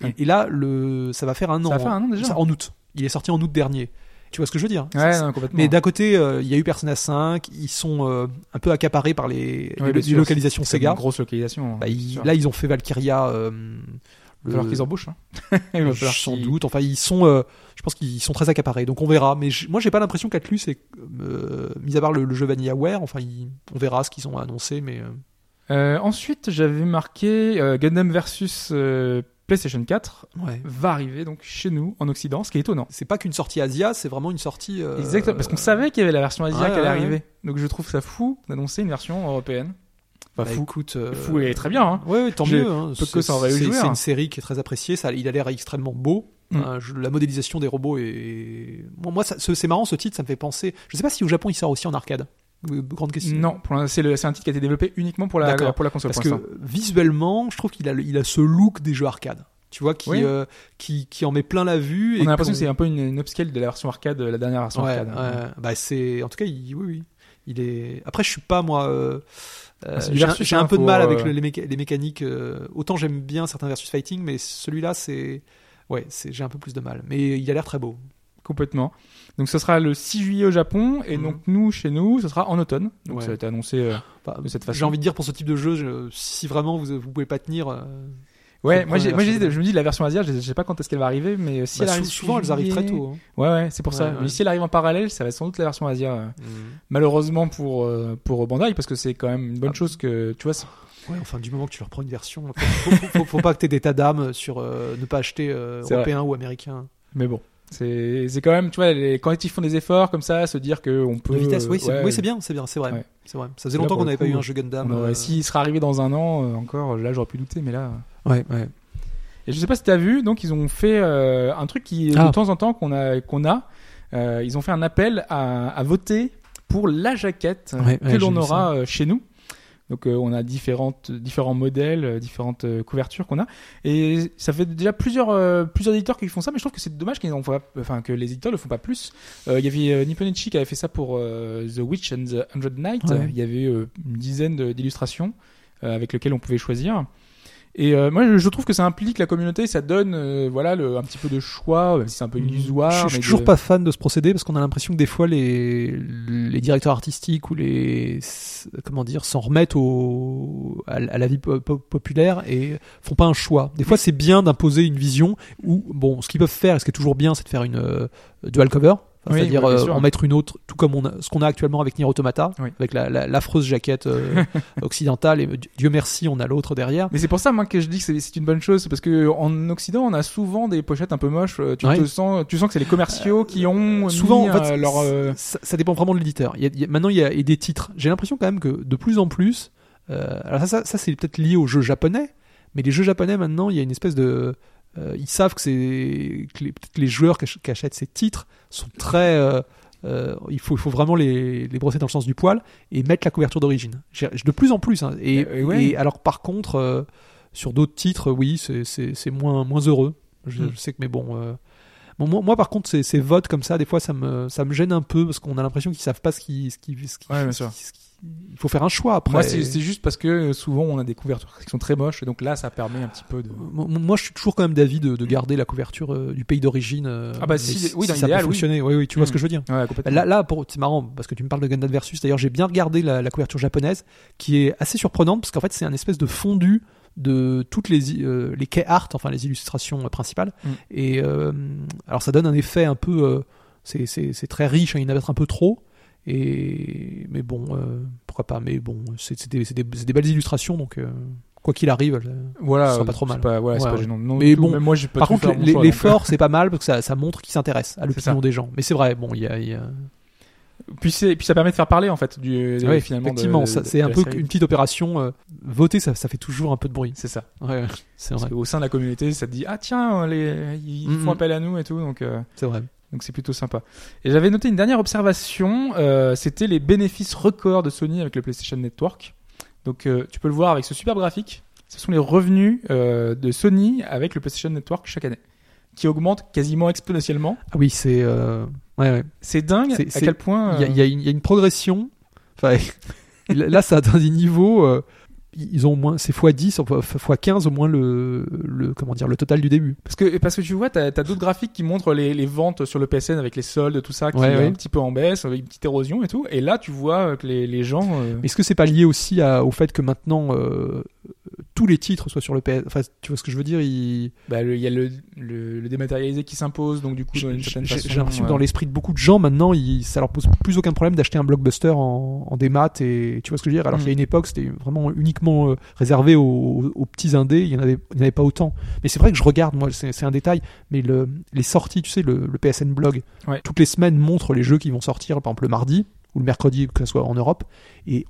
Et- Ouais. Et, là, le, ça va faire un an. Ça va faire un an déjà Ça- En août. Il est sorti en août dernier. Tu vois ce que je veux dire? Ouais, non, complètement. Mais d'un côté, euh, il y a eu Persona 5, ils sont euh, un peu accaparés par les, Ouais, les- les sûr, localisations Sega. une grosse localisation. Bah, ils- là, ils ont fait Valkyria. euh, il va falloir qu'ils embauchent. Hein. [LAUGHS] il sans doute. Enfin, ils sont. euh, je pense qu'ils sont très accaparés. Donc on verra. Mais moi, j'ai pas l'impression qu'Atlus est, mis à part le, le jeu VanillaWare. Enfin, ils- on verra ce qu'ils ont annoncé. Mais ensuite, j'avais marqué Gundam versus PlayStation 4 ouais. va arriver donc chez nous en Occident, ce qui est étonnant. C'est pas qu'une sortie Asia, c'est vraiment une sortie. euh, Exactement, parce qu'on savait qu'il y avait la version Asia ouais, qui allait ouais, arriver. Donc je trouve ça fou d'annoncer une version européenne. Enfin, bah, fou. écoute, euh, Fou et très bien. Hein. Ouais, tant mieux. Hein. C'est- hein. une série qui est très appréciée. Ça, il a l'air extrêmement beau. Mm. Hein, la modélisation des robots est. Bon, moi, c'est marrant ce titre. Ça me fait penser. Je sais pas si au Japon il sort aussi en arcade. Euh, Grande question. Non, c'est un titre qui a été développé uniquement pour la, D'accord. pour la console. Parce que visuellement, je trouve qu'il a, il a ce look des jeux arcade. tu vois, qui, Oui. euh, qui, qui en met plein la vue. On et a l'impression que c'est un peu une, une upscale de la version arcade, la dernière version Ouais, arcade. ouais. bah c'est en tout cas il, oui oui il est après je suis pas moi euh, euh, Ah, j'ai un- hein, peu de mal euh, avec le- les, méca- les mécaniques euh, autant j'aime bien certains versus fighting mais celui-là c'est ouais c'est j'ai un peu plus de mal mais il a l'air très beau Complètement. Donc ce sera le 6 juillet au Japon et Mhm. donc nous chez nous ce sera en automne. Donc Ouais. ça a été annoncé. euh, Enfin, De cette façon. j'ai envie de dire pour ce type de jeu je- si vraiment vous vous pouvez pas tenir euh, Ouais, moi, moi je me dis la version asiatique, je sais pas quand est-ce qu'elle va arriver, mais si bah, elle arrive sou- souvent elles arrivent très tôt hein. Ouais, ouais, c'est pour ça. Ouais. Mais si elle arrive en parallèle, ça va être sans doute la version Asia. euh, Mm. Malheureusement pour euh, pour Bandai, parce que c'est quand même une bonne Ah. chose que tu vois. Ouais, enfin, du moment que tu leur prends une version, faut, faut, faut- faut pas que t'aies des tas d'âmes sur euh, ne pas acheter euh, européen ou américain. Mais bon, c'est quand même, tu vois, les, quand ils font des efforts comme ça, se dire que on peut. De vitesse, oui, c'est ouais, oui, c'est bien, c'est bien, c'est vrai. Ouais. C'est vrai. Ça faisait Là, longtemps qu'on n'avait pas eu un jeu Gundam. euh, S'il sera arrivé dans un an euh, encore, là j'aurais pu douter, mais là. Ouais, ouais. Et je sais pas si t'as vu, donc ils ont fait euh, un truc qui Ah. de temps en temps qu'on a qu'on a. euh, ils ont fait un appel à, à voter pour la jaquette Ouais, que l'on aura euh, chez nous. Donc euh, on a différentes différents modèles, euh, différentes euh, couvertures qu'on a et ça fait déjà plusieurs euh, plusieurs éditeurs qui font ça mais je trouve que c'est dommage qu'ils en font pas, enfin que les éditeurs le font pas plus. Euh, Il y avait euh, Nippon Ichi qui avait fait ça pour The Witch and the Hundred Night. Ouais. Il y avait une dizaine d'illustrations euh, avec lesquelles on pouvait choisir. Et euh, moi, je, trouve que ça implique la communauté, ça donne euh, voilà le, un petit peu de choix, même si c'est un peu illusoire. Je, je suis mais toujours de- pas fan de ce procédé parce qu'on a l'impression que des fois les, les directeurs artistiques ou les comment dire s'en remettent au, à, à la vie po- po- populaire et font pas un choix. Des fois, c'est bien d'imposer une vision où bon, ce qu'ils peuvent faire, et ce qui est toujours bien, c'est de faire une euh, dual cover. Enfin, Oui, C'est-à-dire oui, bien euh, en mettre une autre, tout comme on a, ce qu'on a actuellement avec Nier Automata, Oui. avec la- la- l'affreuse jaquette euh, [LAUGHS] occidentale. Et Dieu merci, on a l'autre derrière. Mais c'est pour ça moi que je dis que c'est- une bonne chose, parce que en Occident, on a souvent des pochettes un peu moches. euh, Tu te sens, tu sens que c'est les commerciaux qui ont souvent mis, en fait, leur. euh, ça, ça dépend vraiment de l'éditeur maintenant il y a et des titres j'ai l'impression quand même que de plus en plus alors ça, ça, ça, c'est peut-être lié aux jeux japonais mais les jeux japonais maintenant il y a une espèce de euh, ils savent que c'est que les, peut-être les joueurs qui ach- qui achètent ces titres sont très euh, euh, il faut il faut vraiment les, les brosser dans le sens du poil et mettre la couverture d'origine J'ai- de plus en plus hein. et, ouais. et alors par contre sur d'autres titres oui c'est c'est c'est moins moins heureux je, Mm. je sais que mais bon Bon, moi, moi, par contre, ces, ces votes comme ça, des fois, ça me, ça me gêne un peu parce qu'on a l'impression qu'ils savent pas ce qui, ce Ouais. Il faut faire un choix après. Moi, c'est juste parce que euh, souvent on a des couvertures qui sont très moches et donc là, ça permet un petit peu de. Moi, moi, je suis toujours quand même d'avis de, de garder la couverture euh, du pays d'origine. euh, Ah bah, mais si- oui, dans ça peut oui. fonctionner. Oui, oui, tu vois ce que je veux dire. Ouais. Là, là pour- c'est marrant parce que tu me parles de Gundam Versus. D'ailleurs, j'ai bien regardé la, la couverture japonaise qui est assez surprenante parce qu'en fait, c'est un espèce de fondu de toutes les euh, les key art, enfin les illustrations euh, principales. Mm. Et euh, alors, ça donne un effet un peu. euh, c'est très riche, hein, il y en a peut-être un peu trop. Et mais bon, euh, pourquoi pas. Mais bon, c'est des, belles illustrations, donc euh, quoi qu'il arrive. euh, Voilà, ce sera pas trop mal. Pas, voilà, Ouais, pas gênant. Non, Mais tout. bon, Même moi, j'ai pas Par contre, l'effort, c'est pas mal parce que ça, ça montre qu'ils s'intéressent à l'opinion des gens. Mais c'est vrai, bon, il y a, y a- Puis, ça permet de faire parler en fait du Ouais, finalement. effectivement, c'est un peu série. une petite opération. euh, voter, ça, ça fait toujours un peu de bruit. C'est ça. Ouais, c'est Parce vrai. qu'au sein de la communauté, ça te dit ah tiens, les, ils Mhm. font appel à nous et tout, donc. euh, C'est vrai. Donc c'est plutôt sympa. Et j'avais noté une dernière observation, euh, c'était les bénéfices records de Sony avec le PlayStation Network. Donc euh, tu peux le voir avec ce superbe graphique. Ce sont les revenus euh, de Sony avec le PlayStation Network chaque année, qui augmentent quasiment exponentiellement. Ah oui, c'est. euh, Ouais, ouais. C'est dingue C'est- à quel point. Il y, a- euh, y a une- il y a une progression. Enfin, [LAUGHS] là, ça atteint des niveaux. Euh, ils ont au moins. C'est x10, x15 au moins le, le. Comment dire, le total du début. Parce que parce que tu vois, t'as as, d'autres graphiques qui montrent les, les ventes sur le PSN avec les soldes, tout ça, qui Ouais, est ouais. un petit peu en baisse, avec une petite érosion et tout. Et là, tu vois que les, les gens. euh, Est-ce que c'est pas lié aussi à- au fait que maintenant euh, tous les titres soient sur le PS Enfin, tu vois ce que je veux dire ils- bah, le- il y a le, le, le dématérialisé qui s'impose, donc du coup, J'ai l'impression que euh, dans l'esprit de beaucoup de gens maintenant, ils, ça leur pose plus aucun problème d'acheter un blockbuster en, en démat et tu vois ce que je veux dire. Alors Mm. qu'il y a une époque, c'était vraiment uniquement euh, réservé aux, aux petits indés. Il y en avait, en pas autant. Mais c'est vrai que je regarde, moi, c'est un détail, mais le, les sorties, tu sais, le, le PSN blog, Ouais. toutes les semaines montrent les jeux qui vont sortir, par exemple le mardi ou le mercredi, que ce soit en Europe. Et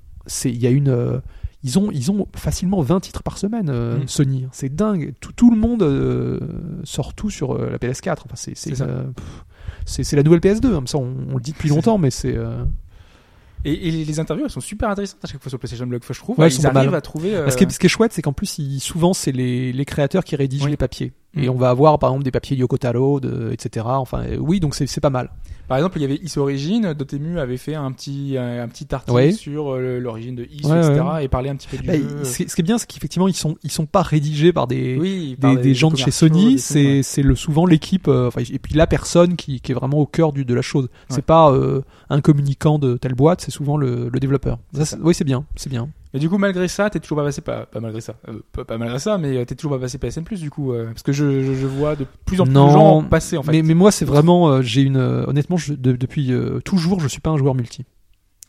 il y a une euh, ils ont, ils ont facilement 20 titres par semaine, euh, Mm. Sony. C'est dingue. Tout, tout le monde euh, sort tout sur euh, la PS4. Enfin, c'est, la nouvelle PS2. hein. Ça, on, on le dit depuis longtemps, mais c'est. Et, et les interviews, elles sont super intéressantes à chaque fois sur PlayStation Blog. Je trouve, Ouais, ils arrivent à trouver. euh, Ce, qui est, ce qui est chouette, c'est qu'en plus, ils- souvent, c'est les, les créateurs qui rédigent Oui. les papiers. Et on va avoir par exemple des papiers Yoko Taro, de, etc. Enfin, euh, oui, donc c'est pas mal. Par exemple, il y avait Is Origin, Dotemu avait fait un petit, un, petit article Ouais. sur euh, l'origine de Is, Ouais, etc. ouais. et parlait un petit peu du Bah, jeu. ce, qui- est bien, c'est qu'effectivement ils sont ils sont pas rédigés par des oui, des, gens de chez Sony, c'est le souvent l'équipe euh, et puis la personne qui, qui est vraiment au cœur du, de la chose. C'est pas un communicant de telle boîte, c'est souvent le, le développeur. Ça, ça. oui, c'est bien, c'est bien. Et du coup, malgré ça, t'es toujours pas passé, pas, pas malgré ça, euh, pas, pas malgré ça, mais euh, t'es toujours pas passé PSN Plus du coup, euh, parce que je, je, je vois de plus en plus de gens passer en fait. Mais, mais moi, c'est vraiment, euh, j'ai une, honnêtement, je- de- depuis toujours, je suis pas un joueur multi.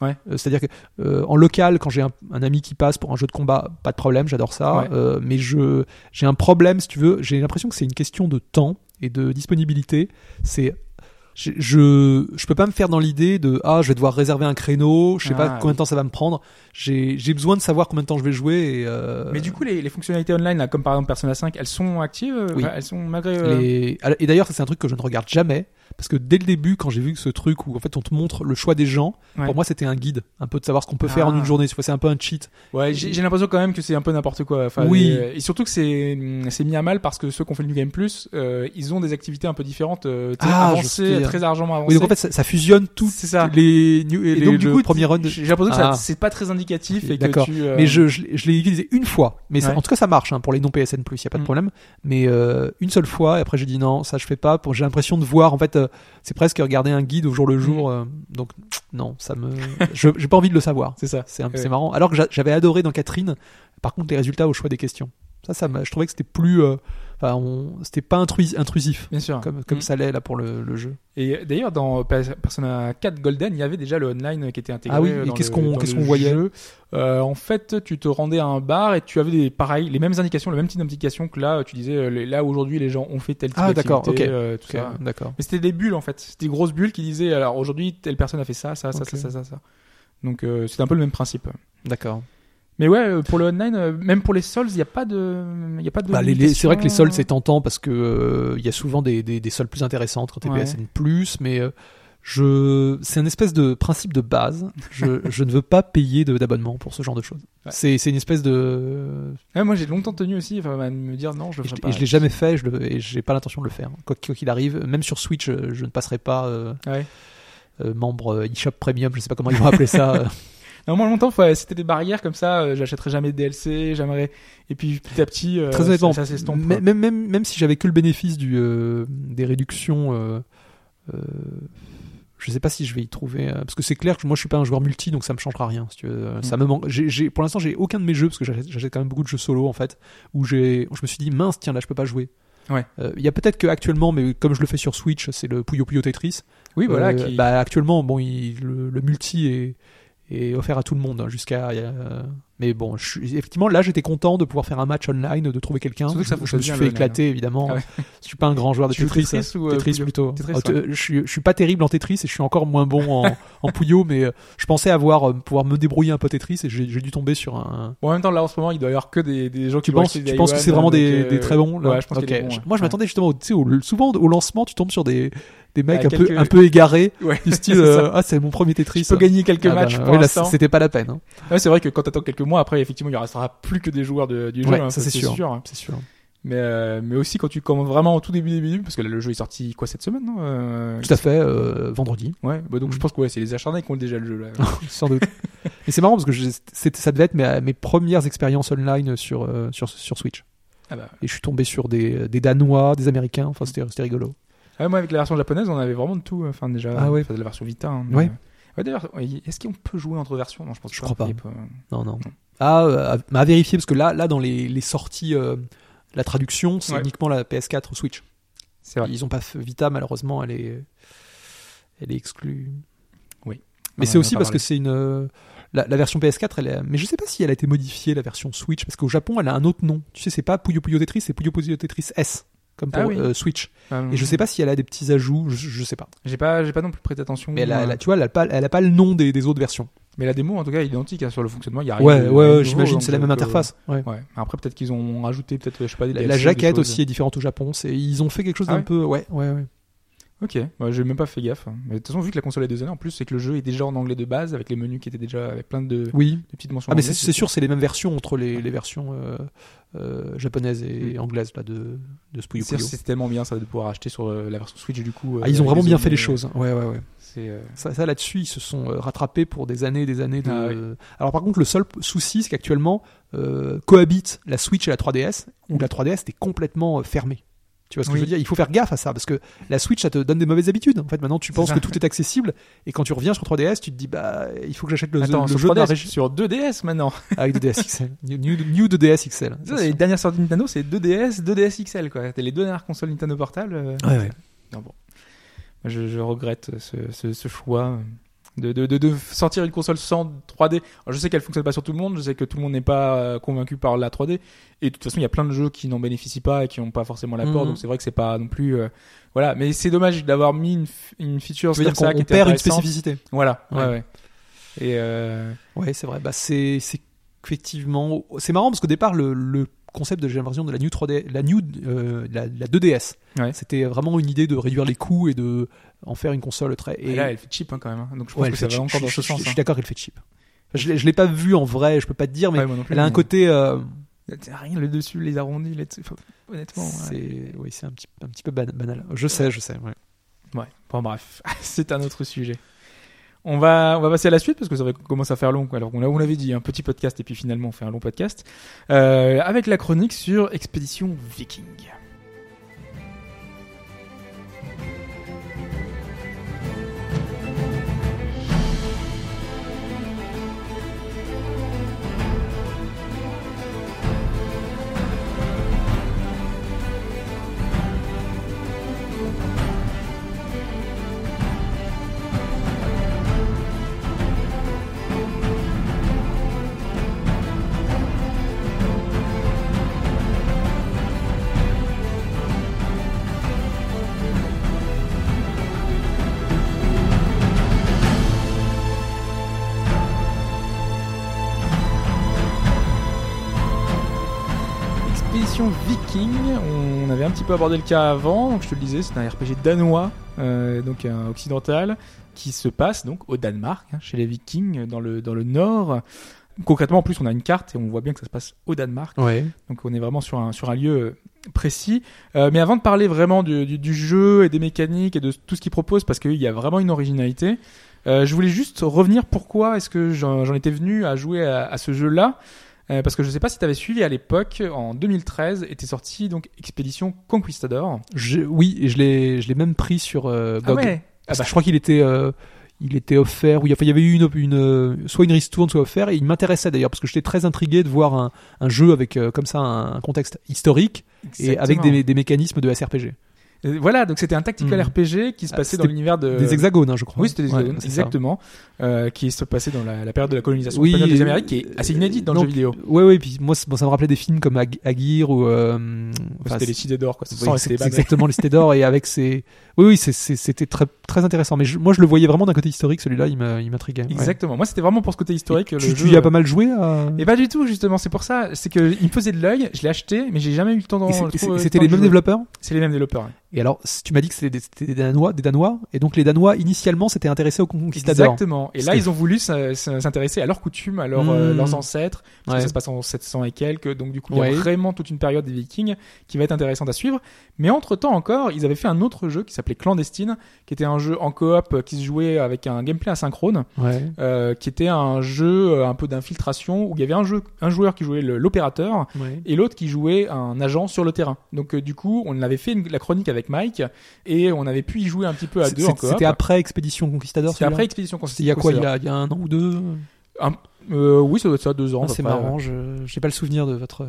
Ouais. C'est-à-dire que en local, quand j'ai un, un ami qui passe pour un jeu de combat, pas de problème, j'adore ça. Ouais. Mais je, j'ai un problème, si tu veux. J'ai l'impression que c'est une question de temps et de disponibilité. C'est je, je je peux pas me faire dans l'idée de ah je vais devoir réserver un créneau je sais Ah, pas combien oui. de temps ça va me prendre j'ai j'ai besoin de savoir combien de temps je vais jouer et euh, Mais du coup, les, les fonctionnalités online, là, comme par exemple Persona 5, elles sont actives Oui. Elles sont malgré. euh, Les- Et d'ailleurs, ça, c'est un truc que je ne regarde jamais. Parce que dès le début, quand j'ai vu ce truc où en fait on te montre le choix des gens, Ouais. pour moi c'était un guide, un peu de savoir ce qu'on peut faire en Ah. une journée. C'est un peu un cheat. Ouais, j'ai l'impression quand même que c'est un peu n'importe quoi. Enfin, Oui. les- et surtout que c'est hum, c'est mis à mal parce que ceux qui ont fait le New Game Plus, euh, ils ont des activités un peu différentes, euh, Ah, avancées, très largement avancées. Oui, donc en fait ça, ça fusionne tout c'est ça. les, new- Et les- donc du le coup, premier run. j'ai l'impression que Ah. c'est pas très indicatif et que D'accord. tu. euh, Mais je, je, l'ai- je l'ai utilisé une fois. Mais ça- en tout cas, ça marche hein, pour les non PSN+. Il y a pas de Mm. problème. Mais euh, une seule fois. Et après, j'ai dit non, ça je fais pas. J'ai l'impression de voir. En fait, euh, c'est presque regarder un guide au jour le jour. euh, donc non, ça me. j'ai pas envie de le savoir. C'est ça. C'est Ouais. marrant. Alors que j'a- j'avais adoré dans Catherine, par contre, les résultats au choix des questions. Ça, ça je trouvais que c'était plus. Euh, Enfin, on- c'était pas intrus- intrusif. Bien sûr. Comme, comme Mm. ça l'est là pour le, le jeu. Et d'ailleurs, dans Pers- Persona 4 Golden, il y avait déjà le online qui était intégré. Ah oui, euh, et qu'est-ce qu'on- voyait. Euh, En fait, tu te rendais à un bar et tu avais des pareil, les mêmes indications, le même type d'indications que là, tu disais euh, là aujourd'hui les gens ont fait tel type Ah, d'accord, ok. euh, tout ça. D'accord. Mais c'était des bulles en fait, c'était des grosses bulles qui disaient alors aujourd'hui telle personne a fait ça, ça, ça, ça, ça, ça, ça. Donc euh, c'était un peu le même principe. D'accord. Mais ouais, euh, pour le online, euh, même pour les Souls, il n'y a pas de, il y a pas de. Bah, c'est vrai que les soldes c'est tentant parce que euh, il y a souvent des, des, des soldes plus intéressantes quand t'es Ouais. Plus, mais je c'est un espèce de principe de base. Je, [LAUGHS] je ne veux pas payer d'abonnement pour ce genre de choses. Ouais. C'est c'est une espèce de Ouais, moi j'ai longtemps tenu aussi, enfin, à me dire non, je le et ferai et pas. je l'ai jamais fait je le, et j'ai pas l'intention de le faire. Quoi quoi qu'il arrive, même sur Switch, je ne passerai pas euh, Ouais. euh, membre eShop Premium, je sais pas comment ils vont appeler ça. [LAUGHS] Non, moi longtemps, c'était des barrières comme ça. euh, J'achèterais jamais de DLC, jamais. Et puis petit à petit, euh, Très honnêtement, ça, ça s'estompe. même, même, même, même si j'avais que le bénéfice du, euh, des réductions, je sais pas si je vais y trouver. euh, parce que c'est clair que moi je suis pas un joueur multi, donc ça me changera rien. Si tu veux. Euh, Ça Mm. me manque. Pour l'instant, j'ai aucun de mes jeux, parce que j'achète, quand même beaucoup de jeux solo en fait, où j'ai, je me suis dit mince, tiens là je peux pas jouer. Ouais. Euh, Il y a peut-être que actuellement, mais comme je le fais sur Switch, c'est le Puyo Puyo Tetris. Oui, voilà. Qui... bah, actuellement, bon, il- le, le multi est, est offert à tout le monde hein, jusqu'à. Mais bon, je suis- effectivement, là, j'étais content de pouvoir faire un match online, de trouver quelqu'un. Surtout que ça je, je me suis fait le éclater, évidemment. Ah ouais. Je suis pas un grand joueur de Tetris. Tetris hein. ou, euh, Tetris plutôt. Tetris, Oh, je, suis, je suis pas terrible en Tetris et je suis encore moins bon en, en Puyo, mais euh, je pensais avoir euh, pouvoir me débrouiller un peu Tetris et j'ai dû tomber sur un. Bon, en même temps, là en ce moment, il doit y avoir que des, des gens qui Tu penses, tu penses que c'est vraiment des, euh, des très bons là Ouais, je pense. Moi, je m'attendais justement, tu sais, au- souvent au lancement, tu tombes sur des, des mecs Ah, un, peu, un peu égarés, du [LAUGHS] style Ah, c'est mon premier Tetris. Tu peux gagner quelques Ah bah, matchs c'était pas la peine. hein. Ouais, c'est vrai que quand t'attends quelques mois, après, effectivement, il restera plus que des joueurs de, du jeu. Ouais, hein, ça, c'est sûr. hein. C'est sûr. Mais, euh, mais aussi quand tu commences vraiment au tout début, début, parce que là, le jeu est sorti quoi cette semaine, non euh, Tout à fait, euh, vendredi, Ouais, bah donc Mm. je pense que ouais, c'est les acharnés qui ont déjà le jeu là. [LAUGHS] sans doute. Et c'est marrant parce que je- ça devait être mes, mes premières expériences online sur, sur, sur Switch. ah bah. Et je suis tombé sur des, des Danois, des Américains, enfin c'était rigolo. Ah, moi, avec la version japonaise, on avait vraiment de tout. Enfin, déjà, Ah ouais. enfin, de la version Vita. hein, mais- Ouais. Ouais, d'ailleurs, est-ce qu'on peut jouer entre versions? Non, je pense Je pas. crois pas. Non, non. Ah, euh, à, à vérifier parce que là, là dans les, les sorties, euh, la traduction, c'est Ouais. uniquement la PS4 Switch. C'est vrai. Ils ont pas fait Vita, malheureusement, elle est, elle est exclue. Oui. Mais c'est aussi parce parlé. que c'est une. euh, La, la version PS4, elle est. Mais je sais pas si elle a été modifiée, la version Switch, parce qu'au Japon, elle a un autre nom. Tu sais, c'est pas Puyo Puyo Tetris, c'est Puyo Puyo Tetris S, comme pour Ah oui. euh, Switch. Euh, Et je sais pas si elle a des petits ajouts, je, je sais pas. J'ai pas, j'ai pas non plus prêté attention. Mais elle a, elle a- tu vois, elle a pas, elle a pas le nom des, des autres versions. Mais la démo, en tout cas, est identique hein, sur le fonctionnement. Y a rien Ouais, de- ouais, ouais, j'imagine, c'est la même euh, interface. Ouais. Ouais. Après, peut-être qu'ils ont rajouté, peut-être, je sais pas, des La, DLC, la jaquette aussi est différente au Japon. C'est, ils ont fait quelque chose Ah d'un ouais peu. Ouais, ouais, ouais. Ok, bah, j'ai même pas fait gaffe. hein. Mais de toute façon, vu que la console a deux années, en plus, c'est que le jeu est déjà en anglais de base, avec les menus qui étaient déjà avec plein de, de Oui. petites mentions. Ah mais anglaises, c'est c'est sûr, c'est les mêmes versions entre les, les versions euh, euh, japonaises et anglaises là de de ce Puyo C'est Puyo. c'est tellement bien ça de pouvoir acheter sur euh, la version Switch du coup. Ah, ils ont vraiment bien fait les choses. Ouais ouais ouais. C'est euh, Ça, ça, là-dessus, ils se sont rattrapés pour des années et des années de. Ah oui. Alors par contre, le seul souci, c'est qu'actuellement euh, cohabitent la Switch et la 3DS, où la 3DS était complètement fermée. Tu vois ce que Oui. je veux dire? Il faut faire gaffe à ça parce que la Switch, ça te donne des mauvaises habitudes. En fait, maintenant, tu penses que tout est accessible et quand tu reviens sur 3DS, tu te dis bah il faut que j'achète le, Attends, le sur jeu de la 3DS, région sur 2DS maintenant. avec 2DS XL, new, new- new 2DS XL. Ça, les dernières sorties de Nintendo, c'est 2DS, 2DS XL quoi. C'était les deux dernières consoles Nintendo portables. euh, Ouais, ouais. Non, bon. Je, je regrette ce, ce- ce choix de, de, de, de sortir une console sans 3D. Alors, je sais qu'elle fonctionne pas sur tout le monde, je sais que tout le monde n'est pas euh, convaincu par la 3D. Et de toute façon, il y a plein de jeux qui n'en bénéficient pas et qui n'ont pas forcément l'apport, Mhm. donc c'est vrai que c'est pas non plus. euh, voilà, mais c'est dommage d'avoir mis une, une feature comme ça qui on était perd une spécificité. Voilà, ouais, Ouais. ouais. Et euh, Ouais, c'est vrai. Bah, c'est c'est effectivement. C'est marrant parce qu'au départ, le, le concept de version de la New 3D, la New, euh, la, la 2DS, Ouais. c'était vraiment une idée de réduire les coûts et de en faire une console très. et là, elle fait cheap hein, quand même. hein. Donc je pense ouais, que ça va encore dans ce sens. je hein. suis d'accord, elle fait cheap. Je l'ai- l'ai pas vu en vrai, je peux pas te dire, mais Ouais, plus, elle a un mais- côté. euh, Rien le dessus, les arrondis, les... enfin, honnêtement. c'est oui, c'est un petit, un petit peu ban- banal. Je sais, je sais. Ouais, bon bref, [LAUGHS] c'est un autre sujet. On va, on va passer à la suite parce que ça va commencer à faire long. Alors on, on l'avait dit, un petit podcast et puis finalement on fait un long podcast euh, avec la chronique sur Expédition Viking. On avait un petit peu abordé le cas avant, donc je te le disais, c'est un RPG danois, euh, donc occidental, qui se passe donc au Danemark, hein, chez les Vikings, dans le, dans le nord. Concrètement, en plus, on a une carte et on voit bien que ça se passe au Danemark. Ouais. Donc on est vraiment sur un, sur un lieu euh, précis. Euh, mais avant de parler vraiment du, du, du jeu et des mécaniques et de tout ce qu'il propose, parce qu'il y a vraiment une originalité, euh, je voulais juste revenir pourquoi est-ce que j'en j'en étais venu à jouer à, à ce jeu-là. Euh, parce que je sais pas si tu avais suivi à l'époque, en 2013 était sorti donc Expédition Conquistador. Je- oui, et je l'ai, je l'ai même pris sur euh, GOG. Ah Parce que je crois qu'il était, euh, il était offert. Oui, enfin, il y avait eu une, une, euh, soit une ristourne, soit offert. Et il m'intéressait d'ailleurs parce que j'étais très intrigué de voir un, un jeu avec comme ça un, contexte historique et avec des, des mécanismes de SRPG. Euh, Voilà, donc c'était un tactical Mhm. RPG qui se Ah, passait dans c'était l'univers de Des hexagones, hein, je crois. Euh, Oui, c'était des Ouais, hexagones, exactement, euh, qui se passait dans la, la période de la colonisation Oui, des Amériques, qui est assez inédite dans donc, le jeu vidéo. Ouais, ouais. Puis moi, bon, ça me rappelait des films comme Ag- Aguirre ou. euh, C'était les cités d'or, quoi. Oui, c'est banné. exactement les cités d'or et avec ses. Oui, oui, c'était très très intéressant. Mais je- moi, je le voyais vraiment d'un côté historique. Celui-là, il m'intriguait. ouais. Exactement. Moi, c'était vraiment pour ce côté historique. Tu, le tu jeu, y as euh, pas mal joué à... Et pas du tout, justement. C'est pour ça. C'est que il me faisait de l'œil. Je l'ai acheté, mais j'ai jamais eu le temps d'en. C'était les mêmes développeurs? C'est les mêmes développeurs. Et alors, tu m'as dit que c'était des, c'était des Danois, des Danois, et donc les Danois initialement s'étaient intéressés aux conquistadors. Exactement. Et là, que- ils ont voulu s'intéresser à leurs coutumes, à leurs, euh, Hmm. leurs ancêtres. Parce Ouais. que ça se passe en 700 et quelques. Donc, du coup, il y a vraiment toute une période des Vikings qui va être intéressante à suivre. Mais entre temps encore, ils avaient fait un autre jeu qui s'appelait Clandestine, qui était un jeu en coop euh, qui se jouait avec un gameplay asynchrone. Ouais. euh, qui était un jeu euh, un peu d'infiltration où il y avait un jeu un joueur qui jouait l'opérateur et l'autre qui jouait un agent sur le terrain. Donc euh, du coup, on avait fait une- la chronique avec Mike et on avait pu y jouer un petit peu à deux en c'est- coop. C'était après Expédition Conquistador. C'était après Expédition C'était il y a quoi il y Conquistador. a, il y a un an ou deux Euh, Oui, ça doit être ça, deux ans. Ah, C'est marrant, je j'ai pas le souvenir de votre.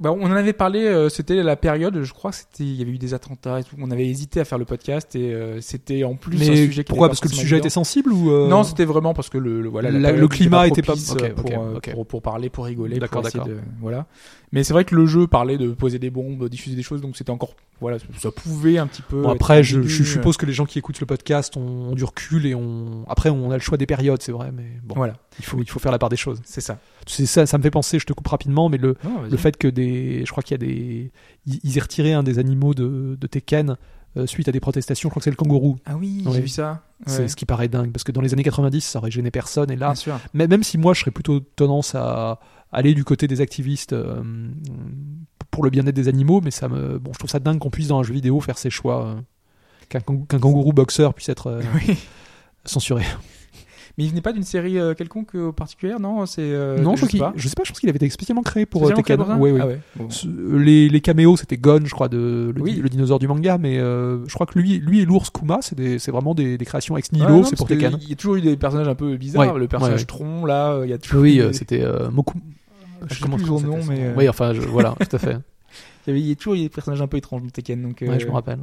Bah, on en avait parlé, euh, c'était la période, je crois c'était, il y avait eu des attentats et tout. On avait hésité à faire le podcast et euh, c'était en plus un Mais sujet qui pourquoi? était pas Parce que le sujet était sensible ou Non, c'était vraiment parce que le, le- voilà la La- période le climat était pas- propice, ok, euh, pour, ok, euh, ok. pour pour parler, pour rigoler, D'accord, d'accord. voilà. Mais c'est vrai que le jeu parlait de poser des bombes, diffuser des choses, donc c'était encore voilà, ça pouvait un petit peu. Bon, après, je, euh, suppose que les gens qui écoute le podcast ont, ont du recul et on. Après, on a le choix des périodes, c'est vrai, mais bon, Voilà, il faut il faut faire la part des choses. c'est ça. C'est ça, ça me fait penser. Je te coupe rapidement, mais le le fait que des, je crois qu'il y a des, ils aient retiré un des animaux de, de Tekken euh, suite à des protestations. Je crois que c'est le kangourou. Ah oui, Ouais. j'ai vu ça. C'est ce qui paraît dingue parce que dans les années 90, ça aurait gêné personne et là, mais même si moi je serais plutôt tendance à aller du côté des activistes euh, pour le bien-être des animaux, mais ça me, bon, je trouve ça dingue qu'on puisse dans un jeu vidéo faire ses choix, euh, qu'un kang- qu'un kangourou boxeur puisse être euh, Oui. censuré. [LAUGHS] Mais il venait pas d'une série euh, quelconque particulière, non C'est euh, non, je, je sais pas. je sais pas, je pense qu'il avait été spécialement créé pour Tekken. Ah ouais. Bon. Les, les caméos, c'était Gon, je crois, de le, Oui. le dinosaure du manga, mais euh, je crois que lui, lui et l'ours Kuma, c'est vraiment des, des créations ex nihilo, non, c'est pour Tekken. Il y a toujours eu des personnages un peu bizarres. Le personnage tronc, là, il y a toujours Oui, des- c'était euh, Moku. Je sais plus son nom, mais, euh, Oui, enfin, je- voilà, [LAUGHS] tout à fait. il y avait il y a toujours des personnages un peu étranges dans Tekken. Donc, Ouais, euh, je me rappelle.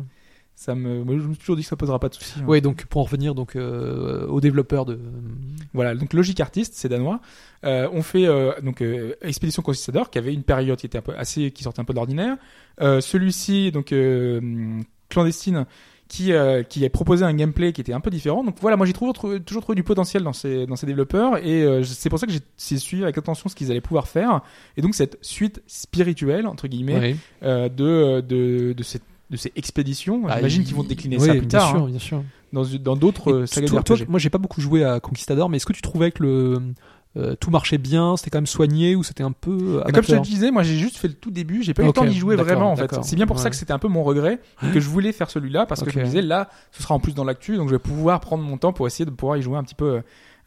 ça me, moi, je me suis toujours dit que ça posera pas de soucis. hein. Oui, donc pour en revenir donc euh, aux développeurs de. Voilà, donc Logic Artist, c'est danois. Euh, on fait euh, donc euh, Expédition Conquistador, qui avait une période qui était un peu assez, qui sortait un peu de l'ordinaire. Euh, Celui-ci, donc euh, clandestine, qui euh, qui a proposé un gameplay qui était un peu différent. Donc voilà, moi j'ai toujours trouvé, toujours trouvé du potentiel dans ces dans ces développeurs et euh, c'est pour ça que j'ai suivi avec attention ce qu'ils allaient pouvoir faire. Et donc cette suite spirituelle entre guillemets euh, de de de cette de ces expéditions. Ah, J'imagine il- qu'ils vont décliner oui, ça plus bien tard sûr, hein, bien sûr. dans dans d'autres Et sagas toi- moi, j'ai pas beaucoup joué à Conquistador, mais est-ce que tu trouvais que le euh, tout marchait bien, c'était quand même soigné ou c'était un peu euh, Comme je te disais, moi j'ai juste fait le tout début, j'ai pas eu le temps d'y jouer vraiment en fait. C'est bien pour ça que c'était un peu mon regret et que je voulais faire celui-là parce que je me disais là, ce sera en plus dans l'actu, donc je vais pouvoir prendre mon temps pour essayer de pouvoir y jouer un petit peu, euh,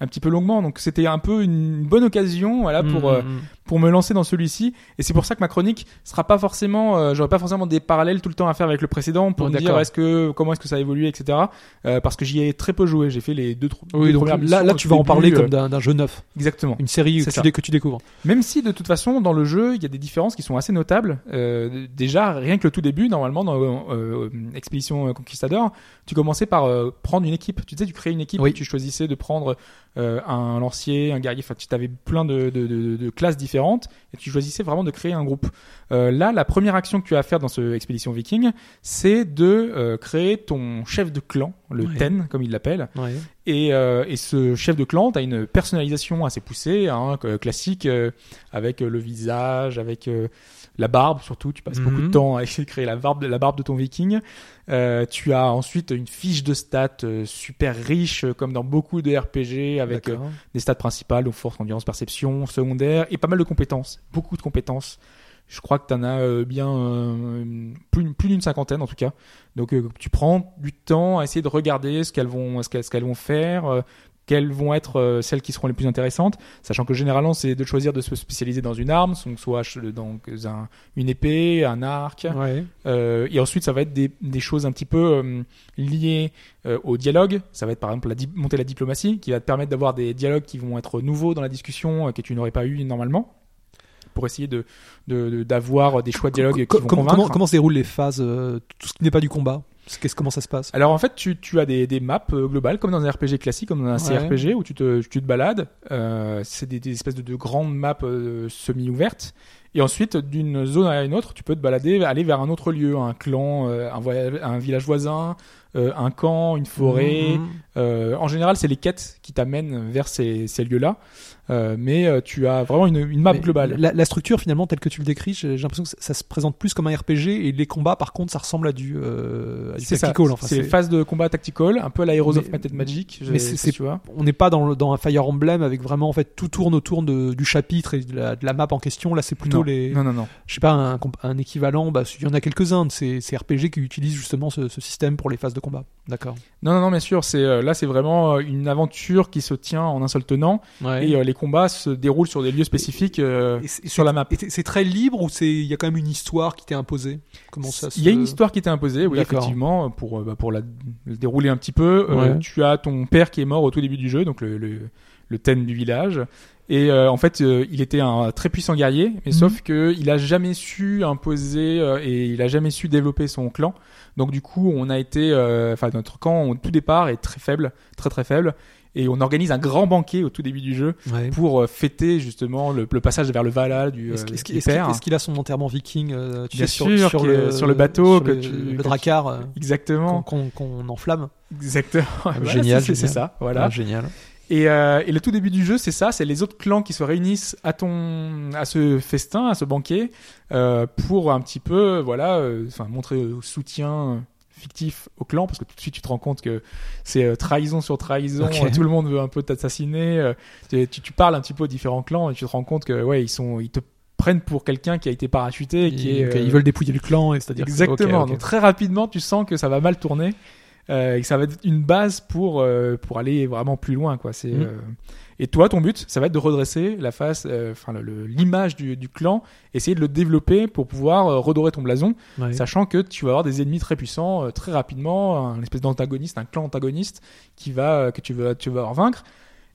un petit peu longuement. Donc c'était un peu une bonne occasion, voilà, pour Mm, euh, mm, mm. pour me lancer dans celui-ci. Et c'est pour ça que ma chronique sera pas forcément, euh, j'aurai pas forcément des parallèles tout le temps à faire avec le précédent pour me dire est-ce que comment est-ce que ça a évolué, etc. Euh, parce que j'y ai très peu joué. J'ai fait les deux, tro- Oui, donc là, là, tu vas en parler euh, comme d'un d'un jeu neuf, exactement. une série que ça. tu, dé- que tu découvres. Même si de toute façon dans le jeu il y a des différences qui sont assez notables. Euh, déjà rien que le tout début normalement dans euh, euh, Expédition Conquistador, tu commençais par euh, prendre une équipe. Tu sais tu créais une équipe. Oui. Tu choisissais de prendre euh, un lancier, un guerrier. Enfin tu avais plein de, de, de, de classes différentes et tu choisissais vraiment de créer un groupe. Euh, là la première action que tu as à faire dans ce Expédition Viking, c'est de euh, créer ton chef de clan, le Ouais. Ten comme il l'appelle. Ouais. Et, euh, et ce chef de clan, tu as une personnalisation assez poussée, hein, que- classique, euh, avec le visage, avec euh, la barbe surtout. Tu passes Mhm. beaucoup de temps à créer la barbe, la barbe de ton viking. Euh, tu as ensuite une fiche de stats euh, super riche, euh, comme dans beaucoup de RPG, avec euh, des stats principales, donc force, endurance, perception, secondaire, et pas mal de compétences, beaucoup de compétences. Je crois que tu en as bien plus, plus d'une cinquantaine en tout cas. Donc tu prends du temps à essayer de regarder ce qu'elles vont, ce qu'elles, vont faire, quelles vont être euh, celles qui seront les plus intéressantes, sachant que généralement c'est de choisir de se spécialiser dans une arme, donc soit dans un- une épée, un arc, Ouais. euh, et ensuite, ça va être des, des choses un petit peu euh, liées euh, au dialogue. Ça va être par exemple la monter la diplomatie, qui va te permettre d'avoir des dialogues qui vont être nouveaux dans la discussion que tu n'aurais pas eu normalement, pour essayer de de- de- d'avoir des choix de dialogue qui vont comment, convaincre. comment, comment se déroulent les phases, tout ce qui n'est pas du combat? Comment ça se passe? Alors en fait, tu, tu as des, des maps euh, globales, comme dans un RPG classique, comme dans un Ouais. CRPG, où tu te, tu te balades. Euh, c'est des, des espèces de, de grandes maps euh, semi-ouvertes. Et ensuite, d'une zone à une autre, tu peux te balader, aller vers un autre lieu, un clan, euh, un, voyage- un village voisin, un camp, une forêt. Mhm. Euh, en général, c'est les quêtes qui t'amènent vers ces, ces lieux-là. Euh, mais euh, tu as vraiment une, une map Mais globale. La, la structure, finalement, telle que tu le décris, j'ai l'impression que ça, ça se présente plus comme un RPG et les combats, par contre, ça ressemble à du, euh, à du tactical. Enfin, c'est phases de combat tactical, un peu à la Heroes of Might and Magic. mais c'est- tu vois. on n'est pas dans, le- dans un Fire Emblem avec vraiment en fait tout tourne autour de, du chapitre et de la, de la map en question. Là, c'est plutôt non. les, non, non, non. je sais pas, un, équivalent. Bah, il y en a quelques-uns de ces, ces RPG qui utilisent justement ce, ce système pour les phases de combat. D'accord. Non, non, non, bien sûr. C'est euh, là, c'est vraiment une aventure qui se tient en un seul tenant, Ouais. et les combats se déroulent sur des lieux spécifiques euh, Et sur la map. c'est- très libre ou c'est il y a quand même une histoire qui t'est imposée? Comment ça se Il y a une histoire qui t'est imposée, oui, effectivement, pour euh, bah, pour la le dérouler un petit peu. euh, tu as ton père qui est mort au tout début du jeu, donc le le, le ten du village. Et euh, en fait, euh, il était un très puissant guerrier, mais Mhm. sauf que il a jamais su imposer euh, et il a jamais su développer son clan. Donc du coup, on a été, enfin notre camp au tout départ est très faible, très très faible, et on organise un grand banquet au tout début du jeu Ouais. pour euh, fêter justement le, le passage vers le Valhalla du, euh, Est-ce qu'il- est-ce qu'il est-ce a son enterrement viking euh, tu Bien sais, sûr, sur, le, sur le bateau sur que le, tu- le dracar euh, Exactement, qu'on qu'on- qu'on enflamme exactement. [LAUGHS] Voilà, génial, c'est- ça. Voilà. Ah, génial Et, euh, et le tout début du jeu, c'est ça, c'est les autres clans qui se réunissent à ton, à ce festin, à ce banquet, euh, pour un petit peu, voilà, euh, enfin montrer euh, soutien fictif au clan parce que tout de suite tu te rends compte que c'est euh, trahison sur trahison, Ok. euh, tout le monde veut un peu t'assassiner. euh, tu, parles un petit peu aux différents clans et tu te rends compte que ouais ils sont ils te prennent pour quelqu'un qui a été parachuté et qui Ils, est ils veulent dépouiller le clan, et c'est-à-dire Exactement. Donc très rapidement, tu sens que ça va mal tourner et que ça va être une base pour euh, pour aller vraiment plus loin, quoi. C'est Mhm. euh, et toi, ton but, ça va être de redresser la face, euh, enfin le- l'image du, du clan, essayer de le développer pour pouvoir euh, redorer ton blason, Ouais. sachant que tu vas avoir des ennemis très puissants euh, très rapidement, un espèce d'antagoniste, un clan antagoniste qui va euh, que tu vas tu vas avoir vaincre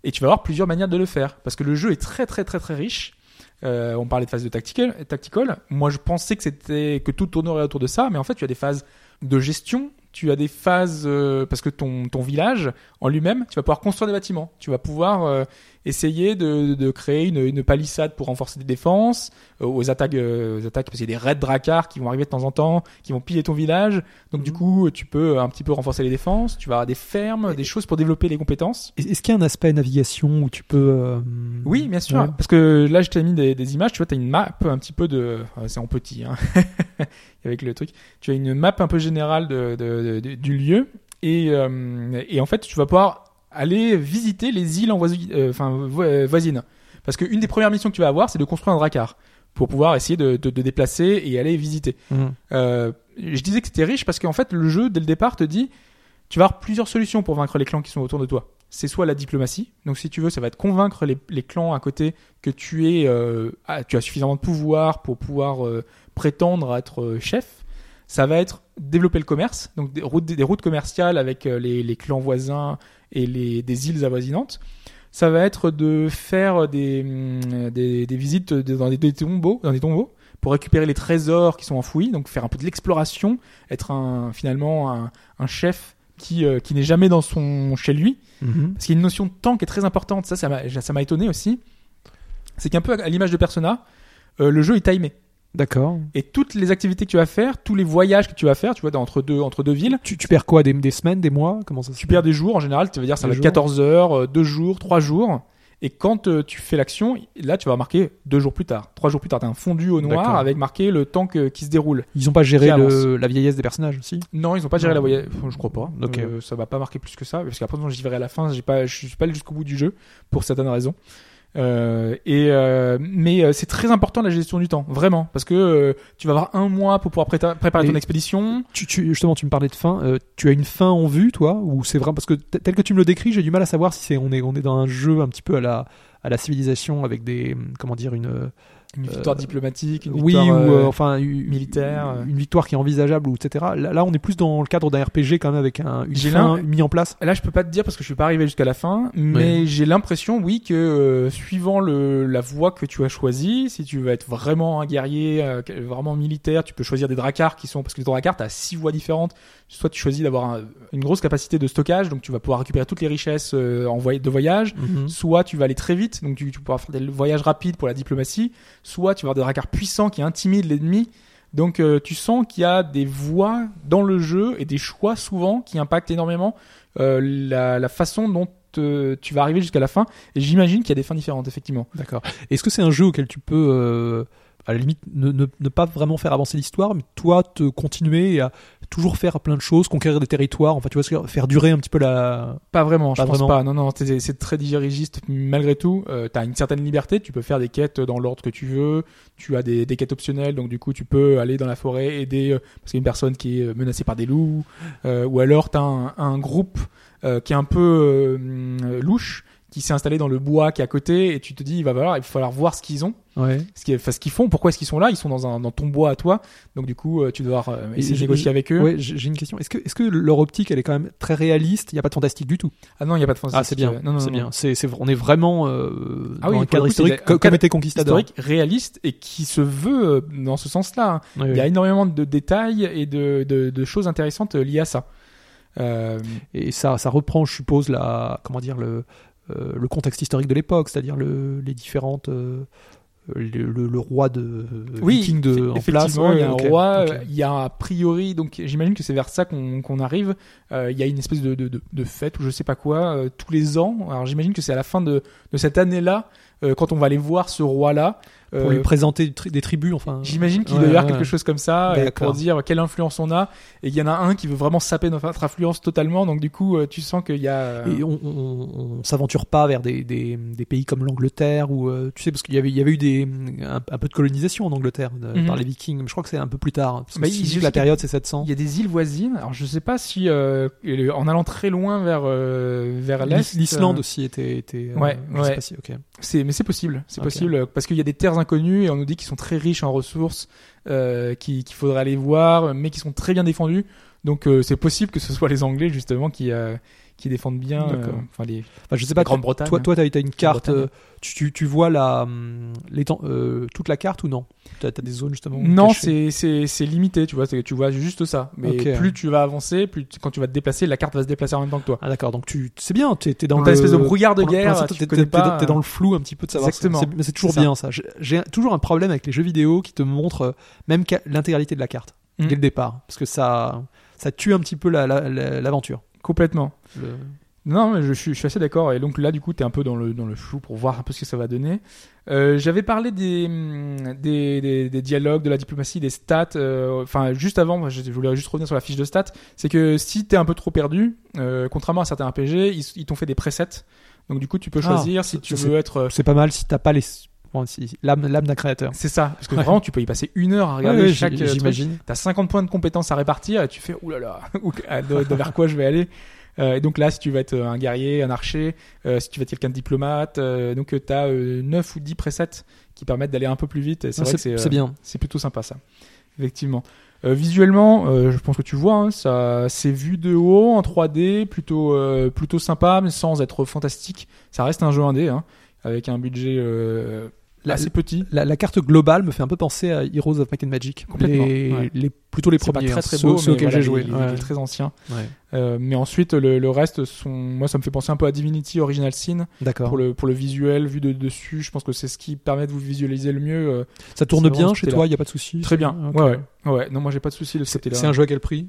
et tu vas avoir plusieurs manières de le faire parce que le jeu est très très très très riche. Euh, on parlait de phase de tactical, tactical. Moi, je pensais que c'était que tout tournerait autour de ça, mais en fait, tu as des phases de gestion. Tu as des phases euh, parce que ton ton village en lui-même, tu vas pouvoir construire des bâtiments. Tu vas pouvoir euh, essayer de, de créer une, une palissade pour renforcer des défenses euh, aux attaques, euh, aux attaques parce qu'il y a des raids dracars qui vont arriver de temps en temps, qui vont piller ton village. Donc du Mhm. coup, tu peux un petit peu renforcer les défenses. Tu vas avoir des fermes, des choses pour développer les compétences. Est-ce qu'il y a un aspect navigation où tu peux. euh, Oui, bien sûr. ouais. Parce que là, je t'ai mis des, des images. Tu vois, tu as une map un petit peu de. C'est en petit, hein. [LAUGHS] avec le truc. Tu as une map un peu générale de, de- de- du lieu. Et, euh, et en fait, tu vas pouvoir aller visiter les îles en voisi- euh, enfin, vo- euh, voisines. Parce qu'une des premières missions que tu vas avoir, c'est de construire un dracar. Pour pouvoir essayer de de- de déplacer et aller visiter. Euh, je disais que c'était riche parce qu'en fait, le jeu, dès le départ, te dit tu vas avoir plusieurs solutions pour vaincre les clans qui sont autour de toi. C'est soit la diplomatie, donc si tu veux, ça va être convaincre les, les clans à côté que tu es, euh, tu as suffisamment de pouvoir pour pouvoir euh, prétendre à être chef. Ça va être développer le commerce, donc des routes, des routes commerciales avec euh, les, les clans voisins et les, des îles avoisinantes. Ça va être de faire des, hum, des, des visites dans des, tombeaux, dans des tombeaux pour récupérer les trésors qui sont enfouis, donc faire un peu de l'exploration, être un, finalement un, un chef qui, euh, qui n'est jamais dans son chez lui, Mhm. parce qu'il y a une notion de temps qui est très importante. Ça, ça m'a, ça m'a étonné aussi. C'est qu'un peu à l'image de Persona, euh, le jeu est timé. D'accord. Et toutes les activités que tu vas faire, tous les voyages que tu vas faire, tu vois, dans- entre deux, entre deux villes, Tu, tu perds quoi des, des semaines, des mois? Comment ça se tu perds des jours en général, tu vas dire ça Des va être jours. 14 heures, 2 jours, 3 jours. Et quand euh, tu fais l'action, là tu vas marquer 2 jours plus tard, 3 jours plus tard. Tu as un fondu au noir avec marqué le temps que- qui se déroule. Ils ont pas géré le- la vieillesse des personnages aussi Non, ils ont pas géré Non. la voyage. Je crois pas. Ok. Euh, ça va pas marquer plus que ça, parce qu'après j'y verrai à la fin. Pas, je suis pas allé jusqu'au bout du jeu pour certaines raisons. Euh, et euh, mais euh, c'est très important la gestion du temps, vraiment, parce que euh, tu vas avoir un mois pour pouvoir préparer ton expédition. tu, tu- Justement, tu me parlais de fin. euh, tu as une fin en vue, toi Ou c'est vrai Parce que tel que tu me le décris, j'ai du mal à savoir si c'est on est, on est dans un jeu un petit peu à la, à la civilisation avec des. Comment dire Une. Une victoire Euh, diplomatique, une oui, victoire ou euh, euh, enfin. militaire. Une victoire qui est envisageable, ou etc. Là, là, on est plus dans le cadre d'un RPG quand même avec un, une fin mis en place. Là, je peux pas te dire parce que je suis pas arrivé jusqu'à la fin, mais j'ai l'impression, oui, que euh, suivant le, la voie que tu as choisie, si tu veux être vraiment un guerrier, euh, vraiment militaire, tu peux choisir des dracars qui sont parce que les dracars, t'as six voies différentes. Soit tu choisis d'avoir un- une grosse capacité de stockage, donc tu vas pouvoir récupérer toutes les richesses euh, en voy- de voyage. Mhm. Soit tu vas aller très vite, donc tu, tu pourras faire des voyages rapides pour la diplomatie. Soit tu vas avoir des dracars puissants qui intimident l'ennemi. Donc euh, tu sens qu'il y a des voies dans le jeu et des choix souvent qui impactent énormément euh, la, façon dont euh, tu vas arriver jusqu'à la fin. Et j'imagine qu'il y a des fins différentes, effectivement. D'accord. Est-ce que c'est un jeu auquel tu peux, à la limite, ne- ne pas vraiment faire avancer l'histoire, mais toi, te continuer à toujours faire plein de choses, conquérir des territoires, enfin, tu vois, faire durer un petit peu la. Pas vraiment, je Pas pense vraiment. pas. Non, non, c'est très dirigiste malgré tout. Euh, tu as une certaine liberté, tu peux faire des quêtes dans l'ordre que tu veux. Tu as des, des quêtes optionnelles, donc du coup, tu peux aller dans la forêt, aider euh, parce qu'il y a une personne qui est euh, menacée par des loups. Euh, ou alors, tu as un, un groupe euh, qui est un peu louche, qui s'est installé dans le bois qui est à côté, et tu te dis, il va falloir, il va falloir voir ce qu'ils ont, Ouais. ce qu'ils enfin, ce qu'ils font, pourquoi est-ce qu'ils sont là? Ils sont dans, un, dans ton bois à toi, donc du coup, euh, tu dois euh, essayer de négocier avec eux. Ouais, j'ai une question. Est-ce que, est-ce que leur optique, elle est quand même très réaliste? Il n'y a pas de fantastique du tout? Ah non, il n'y a pas de Ah, c'est bien. Non, non, c'est bien. C'est, c'est, on est vraiment euh, Ah dans oui, un pour le cadre coup, historique un comme cadre était Conquistador. historique, réaliste et qui se veut euh, dans ce sens-là. hein. Ouais, Il y a énormément de détails et de, de, de choses intéressantes euh, liées à ça. Euh, Et ça, ça reprend, je suppose, la, comment dire, le, euh, le contexte historique de l'époque, c'est-à-dire le, les différentes. euh, le, le- le roi de viking de, effe- en place. il y a un roi, euh, il y a a priori, donc j'imagine que c'est vers ça qu'on arrive. Euh, il y a une espèce de, de, de, de fête ou je sais pas quoi euh, tous les ans. Alors j'imagine que c'est à la fin de, de cette année-là euh, quand on va aller voir ce roi-là. Pour euh, lui présenter des tri- des tribus, enfin. J'imagine qu'il Ouais, doit y avoir ouais, quelque ouais. chose comme ça D'accord. pour dire quelle influence on a. Et il y en a un qui veut vraiment saper notre influence totalement. Donc du coup, euh, tu sens qu'il y a. euh, Et on, on, on s'aventure pas vers des, des, des pays comme l'Angleterre ou euh, tu sais parce qu'il y avait il y avait eu des un, un peu de colonisation en Angleterre de- Mhm. par les Vikings je crois que c'est un peu plus tard hein, parce que Bah, si la période c'est 700 Il y a des îles voisines. Alors je sais pas si euh, en allant très loin vers euh, vers l'est. l'Islande euh, aussi était était euh, Ouais, je sais ouais. pas si ok C'est mais c'est possible, c'est possible euh, parce qu'il y a des terres inconnues et on nous dit qu'ils sont très riches en ressources, euh, qui- qu'il faudrait aller voir, mais qui sont très bien défendus. Donc euh, c'est possible que ce soit les Anglais justement qui euh, qui défendent bien. euh. Enfin les Enfin, je sais pas Grande-Bretagne, toi toi t'as as une carte euh, tu, tu, tu vois la hum, l'étend- euh, toute la carte ou non? T'as as des zones justement Non, c'est c'est c'est limité, tu vois, c'est- tu vois juste ça. Mais plus tu vas avancer, plus tu- quand tu vas te déplacer, la carte va se déplacer en même temps que toi. ah d'accord donc tu c'est bien t'es t'es dans Dans le une espèce de brouillard de guerre, tu t'es- pas, t'es- dans le flou un petit peu de savoir. Exactement. C'est- Mais c'est toujours ça. bien ça. J'ai- J'ai toujours un problème avec les jeux vidéo qui te montrent même l'intégralité de la carte Mm. dès le départ, parce que ça, ça tue un petit peu la- la- la- l'aventure. Complètement. Le- Non, mais je suis, je suis assez d'accord. Et donc là, du coup, t'es un peu dans le, dans le flou pour voir un peu ce que ça va donner. Euh, J'avais parlé des, hum, des, des, des dialogues, de la diplomatie, des stats. euh, Enfin, juste avant, je je voulais juste revenir sur la fiche de stats. C'est que si t'es un peu trop perdu, euh, contrairement à certains RPG, ils ils t'ont fait des presets. Donc du coup, tu peux Ah, choisir si tu veux être. C'est pas mal si t'as pas les bon, si- l'âme l'âme d'un créateur. C'est ça, parce que Ouais. vraiment, tu peux y passer une heure à regarder Ouais, ouais, chaque. euh. J'imagine. T'as 50 points de compétences à répartir et tu fais oulala, [LAUGHS] vers quoi je vais aller. Euh, et donc là, si tu vas être un guerrier, un archer, euh, si tu vas être quelqu'un de diplomate, euh, donc tu as 9 ou 10 presets qui permettent d'aller un peu plus vite. Et C'est Ah, vrai que C'est c'est c'est euh, bien. c'est plutôt sympa ça, effectivement. Euh, visuellement, euh, je pense que tu vois, hein, ça, c'est vu de haut en 3D, plutôt euh, plutôt sympa, mais sans être fantastique. Ça reste un jeu indé, hein, avec un budget euh, La- assez petit. La, la carte globale me fait un peu penser à Heroes of Might and Magic. Complètement, Les, ouais. les- plutôt les C'est pas premiers, très hein, très beau, ceux mais voilà, j'ai joué. il, il Ouais. est très ancien. Ouais. Euh, mais ensuite, le, le reste sont, moi, ça me fait penser un peu à Divinity Original Sin D'accord. pour le pour le visuel vu de dessus. Je pense que c'est ce qui permet de vous visualiser le mieux. euh, Ça tourne bien chez toi, il y a pas de souci. très bien. Ouais, ouais. Non, moi, j'ai pas de souci de ce côté-là. C'est un jeu à quel prix?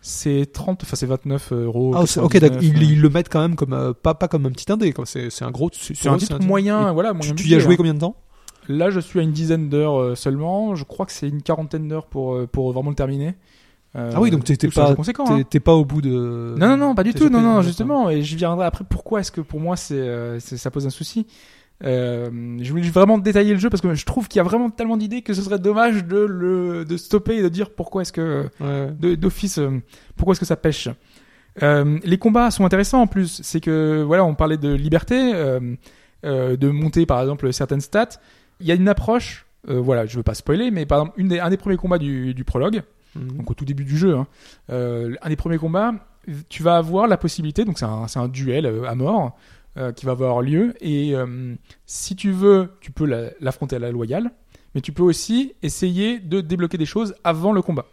C'est 30, enfin c'est 29 euros. Ah, ok, 99, d'accord. Ils, euh, ils le mettent quand même comme euh, pas pas comme un petit indé, c'est un gros. C'est un titre moyen, Et voilà. Tu, moyen tu y as joué hein. combien de temps? Là, je suis à une dizaine d'heures euh, seulement. Je crois que c'est une quarantaine d'heures pour euh, pour vraiment le terminer. Euh, Ah oui, donc t'es- pas- hein. pas au bout de. Non, non, non, pas du tout. Non, non, justement. Et j'y viendrai après. Pourquoi est-ce que pour moi, c'est, ça pose un souci euh, Je voulais vraiment détailler le jeu parce que je trouve qu'il y a vraiment tellement d'idées que ce serait dommage de le de stopper et de dire pourquoi est-ce que Ouais. d'office pourquoi est-ce que ça pêche. Euh, les combats sont intéressants en plus. C'est que voilà, on parlait de liberté, de monter par exemple certaines stats. Il y a une approche. euh, voilà, je veux pas spoiler, mais par exemple, une des, un des premiers combats du, du prologue, Mhm. donc au tout début du jeu, hein, euh, un des premiers combats, tu vas avoir la possibilité, donc c'est un, duel euh, à mort euh, qui va avoir lieu, et si tu veux, tu peux la- l'affronter à la loyale, mais tu peux aussi essayer de débloquer des choses avant le combat.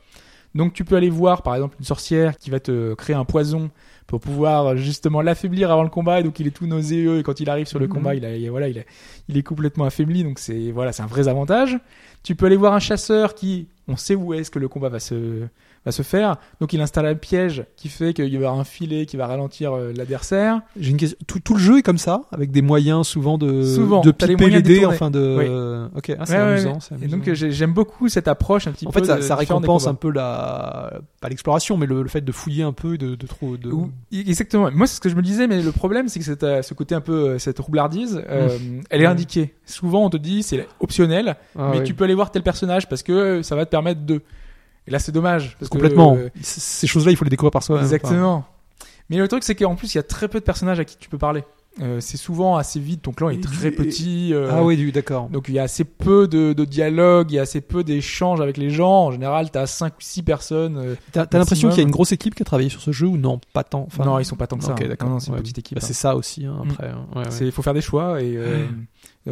Donc tu peux aller voir par exemple une sorcière qui va te créer un poison pour pouvoir justement l'affaiblir avant le combat et donc il est tout nauséeux et quand il arrive sur le Mhm. combat il a, il- voilà il, a- il est complètement affaibli donc c'est voilà c'est un vrai avantage. Tu peux aller voir un chasseur qui on sait où est-ce que le combat va se va se faire donc il installe un piège qui fait qu'il y avoir un filet qui va ralentir euh, l'adversaire. J'ai une question. Tout, tout le jeu est comme ça, avec des moyens souvent de Souvent, de piper les dés, enfin de. Ok, ah, c'est Ouais, amusant. ouais. Et donc euh, j'ai- j'aime beaucoup cette approche un petit en peu fait, ça, récompense un peu la, pas l'exploration, mais le, le fait de fouiller un peu, et de, de trop. De... Exactement. Moi, c'est ce que je me disais, mais le problème, c'est que cette, euh, ce côté un peu, cette roublardise, euh, elle est indiquée. Souvent, on te dit, c'est optionnel, Ah, mais tu peux aller voir tel personnage parce que ça va te permettre de. Et là, c'est dommage. Parce que, complètement. euh, C- Ces choses-là, il faut les découvrir par soi. exactement. Mais le truc, c'est qu'en plus, il y a très peu de personnages à qui tu peux parler. Euh, c'est souvent assez vite, ton clan est très et- petit. euh, Ah oui, d'accord. Donc il y a assez peu de, de dialogue, il y a assez peu d'échanges avec les gens. En général, t'as 5 ou 6 personnes. euh, T'as l'impression qu'il y a une grosse équipe qui a travaillé sur ce jeu ou non? Pas tant. Enfin, non, ils sont pas tant que ça. Ok, hein. d'accord. C'est une petite équipe. bah, hein. c'est ça aussi hein, Mm. après. hein. Ouais, ouais. C'est, il faut faire des choix et euh, euh,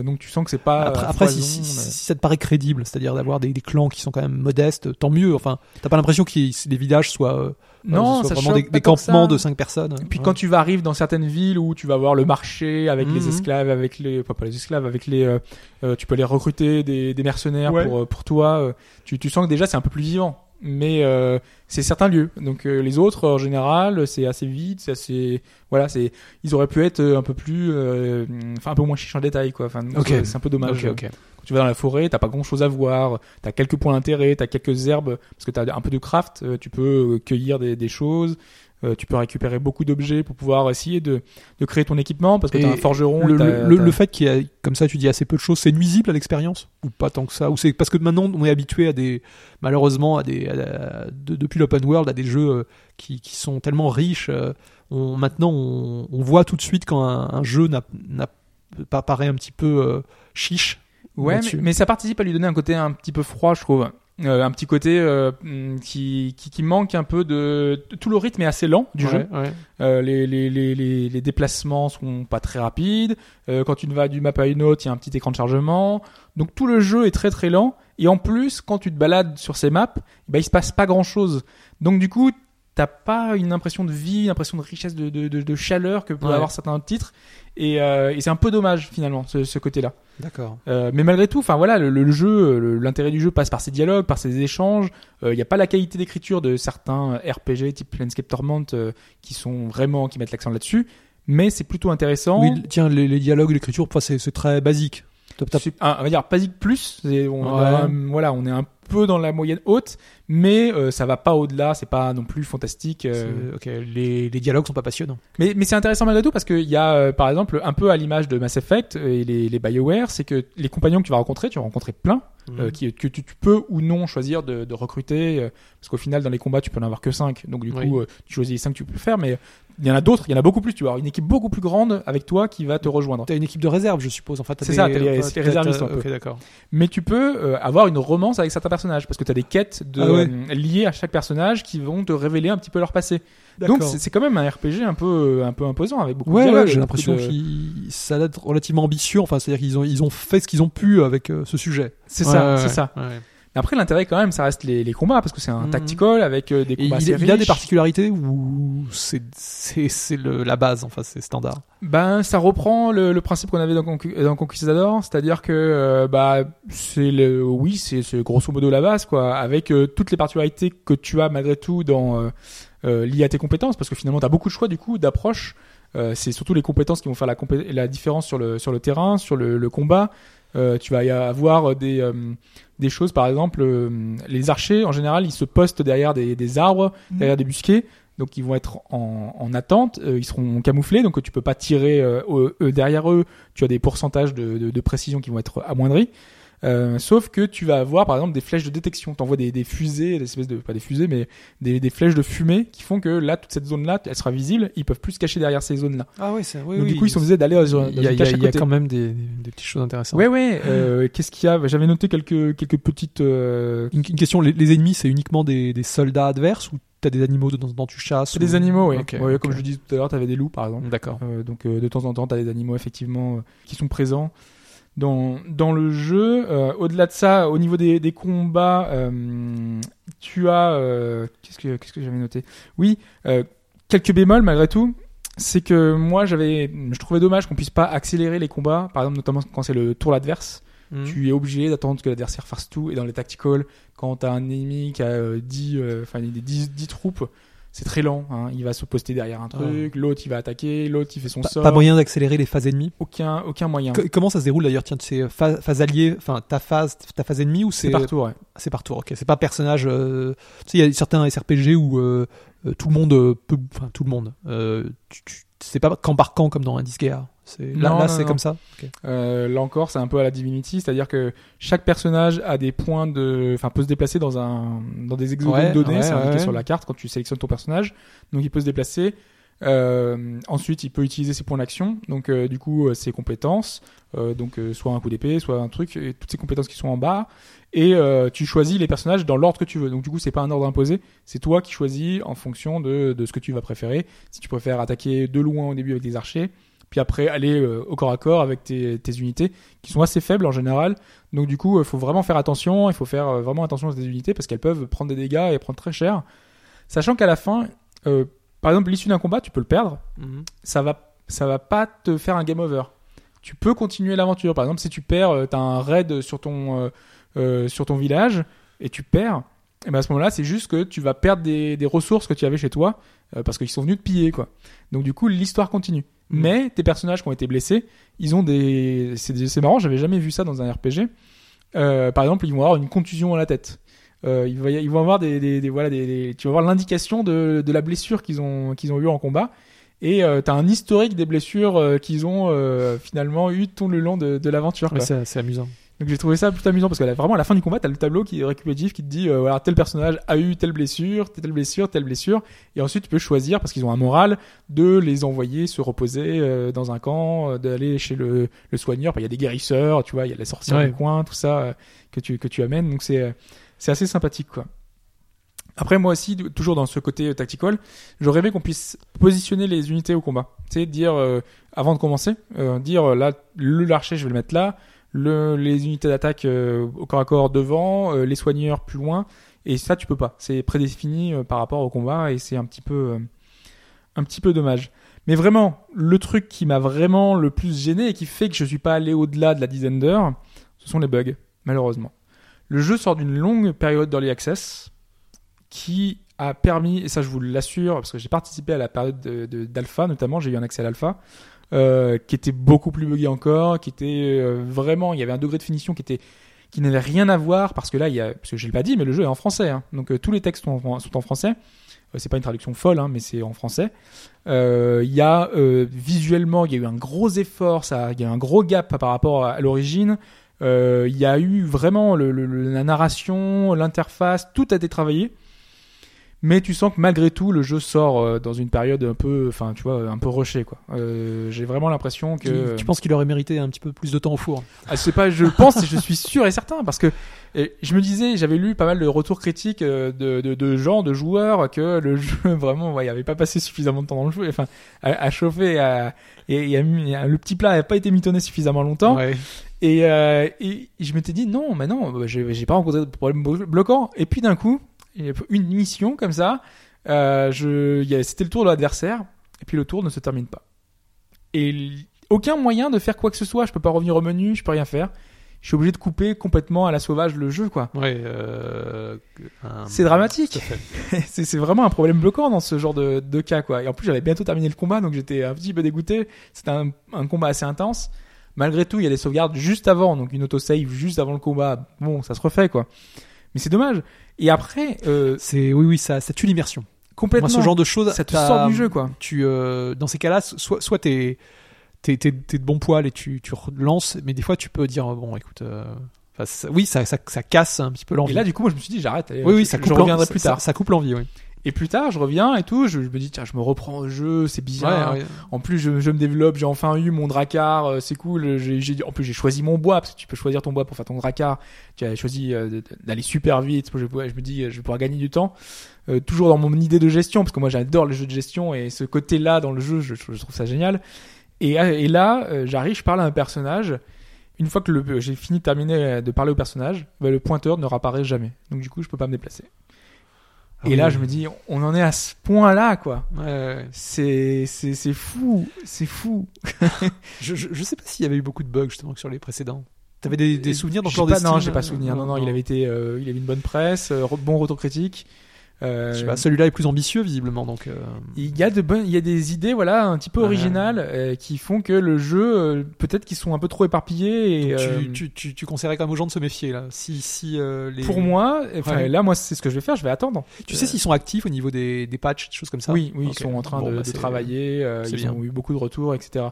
donc tu sens que c'est pas. Après, après si, foison, si- mais- si ça te paraît crédible, c'est-à-dire d'avoir des, des clans qui sont quand même modestes, tant mieux. Enfin, t'as pas l'impression que les villages soient, euh, non, soient ça vraiment des, campements ça. de 5 personnes. Et puis Ouais. quand tu vas arriver dans certaines villes où tu vas voir le marché avec les Mhm. esclaves, avec les pas, pas les esclaves, avec les, euh, euh, tu peux aller recruter des, des mercenaires Ouais. pour euh, pour toi. euh, tu, tu sens que déjà c'est un peu plus vivant. Mais euh, c'est certains lieux. Donc euh, les autres, en général, c'est assez vide, c'est assez, voilà, c'est, ils auraient pu être euh, un peu plus, euh, enfin un peu moins chiche en détail, quoi. Enfin, Ok. c'est- un peu dommage. Ok, ok. Quand tu vas dans la forêt, t'as pas grand chose à voir, t'as quelques points d'intérêt, t'as quelques herbes, parce que t'as un peu de craft, euh, tu peux euh, cueillir des, des choses, euh, tu peux récupérer beaucoup d'objets pour pouvoir essayer de, de créer ton équipement, parce que Et t'as un forgeron. Le, et fait qu'il y a, comme ça, tu dis assez peu de choses, c'est nuisible à l'expérience ou pas tant que ça? Ou c'est parce que maintenant on est habitué à des, malheureusement, à des, à- de- depuis l'open world, à des jeux euh, qui, qui sont tellement riches. euh, on, maintenant, on, on voit tout de suite quand un, un jeu n'a, n'a pas paraît un petit peu euh, chiche. Ouais, mais, mais ça participe à lui donner un côté un petit peu froid, je trouve. Euh, un petit côté euh, hum, qui, qui, qui manque un peu de... Tout le rythme est assez lent du Ouais, jeu. ouais. Euh, les, les, les, les, déplacements sont pas très rapides. Euh, quand tu vas d'une map à une autre, il y a un petit écran de chargement. Donc tout le jeu est très très lent. Et en plus, quand tu te balades sur ces maps, bah, il se passe pas grand chose. Donc du coup, t'as pas une impression de vie, une impression de richesse, de, de, de, de chaleur que peuvent Ouais. avoir certains titres. Et, euh, et c'est un peu dommage finalement, ce, ce côté-là. D'accord. Euh, mais malgré tout, enfin voilà, le, le jeu, le- l'intérêt du jeu passe par ses dialogues, par ses échanges. Il n'y a pas la qualité d'écriture de certains RPG type Planescape Torment euh, qui sont vraiment qui mettent l'accent là-dessus, mais c'est plutôt intéressant. Oui, tiens, les, les dialogues, l'écriture, c'est très basique. Top, top. Un- on va dire basique plus. On, Ouais. a un- voilà, on est un peu dans la moyenne haute, mais euh, ça va pas au-delà. C'est pas non plus fantastique. euh, C'est- ok, les, les dialogues sont pas passionnants. Mais, mais c'est intéressant malgré tout parce qu'il y a, euh, par exemple, un peu à l'image de Mass Effect et les, les BioWare, c'est que les compagnons que tu vas rencontrer, tu vas rencontrer plein, Mhm. euh, qui, que tu, tu peux ou non choisir de, de recruter, euh, parce qu'au final, dans les combats, tu peux en avoir que 5. Donc du coup, euh, tu choisis les 5 que tu peux faire, mais il y en a d'autres, il y en a beaucoup plus. Tu avoir une équipe beaucoup plus grande avec toi qui va te rejoindre. T'as une équipe de réserve, je suppose. En fait, C'est ça, t'as les- les réservistes, un peu. Ok, d'accord. Mais tu peux euh, avoir une romance avec certains personnages, parce que tu as des quêtes de, Ah ouais. euh, liées à chaque personnage qui vont te révéler un petit peu leur passé. Donc c'est quand même un RPG un peu, un peu imposant avec beaucoup de Ouais, dialogues, ouais, j'ai l'impression de- qu'ils ça a l'air relativement ambitieux. Enfin, c'est-à-dire qu'ils ont, ils ont fait ce qu'ils ont pu avec euh, ce sujet. C'est ça, c'est ça. Après, l'intérêt quand même, ça reste les, les combats parce que c'est un Mhm. tactical avec euh, des Et combats il, assez il a des particularités ou c'est c'est c'est le- la base. Enfin, c'est standard? Ben, ça reprend le, le principe qu'on avait dans, Conqu- dans Conquistador, c'est-à-dire que euh, bah c'est le oui, c'est c'est grosso modo la base quoi, avec euh, toutes les particularités que tu as malgré tout dans euh, euh, liées à tes compétences, parce que finalement tu as beaucoup de choix du coup d'approche. Euh, c'est surtout les compétences qui vont faire la, compé- la différence sur le sur le terrain, sur le, le combat. Euh, tu vas y avoir des euh, des choses, par exemple, euh, les archers en général, ils se postent derrière des, des arbres, derrière des busquets. Donc ils vont être en, en attente, euh, ils seront camouflés, donc tu peux pas tirer euh, derrière eux. Tu as des pourcentages de, de, de précision qui vont être amoindris. Euh, sauf que tu vas avoir par exemple des flèches de détection. T'envoies des, des fusées, des espèces de pas des fusées, mais des, des flèches de fumée qui font que là toute cette zone là, elle sera visible. Ils peuvent plus se cacher derrière ces zones là. Ah oui, c'est oui. donc du coup ils sont obligés d'aller dans, dans Il y a, une il y a- à y a quand même des, des petites choses intéressantes. Ouais ouais. Euh, Qu'est-ce qu'il y a? J'avais noté quelques quelques petites. euh, Une, une question, les, les ennemis, c'est uniquement des, des soldats adverses ou t'as des animaux de temps en temps tu chasses C'est ou- des animaux, oui. Ouais, Comme je le disais tout à l'heure, t'avais des loups par exemple. D'accord. Euh, donc euh, de temps en temps, tu as des animaux effectivement euh, qui sont présents dans, dans le jeu. Euh, Au-delà de ça, au niveau des, des combats, euh, tu as... euh, Qu'est-ce que, qu'est-ce que j'avais noté? Oui, euh, quelques bémols malgré tout. C'est que moi, j'avais, je trouvais dommage qu'on puisse pas accélérer les combats, par exemple notamment quand c'est le tour adverse. Mhm. Tu es obligé d'attendre que l'adversaire fasse tout. Et dans les tacticals, quand t'as un ennemi qui a euh, 10, euh, enfin, y a 10, 10 troupes, c'est très lent. Hein. Il va se poster derrière un truc, l'autre il va attaquer, l'autre il fait son Pas, sort. pas moyen d'accélérer les phases ennemies? Aucun, aucun moyen. Co- comment ça se déroule d'ailleurs? Tiens, c'est phase, phase alliée, enfin ta phase, ta phase ennemie ou c'est C'est par tour, ouais. C'est par tour, ok. C'est pas personnage. euh, Tu sais, il y a certains SRPG où euh, euh, tout le monde euh, peut, enfin tout le monde. Euh, tu- tu- c'est pas camp par camp comme dans Indice Guerre. C'est là, Non, là c'est comme ça. Euh, là encore, c'est un peu à la Divinity, c'est-à-dire que chaque personnage a des points de, enfin, peut se déplacer dans un, dans des hexagones Ouais, donnés, ouais, c'est indiqué ouais. sur la carte quand tu sélectionnes ton personnage. Donc, il peut se déplacer. Euh, ensuite, il peut utiliser ses points d'action, donc euh, du coup, euh, ses compétences, euh, donc euh, soit un coup d'épée, soit un truc, et toutes ces compétences qui sont en bas. Et euh, tu choisis les personnages dans l'ordre que tu veux. Donc du coup, c'est pas un ordre imposé, c'est toi qui choisis en fonction de, de ce que tu vas préférer. Si tu préfères attaquer de loin au début avec des archers, puis après aller euh, au corps à corps avec tes, tes unités qui sont assez faibles en général. Donc du coup, il faut vraiment faire attention, il faut faire euh, vraiment attention à ces unités parce qu'elles peuvent prendre des dégâts et prendre très cher. Sachant qu'à la fin, euh, par exemple, l'issue d'un combat, tu peux le perdre, ça va ça va pas te faire un game over. Tu peux continuer l'aventure. Par exemple, si tu perds, tu as un raid sur ton euh, euh, sur ton village et tu perds, et ben à ce moment-là, c'est juste que tu vas perdre des, des ressources que tu avais chez toi euh, parce qu'ils sont venus te piller, quoi. Donc du coup, l'histoire continue. Mm. Mais tes personnages qui ont été blessés, ils ont des, c'est marrant, j'avais jamais vu ça dans un RPG. Euh, par exemple, ils vont avoir une contusion à la tête. Euh, ils, vont, ils vont avoir des, des, des- voilà, des, des- tu vas voir l'indication de, de la blessure qu'ils ont, qu'ils ont eu en combat. Et euh, t'as un historique des blessures euh, qu'ils ont finalement eu tout le long de, de l'aventure. Ouais, c'est amusant. Donc j'ai trouvé ça plutôt amusant parce que là, vraiment à la fin du combat, t'as le tableau qui est récupératif qui te dit euh, voilà tel personnage a eu telle blessure, telle blessure, telle blessure, et ensuite tu peux choisir parce qu'ils ont un moral de les envoyer se reposer euh, dans un camp, euh, d'aller chez le, le soigneur. Il y a des guérisseurs, tu vois, il y a les sorcières Ouais. du coin, tout ça euh, que tu que tu amènes. Donc c'est euh, c'est assez sympathique quoi. Après moi aussi, toujours dans ce côté euh, tactical, je rêvais qu'on puisse positionner les unités au combat. Tu sais, dire euh, avant de commencer, euh, dire là le l'archer je vais le mettre là, le, les unités d'attaque euh, au corps à corps devant, euh, les soigneurs plus loin, et ça tu peux pas. C'est prédéfini euh, par rapport au combat et c'est un petit peu un petit peu dommage. Mais vraiment, le truc qui m'a vraiment le plus gêné et qui fait que je suis pas allé au-delà de la dizaine d'heures, ce sont les bugs, malheureusement. Le jeu sort d'une longue période d'early access qui a permis, et ça je vous l'assure, parce que j'ai participé à la période de- de- d'alpha notamment, j'ai eu un accès à l'alpha, euh, qui était beaucoup plus buggé encore, qui était euh, vraiment, il y avait un degré de finition qui était qui n'avait rien à voir parce que là il y a parce que je l'ai pas dit mais le jeu est en français hein. donc euh, tous les textes sont, en- français. Euh, c'est pas une traduction folle hein, mais c'est en français. Il y a visuellement il y a eu un gros effort ça il y a eu un gros gap par rapport à, à l'origine. Il y a eu vraiment le- le- la narration l'interface tout a été travaillé mais tu sens que malgré tout le jeu sort euh, dans une période un peu enfin tu vois un peu rushée quoi Euh, j'ai vraiment l'impression que Tu, tu penses qu'il aurait mérité un petit peu plus de temps au four ah, je sais pas, je pense je suis sûr et certain parce que je me disais, j'avais lu pas mal de retours critiques euh, de, de, de gens, de joueurs, que le [LAUGHS] jeu vraiment, ouais, il avait pas passé suffisamment de temps dans le jeu, enfin, à, à chauffer, à, et, et à le petit plat n'avait pas été mitonné suffisamment longtemps. Ouais. Et, euh, et je m'étais dit non, mais non, bah, j'ai pas rencontré de problème blo- bloquant. Et puis d'un coup, une mission comme ça, euh, je, c'était le tour de l'adversaire, et puis le tour ne se termine pas. Et aucun moyen de faire quoi que ce soit. Je peux pas revenir au menu, je peux rien faire. Je suis obligé de couper complètement à la sauvage le jeu, quoi. Ouais, euh, un- C'est dramatique. [LAUGHS] c'est c'est vraiment un problème bloquant dans ce genre de, de cas, quoi. Et en plus, j'avais bientôt terminé le combat, donc j'étais un petit peu dégoûté. C'était un, un combat assez intense. Malgré tout, il y a des sauvegardes juste avant, donc une autosave juste avant le combat. Bon, ça se refait, quoi. Mais c'est dommage. Et après, euh, C'est oui, oui, ça, ça tue l'immersion. complètement, Moi, ce genre de choses, ça te sort du jeu, quoi. Tu, euh, dans ces cas-là, soit, soit t'es, t'es, t'es, t'es de bon poil et tu, tu relances, mais des fois, tu peux dire bon, écoute, euh, ça- oui, ça, ça, ça casse un petit peu l'envie. Et là, du coup, moi, je me suis dit, j'arrête. oui, oui, je- ça je coupe l'en- reviendrai plus tard. Ça, coupe l'envie, oui. Et plus tard, je reviens et tout, je, je me dis, tiens, je me reprends au jeu, c'est. Ouais, ouais. En plus, je, je me développe, j'ai enfin eu mon dracar, euh, c'est cool. En plus, j'ai choisi mon bois parce que tu peux choisir ton bois pour faire ton dracar. Tu as choisi euh, d'aller super vite. Je, je me dis, je vais pouvoir gagner du temps. Euh, toujours dans mon idée de gestion parce que moi, j'adore les jeux de gestion et ce côté-là dans le jeu, je, je trouve ça génial. Et, euh, et là, euh, j'arrive, je parle à un personnage. Une fois que j'ai fini de terminer de parler au personnage, bah, le pointeur ne réapparaît jamais. Donc du coup, je peux pas me déplacer. Ah et oui, là, je me dis, on en est à ce point-là, quoi. Ouais, ouais, ouais. C'est, c'est, c'est fou, c'est fou. [LAUGHS] Je, je, je sais pas s'il y avait eu beaucoup de bugs justement que sur les précédents. T'avais des, des souvenirs dans ce genre pas, Non, j'ai pas souvenir. Non, non, il avait été, euh, il avait une bonne presse, euh, bon retour critique. Euh, Je sais pas, celui-là est plus ambitieux visiblement, donc. euh, il y a de bonnes, il y a des idées, voilà, un petit peu originales, euh, qui font que le jeu, euh, peut-être qu'ils sont un peu trop éparpillés. Et, donc euh, tu, tu, tu, tu conseillerais quand même aux gens de se méfier là. Si, si euh, les... Pour moi, Ouais. là, moi, c'est ce que je vais faire. Je vais attendre. tu sais s'ils sont actifs au niveau des, des patchs, des choses comme ça. Oui, oui, ils sont en train Bon, de, bah, de travailler. euh, ils bien. ont eu beaucoup de retours, etc.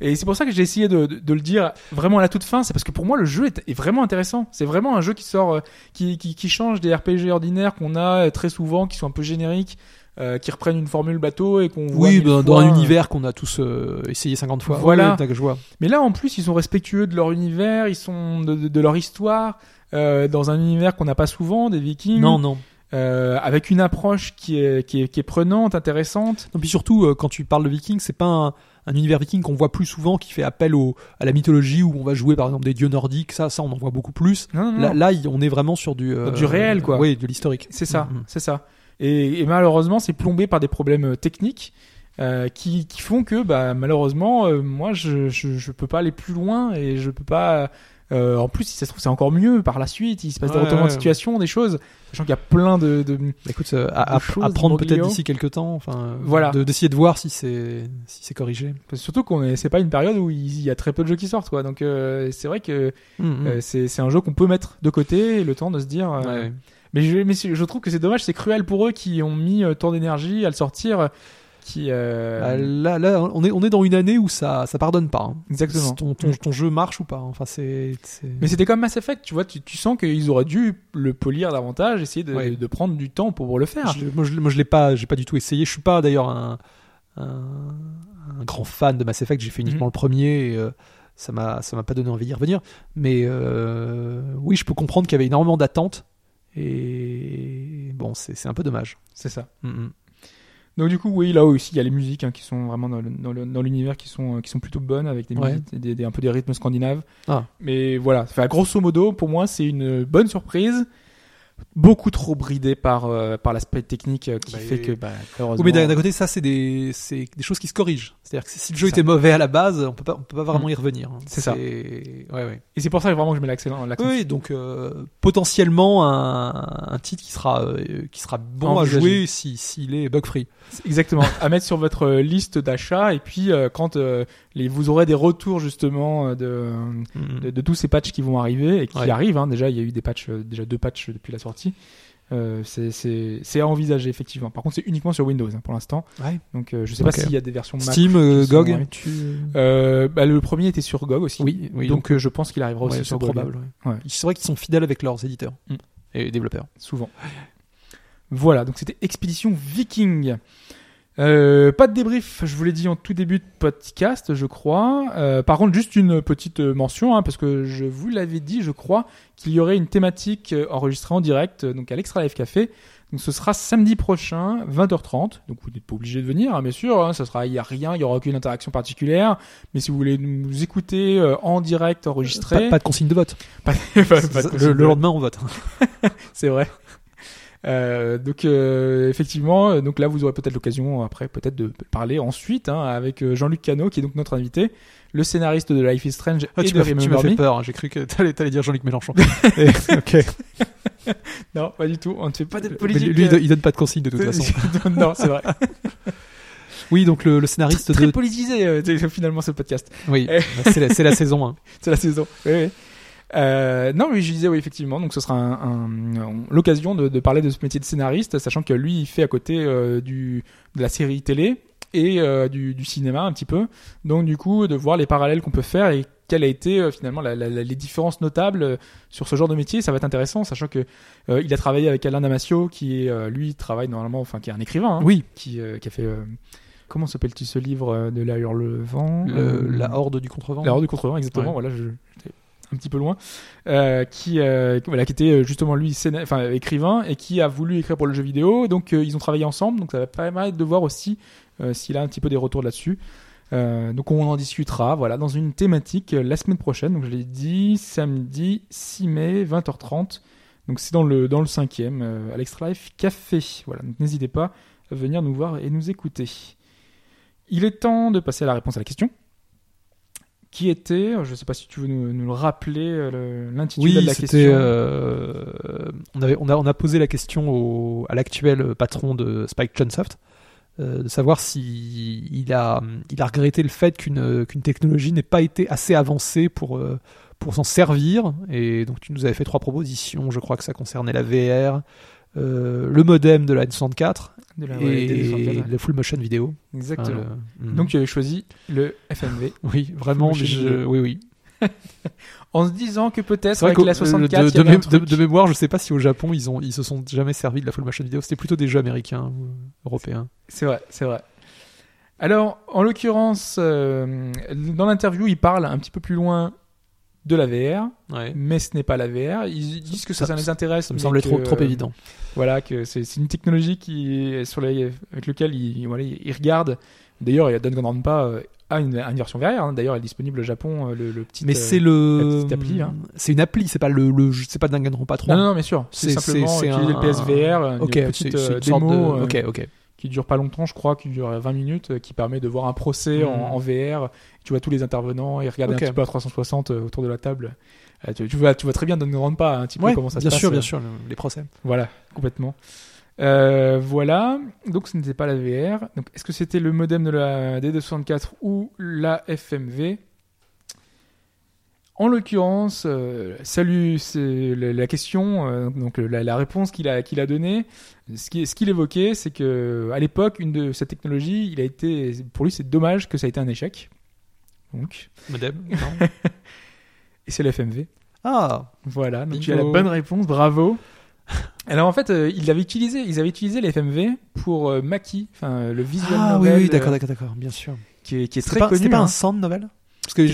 Et c'est pour ça que j'ai essayé de, de, de le dire vraiment à la toute fin. C'est parce que pour moi, le jeu est, est vraiment intéressant. C'est vraiment un jeu qui sort, euh, qui, qui, qui change des RPG ordinaires qu'on a euh, très souvent, qui sont un peu génériques, euh, qui reprennent une formule bateau et qu'on voit. Oui, dans un univers qu'on a tous euh, essayé 50 fois. Voilà. Ouais, t'as que je vois. Mais là, en plus, ils sont respectueux de leur univers, ils sont de, leur histoire. euh, dans un univers qu'on n'a pas souvent, des Vikings, Non, non. euh, avec une approche qui est, qui est, qui est prenante, intéressante. Non, puis surtout, euh, quand tu parles de Viking, c'est pas un, un univers viking qu'on voit plus souvent, qui fait appel au, à la mythologie, où on va jouer par exemple des dieux nordiques. Ça, ça, on en voit beaucoup plus. Non, non, non. Là, on est vraiment sur du, euh, Du réel, quoi. Oui, de l'historique. C'est ça, Mhm. c'est ça. Et, et malheureusement, c'est plombé par des problèmes euh, techniques euh, qui, qui font que, bah, malheureusement, euh, moi, je, je je peux pas aller plus loin et je peux pas Euh, en plus, si ça se trouve, c'est encore mieux par la suite. Il se passe des Ouais, retournements de situation, des choses. Sachant qu'il y a plein de, de... Bah, écoute, euh, à, à- choses, à prendre peut-être d'ici quelques temps, enfin, euh, Voilà. de- d'essayer de voir si c'est si c'est corrigé. parce que surtout qu'on est, c'est pas une période où il y a très peu de jeux qui sortent, quoi. Donc euh, c'est vrai que Mm, euh, c'est, c'est un jeu qu'on peut mettre de côté, et le temps de se dire. euh, Ouais. Mais je, mais je trouve que c'est dommage, c'est cruel pour eux qui ont mis tant d'énergie à le sortir, qui. euh, Ah, là, là, on est on est dans une année où ça ça pardonne pas. hein. Exactement. Ton, ton, ton jeu marche ou pas. Enfin, c'est Mais c'était comme Mass Effect, tu vois, tu, tu sens qu'ils auraient dû le polir davantage, essayer de, Ouais. de prendre du temps pour le faire. Je- moi, je, moi, je l'ai pas, j'ai pas du tout essayé. Je suis pas d'ailleurs un, un, un grand fan de Mass Effect. J'ai fait uniquement Mhm. le premier. Et, euh, ça m'a, ça m'a pas donné envie d'y revenir. Mais euh, oui, je peux comprendre qu'il y avait énormément d'attentes. Et bon, c'est, c'est un peu dommage. C'est ça. Mhm. Donc du coup, oui, là aussi, il y a les musiques hein, qui sont vraiment dans, le- dans le- dans l'univers qui sont, euh, qui sont plutôt bonnes, avec des Ouais. musiques, des, des- un peu des rythmes scandinaves. Ah. Mais voilà, enfin, grosso modo, pour moi, c'est une bonne surprise. Beaucoup trop bridé par, euh, par l'aspect technique euh, qui Bah, fait que, bah. Oui, mais d'un côté, ça, c'est des, c'est des choses qui se corrigent. C'est-à-dire que si le jeu ça. était mauvais à la base, on peut pas, on peut pas vraiment y revenir. hein. C'est ça. Ouais, ouais. Et c'est pour ça que vraiment je mets l'accent. Oui, donc euh, potentiellement un, un titre qui sera qui sera bon à jouer si s'il est bug free. Exactement, à mettre sur votre liste d'achat et puis quand les, vous aurez des retours justement euh, de, de, de tous ces patchs qui vont arriver et qui Ouais. arrivent. Hein, déjà, il y a eu des patchs, déjà deux patchs depuis la sortie. Euh, c'est- à envisager effectivement. Par contre, c'est uniquement sur Windows hein, pour l'instant. Ouais. Donc, euh, je sais pas s'il y a des versions Mac Steam, euh, GOG, tu... Bah, le premier était sur GOG aussi. Oui, oui, donc, je pense qu'il arrivera aussi ouais, sur probable. Ouais. C'est vrai qu'ils sont fidèles avec leurs éditeurs Mm. et développeurs. souvent. Voilà, donc c'était Expédition Viking. Euh, pas de débrief, je vous l'ai dit en tout début de podcast, je crois. Euh, par contre, juste une petite euh, mention, hein, parce que je vous l'avais dit, je crois, qu'il y aurait une thématique euh, enregistrée en direct, euh, donc à l'Extra Life Café. Donc ce sera samedi prochain, 20h30. Donc vous n'êtes pas obligé de venir, hein, bien sûr. Hein, ça sera, il y a rien, il y aura aucune interaction particulière. Mais si vous voulez nous écouter euh, en direct enregistré, Pas, pas de consigne de vote. pas- [LAUGHS] pas- pas de le, de- le lendemain, on vote. [LAUGHS] c'est vrai. Euh, donc euh, effectivement, euh, donc là vous aurez peut-être l'occasion après peut-être de parler ensuite hein, avec euh, Jean-Luc Cano qui est donc notre invité, le scénariste de Life is Strange Ah, et tu de m'as fait, tu m'as Remember fait Me. peur. hein. J'ai cru que t'allais, t'allais dire Jean-Luc Mélenchon. [LAUGHS] Et- ok. [LAUGHS] Non, pas du tout. On ne fait pas de Mais politique. lui, il donne- pas de consigne de toute [LAUGHS] façon. non, c'est vrai. Oui, donc le, le scénariste Très de. politisé euh, finalement ce podcast. Oui, Eh. c'est la, c'est la saison 1. C'est la saison. Oui, oui. Euh, non, mais je disais oui effectivement. Donc ce sera un, un- un- l'occasion de, de parler de ce métier de scénariste, sachant que lui il fait à côté euh, du de la série télé et euh, du, du cinéma un petit peu. Donc du coup de voir les parallèles qu'on peut faire et quelle a été euh, finalement la- la- la- les différences notables sur ce genre de métier. Ça va être intéressant, sachant que euh, il a travaillé avec Alain Damasio, qui est euh, lui travaille normalement, enfin qui est un écrivain, hein, Oui, qui, euh, qui a fait euh, comment s'appelle-t-il ce livre de l'ailleurs le vent le- la horde du contrevent. la Horde du Contrevent, exactement. Ouais. Voilà, je- un petit peu loin. Euh, qui, euh, voilà, était euh, justement lui écrivain et qui a voulu écrire pour le jeu vidéo. Donc euh, ils ont travaillé ensemble. Donc ça va permettre de voir aussi s'il a un petit peu des retours là-dessus. Donc on en discutera voilà, dans une thématique la semaine prochaine. Donc je l'ai dit, samedi 6 mai, 20h30. Donc c'est dans le, dans le cinquième, euh, à l'Extra Life Café. Voilà, donc n'hésitez pas à venir nous voir et nous écouter. Il est temps de passer à la réponse à la question qui était, je ne sais pas si tu veux nous, nous le rappeler, euh, l'intitulé Oui, de la question. euh, on, avait, on, a, on a posé la question au, à l'actuel patron de Spike Chunsoft euh, de savoir si il a, il a regretté le fait qu'une technologie n'ait pas été assez avancée pour, euh, pour s'en servir. Et donc tu nous avais fait trois propositions. Je crois que ça concernait la VR, euh, le modem de la N64 De la- ouais, des et N64, ouais. le full motion vidéo. Exactement. Le- Donc tu avais choisi le FMV [LAUGHS] oui, vraiment. je- oui, oui. [LAUGHS] en se disant que peut-être avec que la 64 de, il y de, avait un mé- de- truc. de mémoire, je sais pas si au Japon ils ont ils se sont jamais servis de la full motion vidéo. C'était plutôt des jeux américains ou européens. C'est vrai, c'est vrai. Alors, en l'occurrence, euh, dans l'interview, il parle un petit peu plus loin de la VR, Ouais. mais ce n'est pas la VR. Ils disent que ça, Ça- ça les intéresse. Ça me semblait que, trop trop évident. Voilà, que c'est c'est une technologie qui, sur les, avec laquelle ils, voilà, ils regardent. D'ailleurs, il y a Danganronpa euh, a une, une version VR. hein. D'ailleurs, elle est disponible au Japon, euh, le, le petit. Mais euh, c'est le la petite appli, hein. c'est une appli, c'est pas le, le c'est pas Danganronpa 3. Non, non, non, bien sûr. C'est simplement utiliser un- le PSVR, une Ok, petite une démo de- euh, Ok, ok. Qui dure pas longtemps, je crois, qui dure 20 minutes, euh, qui permet de voir un procès Mhm. en, en VR. Tu vois tous les intervenants et regarder un petit peu à 360 euh, autour de la table tu, tu vois, tu vois très bien Danganronpa, un petit peu comment ça bien se passe. sûr, euh, bien sûr, le- les procès. Voilà, complètement. Euh, voilà, donc ce n'était pas la VR. Donc, est-ce que c'était le modem de la D264 ou la FMV En l'occurrence, euh, salut, c'est la, la question, euh, donc la, la réponse qu'il a, qu'il a donnée. Ce qui- ce qu'il évoquait, c'est que à l'époque, une de cette technologie, il a été, pour lui, c'est dommage que ça a été un échec. Donc, [LAUGHS] non et c'est la FMV. Ah, Voilà, donc Bingo. tu as la bonne réponse, bravo. Alors en fait, euh, ils avaient utilisé, ils avaient utilisé les FMV pour euh, Maki, enfin euh, le visual ah oui, oui, d'accord, euh, d'accord, d'accord, bien sûr. qui est, qui est C'était très pas, connu. c'était pas hein. un sound novel Parce que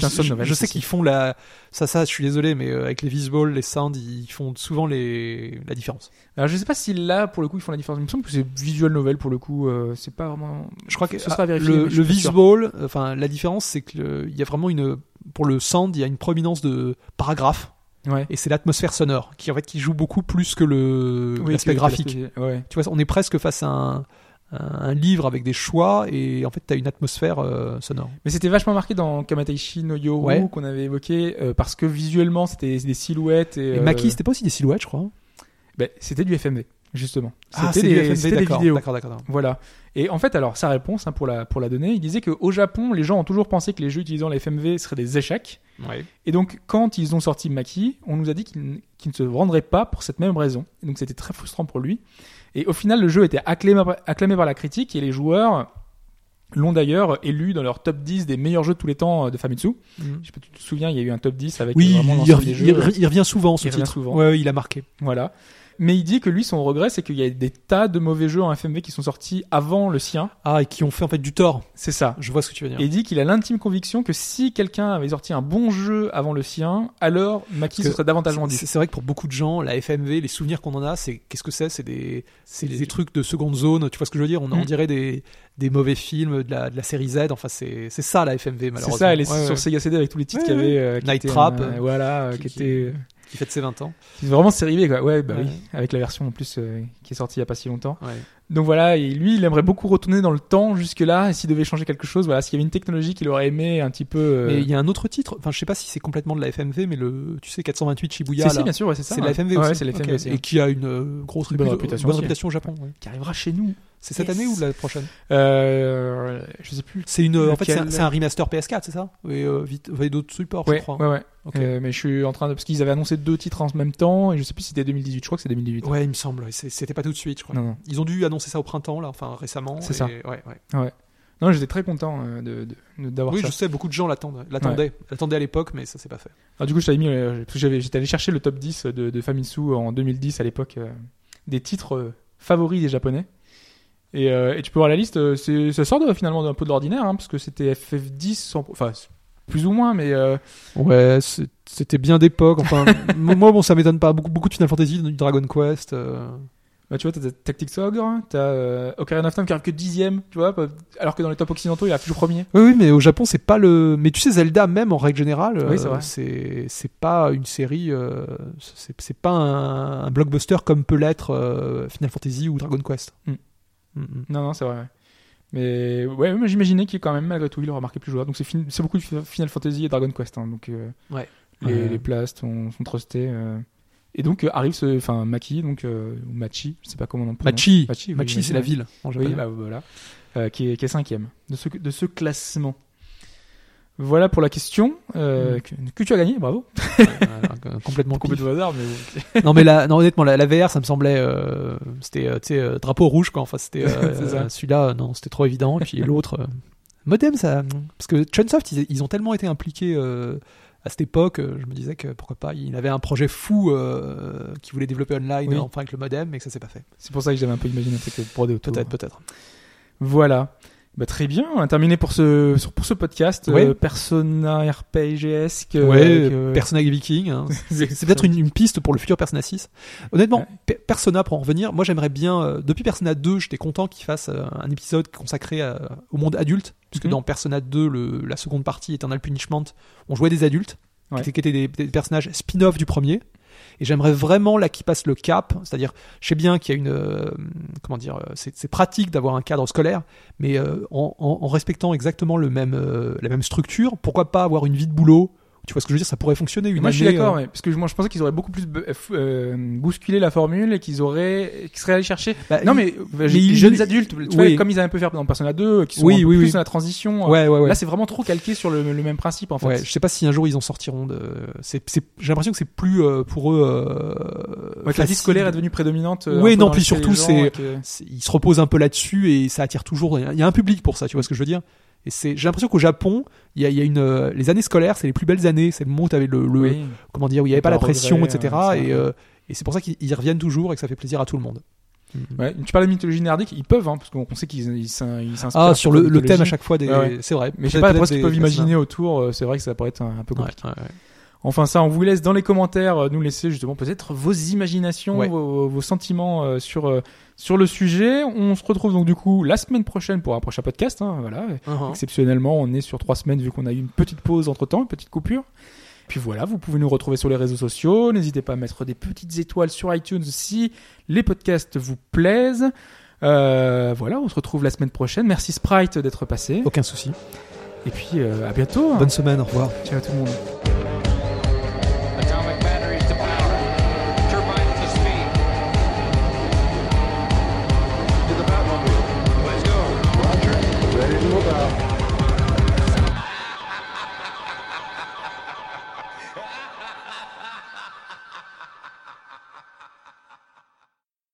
je, sais qu'ils font la. Ça, ça, je suis désolé, mais euh, avec les visuals, les sounds, ils font souvent les... la différence. Alors je sais pas si là, pour le coup, ils font la différence. Il me semble que c'est visual novel pour le coup. euh, c'est pas vraiment. Je crois que ce sera ah, vérifié. le, le visual, enfin la différence, c'est que il y a vraiment une. Pour le sound, il y a une prominence de paragraphe. Ouais. Et c'est l'atmosphère sonore qui en fait qui joue beaucoup plus que le Oui, l'aspect que- graphique. Ouais. Tu vois, on est presque face à un, un- livre avec des choix et en fait tu as une atmosphère euh, sonore. Mais c'était vachement marqué dans Kamataishi no Yoru Ouais. qu'on avait évoqué euh, parce que visuellement c'était des silhouettes et, Et euh, Maki, c'était pas aussi des silhouettes, je crois. ben, c'était du FMV justement. Ah, C'était du des, FMV, des vidéos. D'accord, d'accord. Voilà. Et en fait, alors sa réponse hein, pour la pour la donner, il disait qu'au Japon, les gens ont toujours pensé que les jeux utilisant la FMV seraient des échecs. Ouais. Et donc, quand ils ont sorti Maki, on nous a dit qu'ils ne se vendraient pas pour cette même raison. Et donc, c'était très frustrant pour lui. Et au final, le jeu était acclamé, acclamé par la critique et les joueurs l'ont d'ailleurs élu dans leur top 10 des meilleurs jeux de tous les temps euh, de Famitsu. Je sais pas, tu te souviens, il y a eu un top 10 avec Oui, euh, vraiment il, des il jeux. il revient souvent ce Il revient titre. souvent. Ouais, il a marqué. Voilà. Mais il dit que lui, son regret, c'est qu'il y a des tas de mauvais jeux en FMV qui sont sortis avant le sien. Ah, et qui ont fait en fait du tort. C'est ça. Je vois ce que tu veux dire. Et il dit qu'il a l'intime conviction que si quelqu'un avait sorti un bon jeu avant le sien, alors Maki se serait davantage vendu. C'est vrai que pour beaucoup de gens, la FMV, les souvenirs qu'on en a, c'est qu'est-ce que c'est? C'est des, c'est des trucs de seconde zone. Tu vois ce que je veux dire? On, on Mm. dirait des, des mauvais films de la, de la série Z. Enfin, c'est c'est ça la FMV malheureusement. C'est ça, elle est Ouais, sur ouais. Sega CD avec tous les titres Ouais, qu'il y avait. euh, Night Trap, euh, voilà, qui- qui fête ses 20 ans. qui vraiment série B, quoi. Ouais, bah Ouais. oui, avec la version en plus euh, qui est sortie il y a pas si longtemps. Ouais. Donc voilà, et lui, il aimerait beaucoup retourner dans le temps jusque là, et s'il devait changer quelque chose, voilà, s'il y avait une technologie qu'il aurait aimé un petit peu. euh, Mais il y a un autre titre. Enfin, je sais pas si c'est complètement de la FMV, mais le, tu sais, 428 Shibuya. si, là, bien sûr, ouais, c'est ça. c'est de la FMV aussi. c'est la FMV aussi, Et qui a une euh, grosse Bonne répu- réputation bonne aussi. réputation au Japon. Qui arrivera chez nous. C'est cette Yes. année ou la prochaine? Euh, je sais plus. C'est une, en fait, c'est un, remaster PS4, c'est ça? Et euh, vite, d'autres supports, Ouais, je crois. ouais, ouais. Ok. Euh, mais je suis en train de parce qu'ils avaient annoncé deux titres en même temps et je sais plus si c'était 2018. Je crois que c'est 2018. Ouais, il me semble. ouais, C'était pas tout de suite, je crois. Non, non. Ils ont dû annoncer ça au printemps, là, enfin récemment. C'est ça. Ouais, ouais. Non, j'étais très content euh, de d'avoir Oui, ça. je sais, beaucoup de gens l'attendent, l'attendaient, l'attendaient à l'époque, mais ça s'est pas fait. Alors, du coup, mis euh, j'étais allé chercher le top 10 de, de Famitsu en 2010 à l'époque des titres favoris des japonais. Et, euh, et tu peux voir la liste, euh, ça sort de, finalement d'un peu de l'ordinaire hein, parce que c'était FF10 sans- enfin plus ou moins mais euh, Ouais, c'était bien d'époque. Enfin, [LAUGHS] moi, bon, ça m'étonne pas. Beaucoup, beaucoup de Final Fantasy, du Dragon Quest. euh, bah, tu vois t'as Tactics Ogre, t'as euh, Ocarina of Time qui arrive que dixième, tu vois, alors que dans les top occidentaux il a toujours premier. Oui, oui, mais au Japon, c'est pas le. Mais tu sais, Zelda, même en règle générale, Oui, c'est pas une série. c'est pas un, un blockbuster comme peut l'être Final Fantasy ou Dragon Quest. Mm. Mm. Non non c'est vrai. ouais. Mais ouais, moi j'imaginais qu'il quand même malgré tout il aurait marqué plus joueur. Donc c'est fin- c'est beaucoup de Final Fantasy et Dragon Quest. hein, donc euh, Ouais. les, Ouais. les places sont, sont trustés. euh. Et donc euh, arrive ce, enfin Maki, donc euh, ou Machi, je sais pas comment on prononce. Machi, Machi, oui, Machi, c'est la ville en Oui, bah voilà, Euh, qui, est, qui est cinquième de ce de ce classement. Voilà pour la question euh, Mm. que, que tu as gagné, bravo. [LAUGHS] Complètement pif. Complètement hasard, mais non mais la, non honnêtement la, la VR ça me semblait euh, c'était euh, tu sais euh, drapeau rouge quoi enfin c'était [LAUGHS] euh, euh, celui-là euh, non c'était trop évident et puis [LAUGHS] l'autre euh, modem ça parce que Chunsoft ils, ils ont tellement été impliqués euh, à cette époque euh, je me disais que pourquoi pas il avait un projet fou euh, qui voulait développer online Oui. euh, enfin avec le modem mais que ça s'est pas fait c'est pour ça que j'avais un peu imaginé un truc brodé autour. peut-être peut-être Voilà. Bah, très bien, on a terminé pour ce, pour ce podcast. Ouais. euh, Persona RPGesque. ouais euh, Persona Viking hein. [LAUGHS] c'est peut-être une, une piste pour le futur Persona 6 honnêtement Ouais. Pe- Persona pour en revenir moi j'aimerais bien euh, depuis Persona 2 j'étais content qu'il fasse euh, un épisode consacré à- au monde adulte puisque Mhm. dans Persona 2 le, la seconde partie Eternal Punishment on jouait des adultes Qui des, personnages spin-off du premier. Et j'aimerais vraiment là qui passe le cap. C'est-à-dire je sais bien qu'il y a une euh, comment dire euh, c'est pratique d'avoir un cadre scolaire mais euh, en, en- en respectant exactement le même euh, la même structure pourquoi pas avoir une vie de boulot Tu vois ce que je veux dire Ça pourrait fonctionner une Moi, je suis d'accord, euh, ouais, parce que moi, je pensais qu'ils auraient beaucoup plus euh, euh, bousculé la formule et qu'ils auraient, qu'ils seraient allés chercher. bah, non, mais, euh, les il- jeunes adultes, tu vois, comme ils avaient un peu fait dans Persona 2, qui sont Oui, un peu oui, plus dans la transition. euh, Ouais, ouais, ouais. Là, c'est vraiment trop calqué sur le, le même principe, en fait. Ouais, je sais pas si un jour ils en sortiront de. C'est. J'ai l'impression que c'est plus euh, pour eux. Euh... La vie scolaire est devenue prédominante. euh, Oui, non, puis surtout, C'est- Ils se reposent un peu là-dessus et ça attire toujours. Il y a un public pour ça, tu vois ce que je veux dire? Et c'est. J'ai l'impression qu'au Japon, il y a, il y a une. euh, Les années scolaires, c'est les plus belles années. C'est le moment où t'avais le, le Oui. comment dire, où il n'y avait pas la regret, pression, euh, etc. Et, euh, et c'est pour ça qu'ils ils reviennent toujours et que ça fait plaisir à tout le monde. Ouais, tu parles de mythologie nordique, ils peuvent, hein, parce qu'on on sait qu'ils ils s'in- ils s'inspirent. Ah, sur le, thème à chaque fois des. Ouais, ouais. C'est vrai. Mais je sais Peut-être- pas, après ce qu'ils peuvent imaginer autour, euh, c'est vrai que ça pourrait être un, un peu Ouais, compliqué. Enfin ça, on vous laisse dans les commentaires euh, nous laisser justement peut-être vos imaginations, Ouais. vos, vos sentiments euh, sur euh, sur le sujet. On se retrouve donc du coup la semaine prochaine pour un prochain podcast. Hein, voilà. Uh-huh. Exceptionnellement, on est sur trois semaines vu qu'on a eu une petite pause entre temps, une petite coupure. Puis voilà, vous pouvez nous retrouver sur les réseaux sociaux. N'hésitez pas à mettre des petites étoiles sur iTunes si les podcasts vous plaisent. Euh, voilà, on se retrouve la semaine prochaine. Merci Sprite d'être passé. Aucun souci. Et puis euh, à bientôt. Bonne semaine, au revoir. Ciao tout le monde.